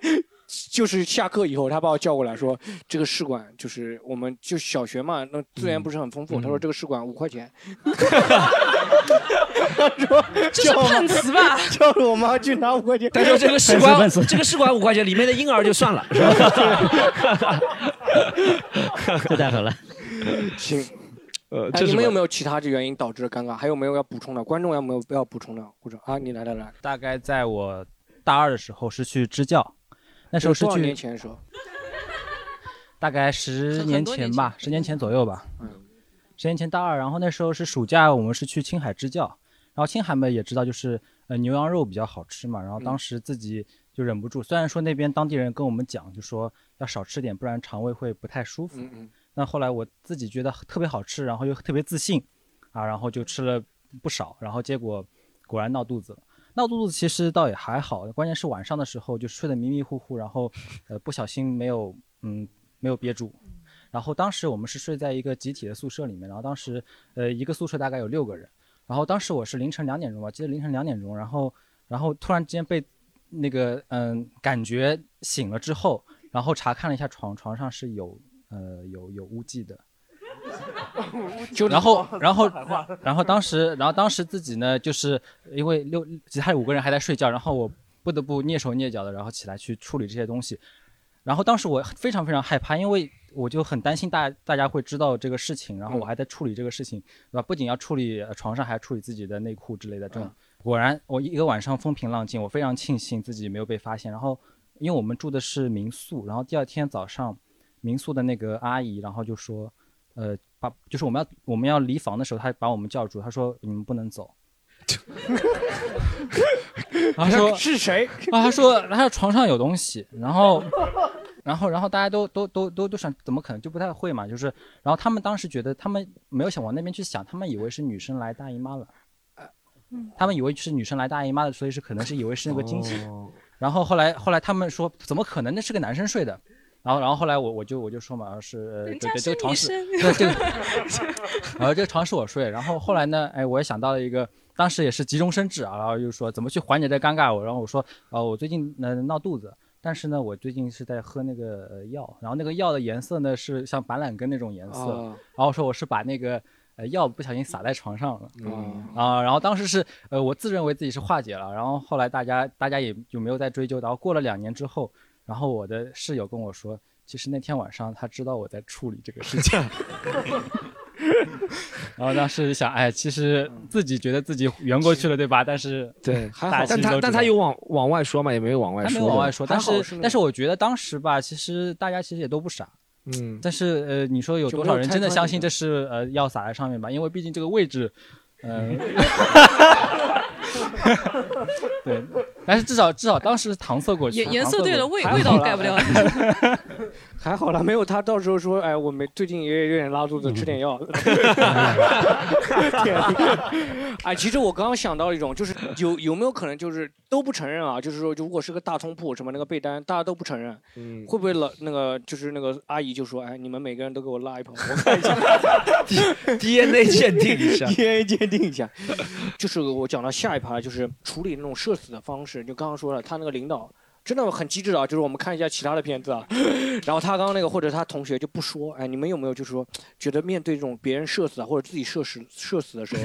C: 就是下课以后，他把我叫过来说，这个试管就是我们就小学嘛，那资源不是很丰富。他说这个试管五块钱。他说
B: 这是碰瓷吧？
C: 叫着我妈去拿五块钱。
A: 他说这个试管，这个试管五块钱，里面的婴儿就算了，是吧？
D: 这太狠了。
C: 行。
A: 呃，
C: 哎，你们有没有其他的原因导致的尴尬？还有没有要补充的？观众有没有要补充的？或者啊，你来来来，
N: 大概在我大二的时候是去支教，那时候是
C: 多少
N: 去
C: 年前的时候？
N: 大概十年前吧，十年前左右吧。嗯，十年前大二，然后那时候是暑假，我们是去青海支教，然后青海嘛也知道就是呃牛羊肉比较好吃嘛，然后当时自己就忍不住，虽然说那边当地人跟我们讲，就说要少吃点，不然肠胃会不太舒服。
C: 嗯嗯。
N: 那后来我自己觉得特别好吃，然后又特别自信，啊，然后就吃了不少，然后结果果然闹肚子了。闹肚子其实倒也还好，关键是晚上的时候就睡得迷迷糊糊，然后呃不小心没有嗯没有憋住，然后当时我们是睡在一个集体的宿舍里面，然后当时呃一个宿舍大概有六个人，然后当时我是凌晨两点钟吧，记得凌晨两点钟，然后然后突然之间被那个嗯感觉醒了之后，然后查看了一下床，床上是有呃有有污迹的。
C: 就
N: 然后，然后，然后当时，然后当时自己呢，就是因为六其他五个人还在睡觉，然后我不得不蹑手蹑脚的，然后起来去处理这些东西。然后当时我非常非常害怕，因为我就很担心大大家会知道这个事情，然后我还在处理这个事情，对吧？不仅要处理呃床上，还要处理自己的内裤之类的这种。果然，我一个晚上风平浪静，我非常庆幸自己没有被发现。然后，因为我们住的是民宿，然后第二天早上，民宿的那个阿姨，然后就说，呃，把就是我们要我们要离房的时候，他把我们叫住，他说你们不能走。然后说
C: 是谁？
N: 啊，他说，他说床上有东西，然后，然后，然后大家都都都都都想，怎么可能就不太会嘛？就是，然后他们当时觉得，他们没有想往那边去想，他们以为是女生来大姨妈了，他们以为是女生来大姨妈的，所以是可能是以为是那个惊喜。然后后来后来他们说，怎么可能？那是个男生睡的。然后然后后来我我就我就说嘛，是呃对对，这个床是，对这个，然后这个床是我睡。然后后来呢，哎，我也想到了一个。当时也是急中生智啊，然后又说怎么去缓解这尴尬。我然后我说，呃，我最近呢闹肚子，但是呢，我最近是在喝那个呃药，然后那个药的颜色呢是像板蓝根那种颜色。然后说我是把那个呃药不小心洒在床上了。啊，然后当时是呃我自认为自己是化解了，然后后来大家大家也就没有再追究。然后过了两年之后，然后我的室友跟我说，其实那天晚上他知道我在处理这个事情。然后当时想，哎，其实自己觉得自己圆过去了，对吧？但是
A: 对，
N: 还好。
A: 但他但他有往往外说嘛，也没有往外说。
N: 没有往外说，但是但是我觉得当时吧，其实大家其实也都不傻。
A: 嗯。
N: 但是呃，你说有多少人真的相信这是呃药洒在上面吧？因为毕竟这个位置，嗯。对，但是至少至少当时搪塞过去。
B: 颜颜色对了，味味道 改不了。
C: 还好了，没有他到时候说，哎，我没最近也有点拉肚子，吃点药。哎，其实我刚刚想到一种，就是有有没有可能就是都不承认啊？就是说，如果是个大通铺，什么那个被单，大家都不承认，
A: 嗯，
C: 会不会老那个就是那个阿姨就说，哎，你们每个人都给我拉一盆，我看一下
A: DNA 鉴定一下
C: ，DNA 鉴定一下。就是我讲到下一趴，就是处理那种社死的方式。就刚刚说了，他那个领导。真的很机智啊！就是我们看一下其他的片子啊，然后他刚刚那个或者他同学就不说，哎，你们有没有就是说觉得面对这种别人社死啊或者自己社死社死的时候，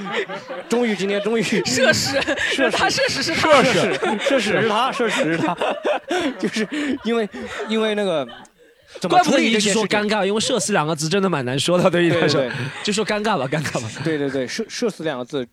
C: 终于今天终于
B: 社死，
C: 社
B: 他社死是他
C: 社死，社死是他，社死是他，就是因为因为那个，
A: 怪不得你一直说尴尬，因为社死两个字真的蛮难说的，对于来说，就说尴尬吧，尴尬吧。
C: 对对对，社社死两个字，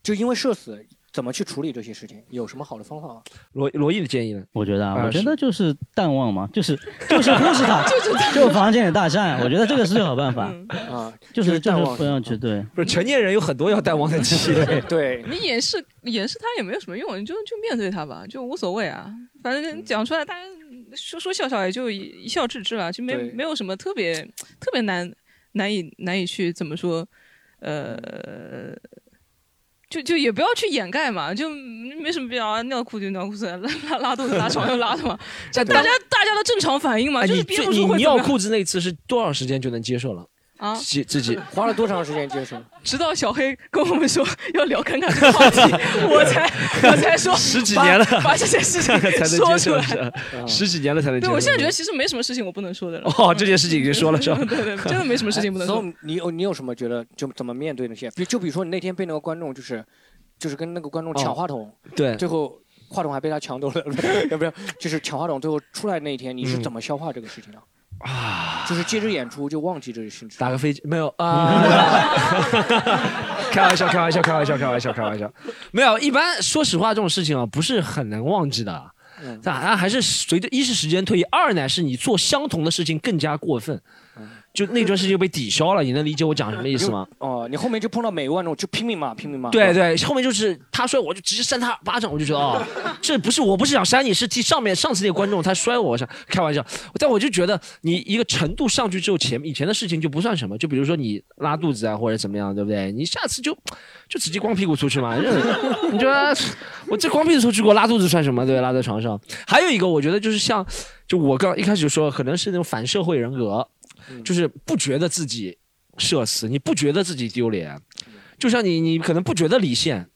C: 就因为社死。怎么去处理这些事情？有什么好的方法吗？
A: 罗罗毅的建议呢？
D: 我觉得啊，我觉得就是淡忘嘛，就是就是忽视它，就房间里大战。我觉得这个是最好办法
C: 啊，
D: 就是就是不要去对。
A: 不是成年人有很多要淡忘的记忆。
C: 对
B: 你掩饰掩饰他也没有什么用，你就就面对他吧，就无所谓啊。反正讲出来，大家说说笑笑也就一笑置之了，就没没有什么特别特别难难以难以去怎么说，呃。就就也不要去掩盖嘛，就没什么必要啊，尿裤就尿裤子，拉拉拉肚子拉床就拉的嘛，就大家大家的正常反应嘛。
A: 你
B: 你
A: 尿裤子那次是多长时间就能接受了？
B: 啊，
A: 自自己
C: 花了多长时间接受？
B: 直到小黑跟我们说要聊看看这个话题，我才我才说
A: 十几年了，
B: 把这件事情 说出来，
A: 十几年了才能。
B: 对我现在觉得其实没什么事情我不能说的了。
A: 哦，这件事情已经说了是吧？
B: 对对，真的没什么事情不能说。
C: 你有你有什么觉得就怎么面对那些？比就比如说你那天被那个观众就是。就是跟那个观众抢话筒，
A: 对，
C: 最后话筒还被他抢走了，要不要？就是抢话筒，最后出来那一天，你是怎么消化这个事情的？啊，就是接着演出就忘记这个性质。
A: 打个飞机没有啊？开玩笑，开玩笑，开玩笑，开玩笑，开玩笑。没有，一般说实话，这种事情啊，不是很能忘记的。嗯，那还是随着一是时间推移，二呢是你做相同的事情更加过分。就那段时间就被抵消了，你能理解我讲什么意思吗？
C: 哦，你后面就碰到美万那种，就拼命骂，拼命骂。
A: 对对，后面就是他摔我就直接扇他巴掌，我就觉得哦，这不是我不是想扇你，是替上面上次那个观众他摔我，想开玩笑。但我就觉得你一个程度上去之后，前以前的事情就不算什么。就比如说你拉肚子啊或者怎么样，对不对？你下次就就直接光屁股出去嘛。你觉得我这光屁股出去给我拉肚子算什么？对，拉在床上。还有一个我觉得就是像，就我刚一开始说，可能是那种反社会人格。就是不觉得自己社死，你不觉得自己丢脸，就像你你可能不觉得李现。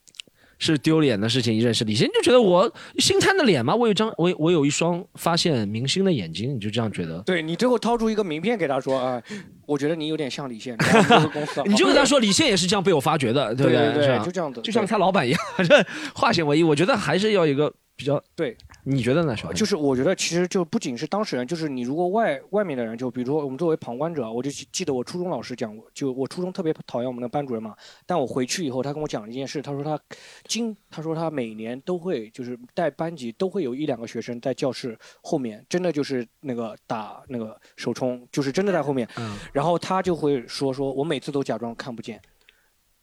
A: 是丢脸的事情，一认识李现你就觉得我星探的脸吗？我有张我我有一双发现明星的眼睛，你就这样觉得？
C: 对你最后掏出一个名片给他说啊，我觉得你有点像李现，然后这个公司
A: 你就跟他说李现也是这样被我发掘的，不
C: 对对对
A: 是吧
C: 就这样子
A: 就像他老板一样，这化险为夷。我觉得还是要有一个比较
C: 对。
A: 你觉得呢，小？
C: 就是我觉得其实就不仅是当事人，就是你如果外外面的人，就比如说我们作为旁观者，我就记记得我初中老师讲过，就我初中特别讨厌我们的班主任嘛，但我回去以后，他跟我讲了一件事，他说他今他说他每年都会就是带班级都会有一两个学生在教室后面，真的就是那个打那个手冲，就是真的在后面，
A: 嗯
C: 然后他就会说说我每次都假装看不见。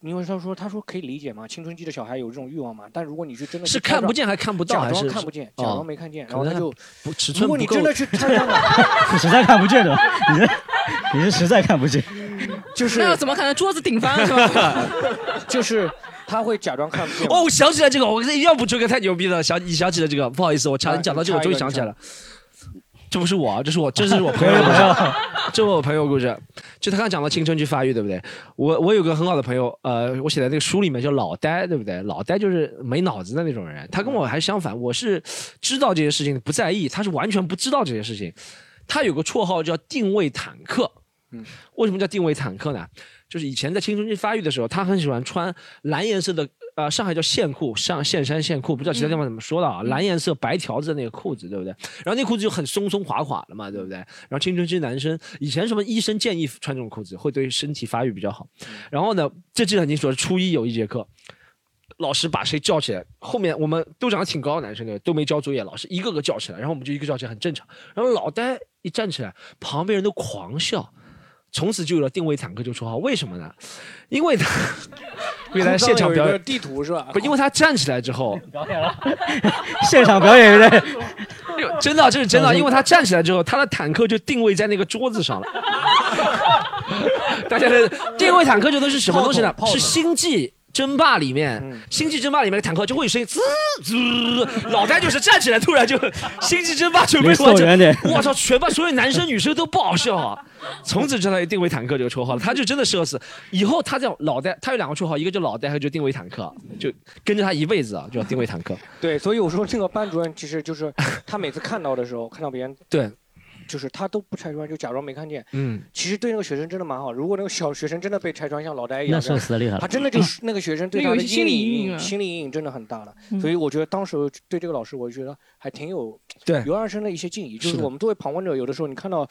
C: 因为他说，他说可以理解嘛，青春期的小孩有这种欲望嘛。但如果你是真的
A: 是
C: 去假装
A: 看不见还看不到
C: 假装看不见，假
A: 哦
C: 装没看见，然后他就
A: 不尺寸
C: 如果你真的去参加了，
D: 实在看不见的，你是你是实在看不见，
C: 就是
B: 那怎么可能桌子顶翻是吧？
C: 就是他会假装看不见。
A: 哦，我想起来这个，我要不这个太牛逼了，想你想起来这个，不好意思，我插你讲到这个，我终于想起来了。这不是我啊，这是我，这是我朋友的故事，这是我朋友故事。就他刚讲到青春期发育，对不对？我我有个很好的朋友，呃，我写在那个书里面叫老呆，对不对？老呆就是没脑子的那种人。他跟我还相反，我是知道这些事情不在意，他是完全不知道这些事情。他有个绰号叫定位坦克。
C: 嗯，
A: 为什么叫定位坦克呢？就是以前在青春期发育的时候，他很喜欢穿蓝颜色的，呃，上海叫线裤，上线衫线裤，不知道其他地方怎么说的啊？蓝颜色白条子的那个裤子，对不对？然后那裤子就很松松垮垮的嘛，对不对？然后青春期男生以前什么医生建议穿这种裤子，会对身体发育比较好。然后呢，这记得很清楚，初一有一节课。老师把谁叫起来？后面我们都长得挺高的男生，对吧都没交作业，老师一个个叫起来，然后我们就一个叫起来，很正常。然后老呆一站起来，旁边人都狂笑，从此就有了定位坦克这个绰号。为什么呢？因为他，因为他现场表演
C: 地图是吧？
A: 不，因为他站起来之后，
D: 表演了，现场表演有点，
A: 真的，这是真的，因为他站起来之后，他的坦克就定位在那个桌子上了。大家的定位坦克这都是什么东西呢？是星际。争霸里面，星际争霸里面的坦克就会有声音，滋滋，老呆就是站起来，突然就星际争霸准备
D: 离我远点
A: 我操，全班所有男生女生都不好笑啊！从此知道定位坦克这个绰号了，他就真的社死。以后他叫老呆，他有两个绰号，一个叫老呆，还有就定位坦克，就跟着他一辈子啊，就叫定位坦克。
C: 对，所以我说这个班主任其实就是他每次看到的时候，看到别人
A: 对，
C: 就是他都不拆穿，就假装没看见。
A: 嗯，
C: 其实对那个学生真的蛮好。如果那个小学生真的被拆穿，像老呆一样
D: 那
C: 这样，
D: 社死的厉害了
C: 他真的就是那个学生对他的
B: 心理
C: 阴
B: 阴影啊
C: 心理阴影真的很大了。
B: 嗯
C: 所以我觉得当时对这个老师，我就觉得还挺有
A: 对
C: 油然生的一些敬意。就是我们作为旁观者，有的时候你看到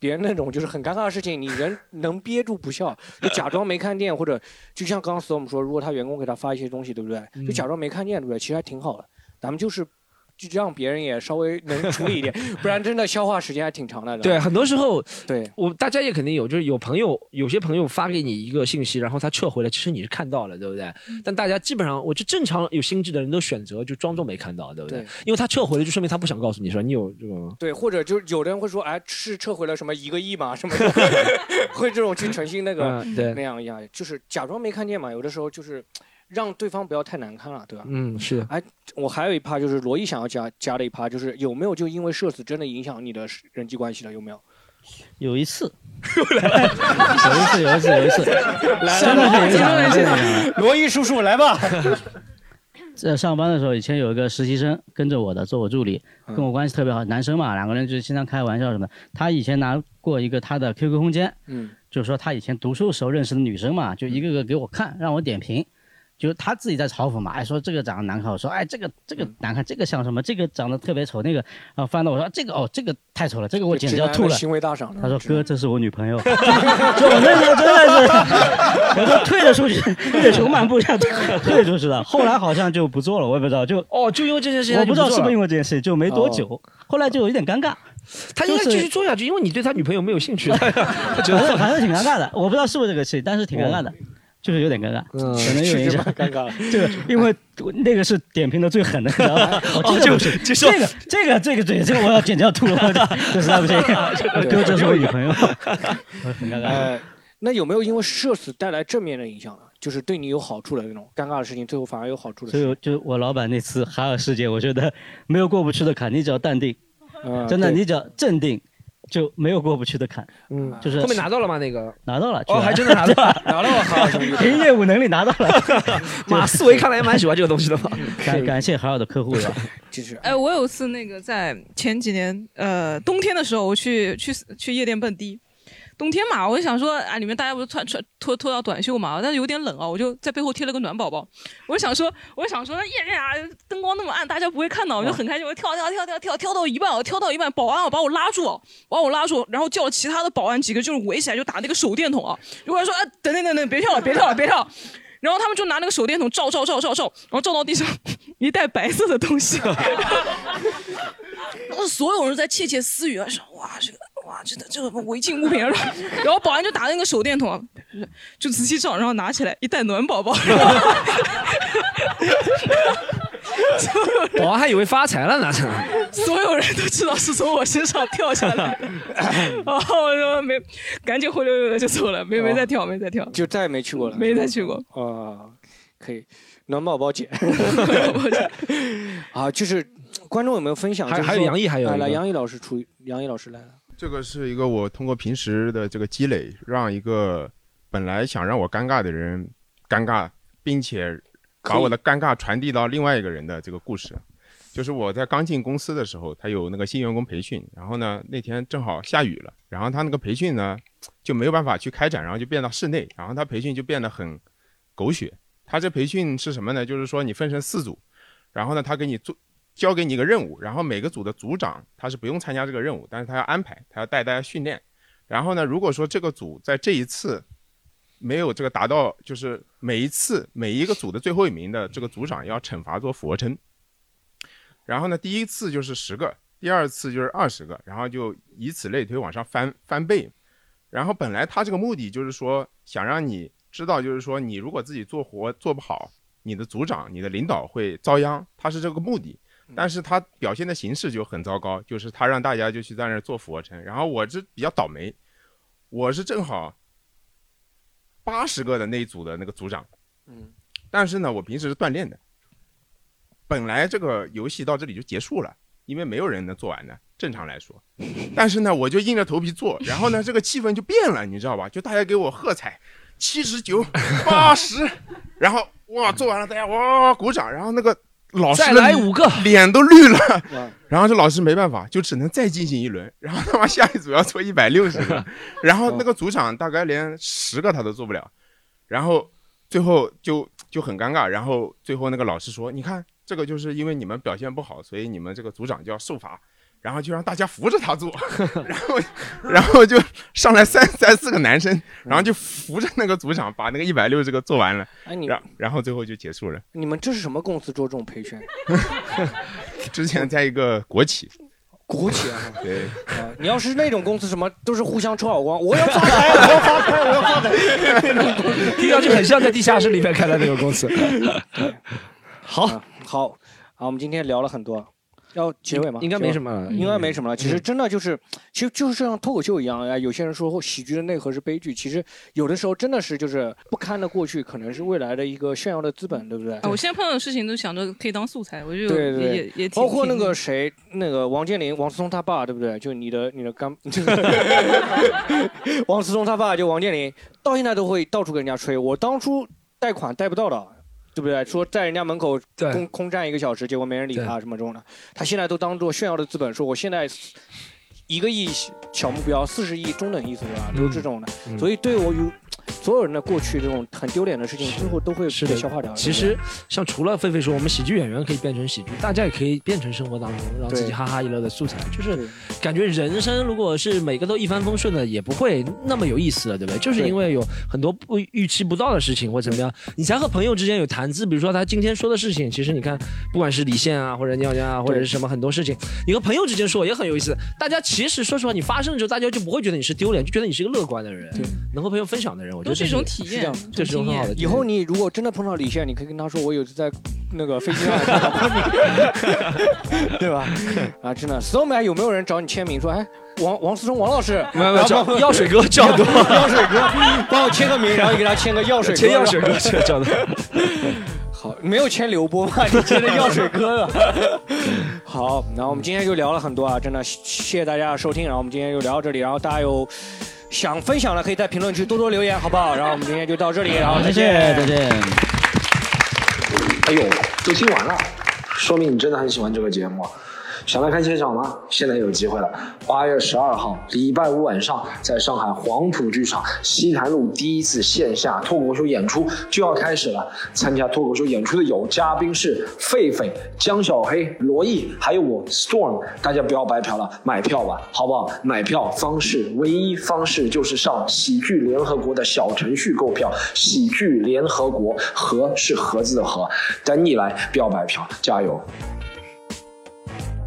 C: 别人那种就是很尴尬的事情，你人能憋住不笑，就假装没看见，或者就像刚刚 storm 说，如果他员工给他发一些东西，对不对？
A: 嗯
C: 就假装没看见，对不对？其实还挺好的。咱们就是。就让别人也稍微能处理一点，不然真的消化时间还挺长的。
A: 对，很多时候，
C: 对
A: 我大家也肯定有，就是有朋友，有些朋友发给你一个信息，然后他撤回了，其实你是看到了，对不对？
C: 嗯
A: 但大家基本上，我就正常有心智的人都选择就装作没看到，对不对？
C: 对
A: 因为他撤回了，就说明他不想告诉你说你有这种。
C: 对，或者就是有的人会说，哎，是撤回了什么一个亿嘛，什么的，会这种去诚信那个、那样一样，就是假装没看见嘛。有的时候就是让对方不要太难堪了，对吧？
A: 嗯，是的。
C: 哎，我还有一趴就是罗毅想要加加的一趴，就是有没有就因为社死真的影响你的人际关系了？有没有？
D: 有一次，有一次，有一次，有一次，
C: 来
D: 真的是影响了，真的影响了。
C: 罗毅叔叔来吧。
D: 在上班的时候，以前有一个实习生跟着我的，做我助理，跟我关系特别好，男生嘛，两个人就是经常开玩笑什么的。他以前拿过一个他的 QQ 空间，
C: 嗯，
D: 就是说他以前读书时候认识的女生嘛，就一个个给我看，让我点评。就是他自己在嘲讽嘛，哎，说这个长得难看，我说哎，这个这个难看，这个像什么？这个长得特别丑，那个，然后翻到我说这个哦，这个太丑了，这个我简直要吐了。
C: 行为大赏。
D: 他说哥，这是我女朋友。就我那时候真的是，我就退了出去，月球漫步一下退出去了。后来好像就不做了，我也不知道，就
A: 哦，就因为这件事情，
D: 我不知道是不是因
A: 为
D: 为这件事，就没多久，
A: 哦
D: 后来就有一点尴尬。
A: 他应该继续做下去，因为你对他女朋友没有兴趣。他觉
D: 反正
A: 得
D: 反正挺尴尬的，我不知道是不是这个事，但是挺尴尬的。就是有点尴尬，
A: 嗯
D: 可能有影响。
C: 尴尬，
D: 这个因为那个是点评的最狠的，你知道吧？哦，这个不行，
A: 就是
D: 这个这个这个对，这个我要简直要吐了，我这实在不行。哥，这是我女朋友，我很尴尬。
C: 呃，那有没有因为社死带来正面的影响呢？就是对你有好处的那种尴尬的事情，最后反而有好处的事情。
D: 所以就我老板那次海尔事件，我觉得没有过不去的坎，你只要淡定，
C: 嗯
D: 真的，你只要镇定，就没有过不去的坎。
A: 嗯
D: 就是
A: 后面拿到了吗？那个
D: 拿到了，
A: 哦，还真的拿到了，
D: 拿到了，好，凭业务能力拿到了。
A: 马思维看来也蛮喜欢这个东西的嘛。
D: 感感谢海尔的客户是
C: 吧？继续
B: 哎，我有次那个在前几年，呃，冬天的时候，我去去去夜店蹦迪。冬天嘛，我就想说，啊，里面大家不是穿穿脱脱到短袖嘛，但是有点冷啊，我就在背后贴了个暖宝宝。我就想说，我就想说，夜店啊，灯光那么暗，大家不会看到，我就很开心，我就跳跳跳跳跳跳到一半，我跳到一半，保安啊把我拉住，把我拉住，然后叫其他的保安几个就是围起来就打那个手电筒啊，如果说，哎，等等等等，别跳了，别跳了，别跳。然后他们就拿那个手电筒照照照照照，然后照到地上一袋白色的东西，然后所有人在窃窃私语啊，说哇这个哇真的这个违禁物品啊，然后保安就打那个手电筒啊，就仔细照，然后拿起来一袋暖宝宝，
A: 保安还以为发财了呢，
B: 所有人都知道是从我身上跳下来的，然后我说没，赶紧灰溜溜的就走了，没没再跳，没再跳，
C: 就再也没去过了，
B: 没再去过。
C: 啊，可以，暖宝宝姐。啊，就是观众有没有分享？
F: 还还有杨毅还有
C: 哎来，杨毅老师出，杨毅老师来了。
F: 这个是一个我通过平时的这个积累，让一个本来想让我尴尬的人尴尬，并且把我的尴尬传递到另外一个人的这个故事。就是我在刚进公司的时候，他有那个新员工培训，然后呢那天正好下雨了，然后他那个培训呢就没有办法去开展，然后就变到室内，然后他培训就变得很狗血。他这培训是什么呢？就是说你分成四组，然后呢他给你做交给你一个任务，然后每个组的组长他是不用参加这个任务，但是他要安排，他要带大家训练。然后呢，如果说这个组在这一次没有这个达到，就是每一次每一个组的最后一名的这个组长要惩罚做俯卧撑。然后呢，第一次就是十个，第二次就是二十个，然后就以此类推往上翻翻倍。然后本来他这个目的就是说想让你知道，就是说你如果自己做活做不好，你的组长、你的领导会遭殃，他是这个目的。但是他表现的形式就很糟糕，就是他让大家就去在那儿做俯卧撑，然后我这比较倒霉，我是正好八十个的那一组的那个组长，
C: 嗯，
F: 但是呢，我平时是锻炼的，本来这个游戏到这里就结束了，因为没有人能做完的，正常来说。但是呢，我就硬着头皮做，然后呢，这个气氛就变了，你知道吧？就大家给我喝彩，七十九、八十，然后哇，做完了，大家哇鼓掌，然后那个老师
A: 再来五个。
F: 脸都绿了，然后这老师没办法，就只能再进行一轮，然后他妈下一组要做一百六十个，然后那个组长大概连十个他都做不了，然后最后就就很尴尬，然后最后那个老师说，你看这个就是因为你们表现不好，所以你们这个组长就要受罚。然后就让大家扶着他做，然后，然后就上来三三四个男生，然后就扶着那个组长把那个一百六十个做完了，
C: 哎你
F: 然然后最后就结束了。
C: 你们这是什么公司做这种培训？
F: 之前在一个国企，
C: 国企啊，
F: 对，
C: 啊，你要是那种公司，什么都是互相抽耳光，我要发财，我要发财，我要发财，那种公司
A: 听上去很像在地下室里面开的那个公司。
C: 好，好，好，我们今天聊了很多。要结尾吗？
A: 应该没什么了
C: 应该没什么了。其实
A: 嗯
C: 真的就是，其实就是像脱口秀一样啊。有些人说喜剧的内核是悲剧，其实有的时候真的是就是不堪的过去，可能是未来的一个炫耀的资本，对不对？
B: 啊我现在碰到的事情都想着可以当素材，我就
C: 对对
B: 也也
C: 包括那个谁，那个王健林，王思聪他爸，对不对？就你的你的干 王思聪他爸就王健林，到现在都会到处跟人家吹，我当初贷款贷不到的。对不对？说在人家门口空空站一个小时，结果没人理他什么这种的，他现在都当做炫耀的资本，说我现在一个亿小目标，四十亿中等意思对吧？都是这种的，
A: 嗯。
C: 所以对我有所有人的过去这种很丢脸的事情，最后都会被消化掉。
A: 其实像除了狒狒说，我们喜剧演员可以变成喜剧，大家也可以变成生活当中让自己哈哈一乐的素材。就是感觉人生如果是每个都一帆风顺的，也不会那么有意思了，对不对？就是因为有很多不预期不到的事情或者怎么样，你才和朋友之间有谈资。比如说他今天说的事情，其实你看，不管是李现啊，或者尿尿啊，或者是什么很多事情，你和朋友之间说也很有意思。大家其实说实话，你发生之后，大家就不会觉得你是丢脸，就觉得你是一个乐观的人，能和朋友分享的人，我觉得这
C: 是
A: 这样这是一种很好的体验。
C: 以后你如果真的碰到李现，你可以跟他说，我有次在那个飞机上 对吧？啊，真的，storm 还有没有人找你签名说，哎，王王思聪王老师，
A: 没有没有药水哥 叫多
C: 药水哥，帮我签个名，然后你给他签个药水哥，
A: 签药水哥 叫的。
C: 好，没有签刘波吗？你签的药水哥了。好，然后我们今天就聊了很多啊，真的谢谢大家的收听，然后我们今天就聊到这里，然后大家有想分享的可以在评论区多多留言，好不好？然后我们今天就到这里，然后再见，
D: 再见。
H: 哎呦，都听完了，说明你真的很喜欢这个节目。想来看现场吗？现在有机会了。八月十二号，礼拜五晚上，在上海黄浦剧场西坛路第一次线下脱口秀演出就要开始了。参加脱口秀演出的有嘉宾是狒狒、江小黑、罗毅，还有我 Storm。大家不要白嫖了，买票吧，好不好？买票方式唯一方式就是上喜剧联合国的小程序购票。喜剧联合国，和是盒子的和，等你来，不要白嫖，加油！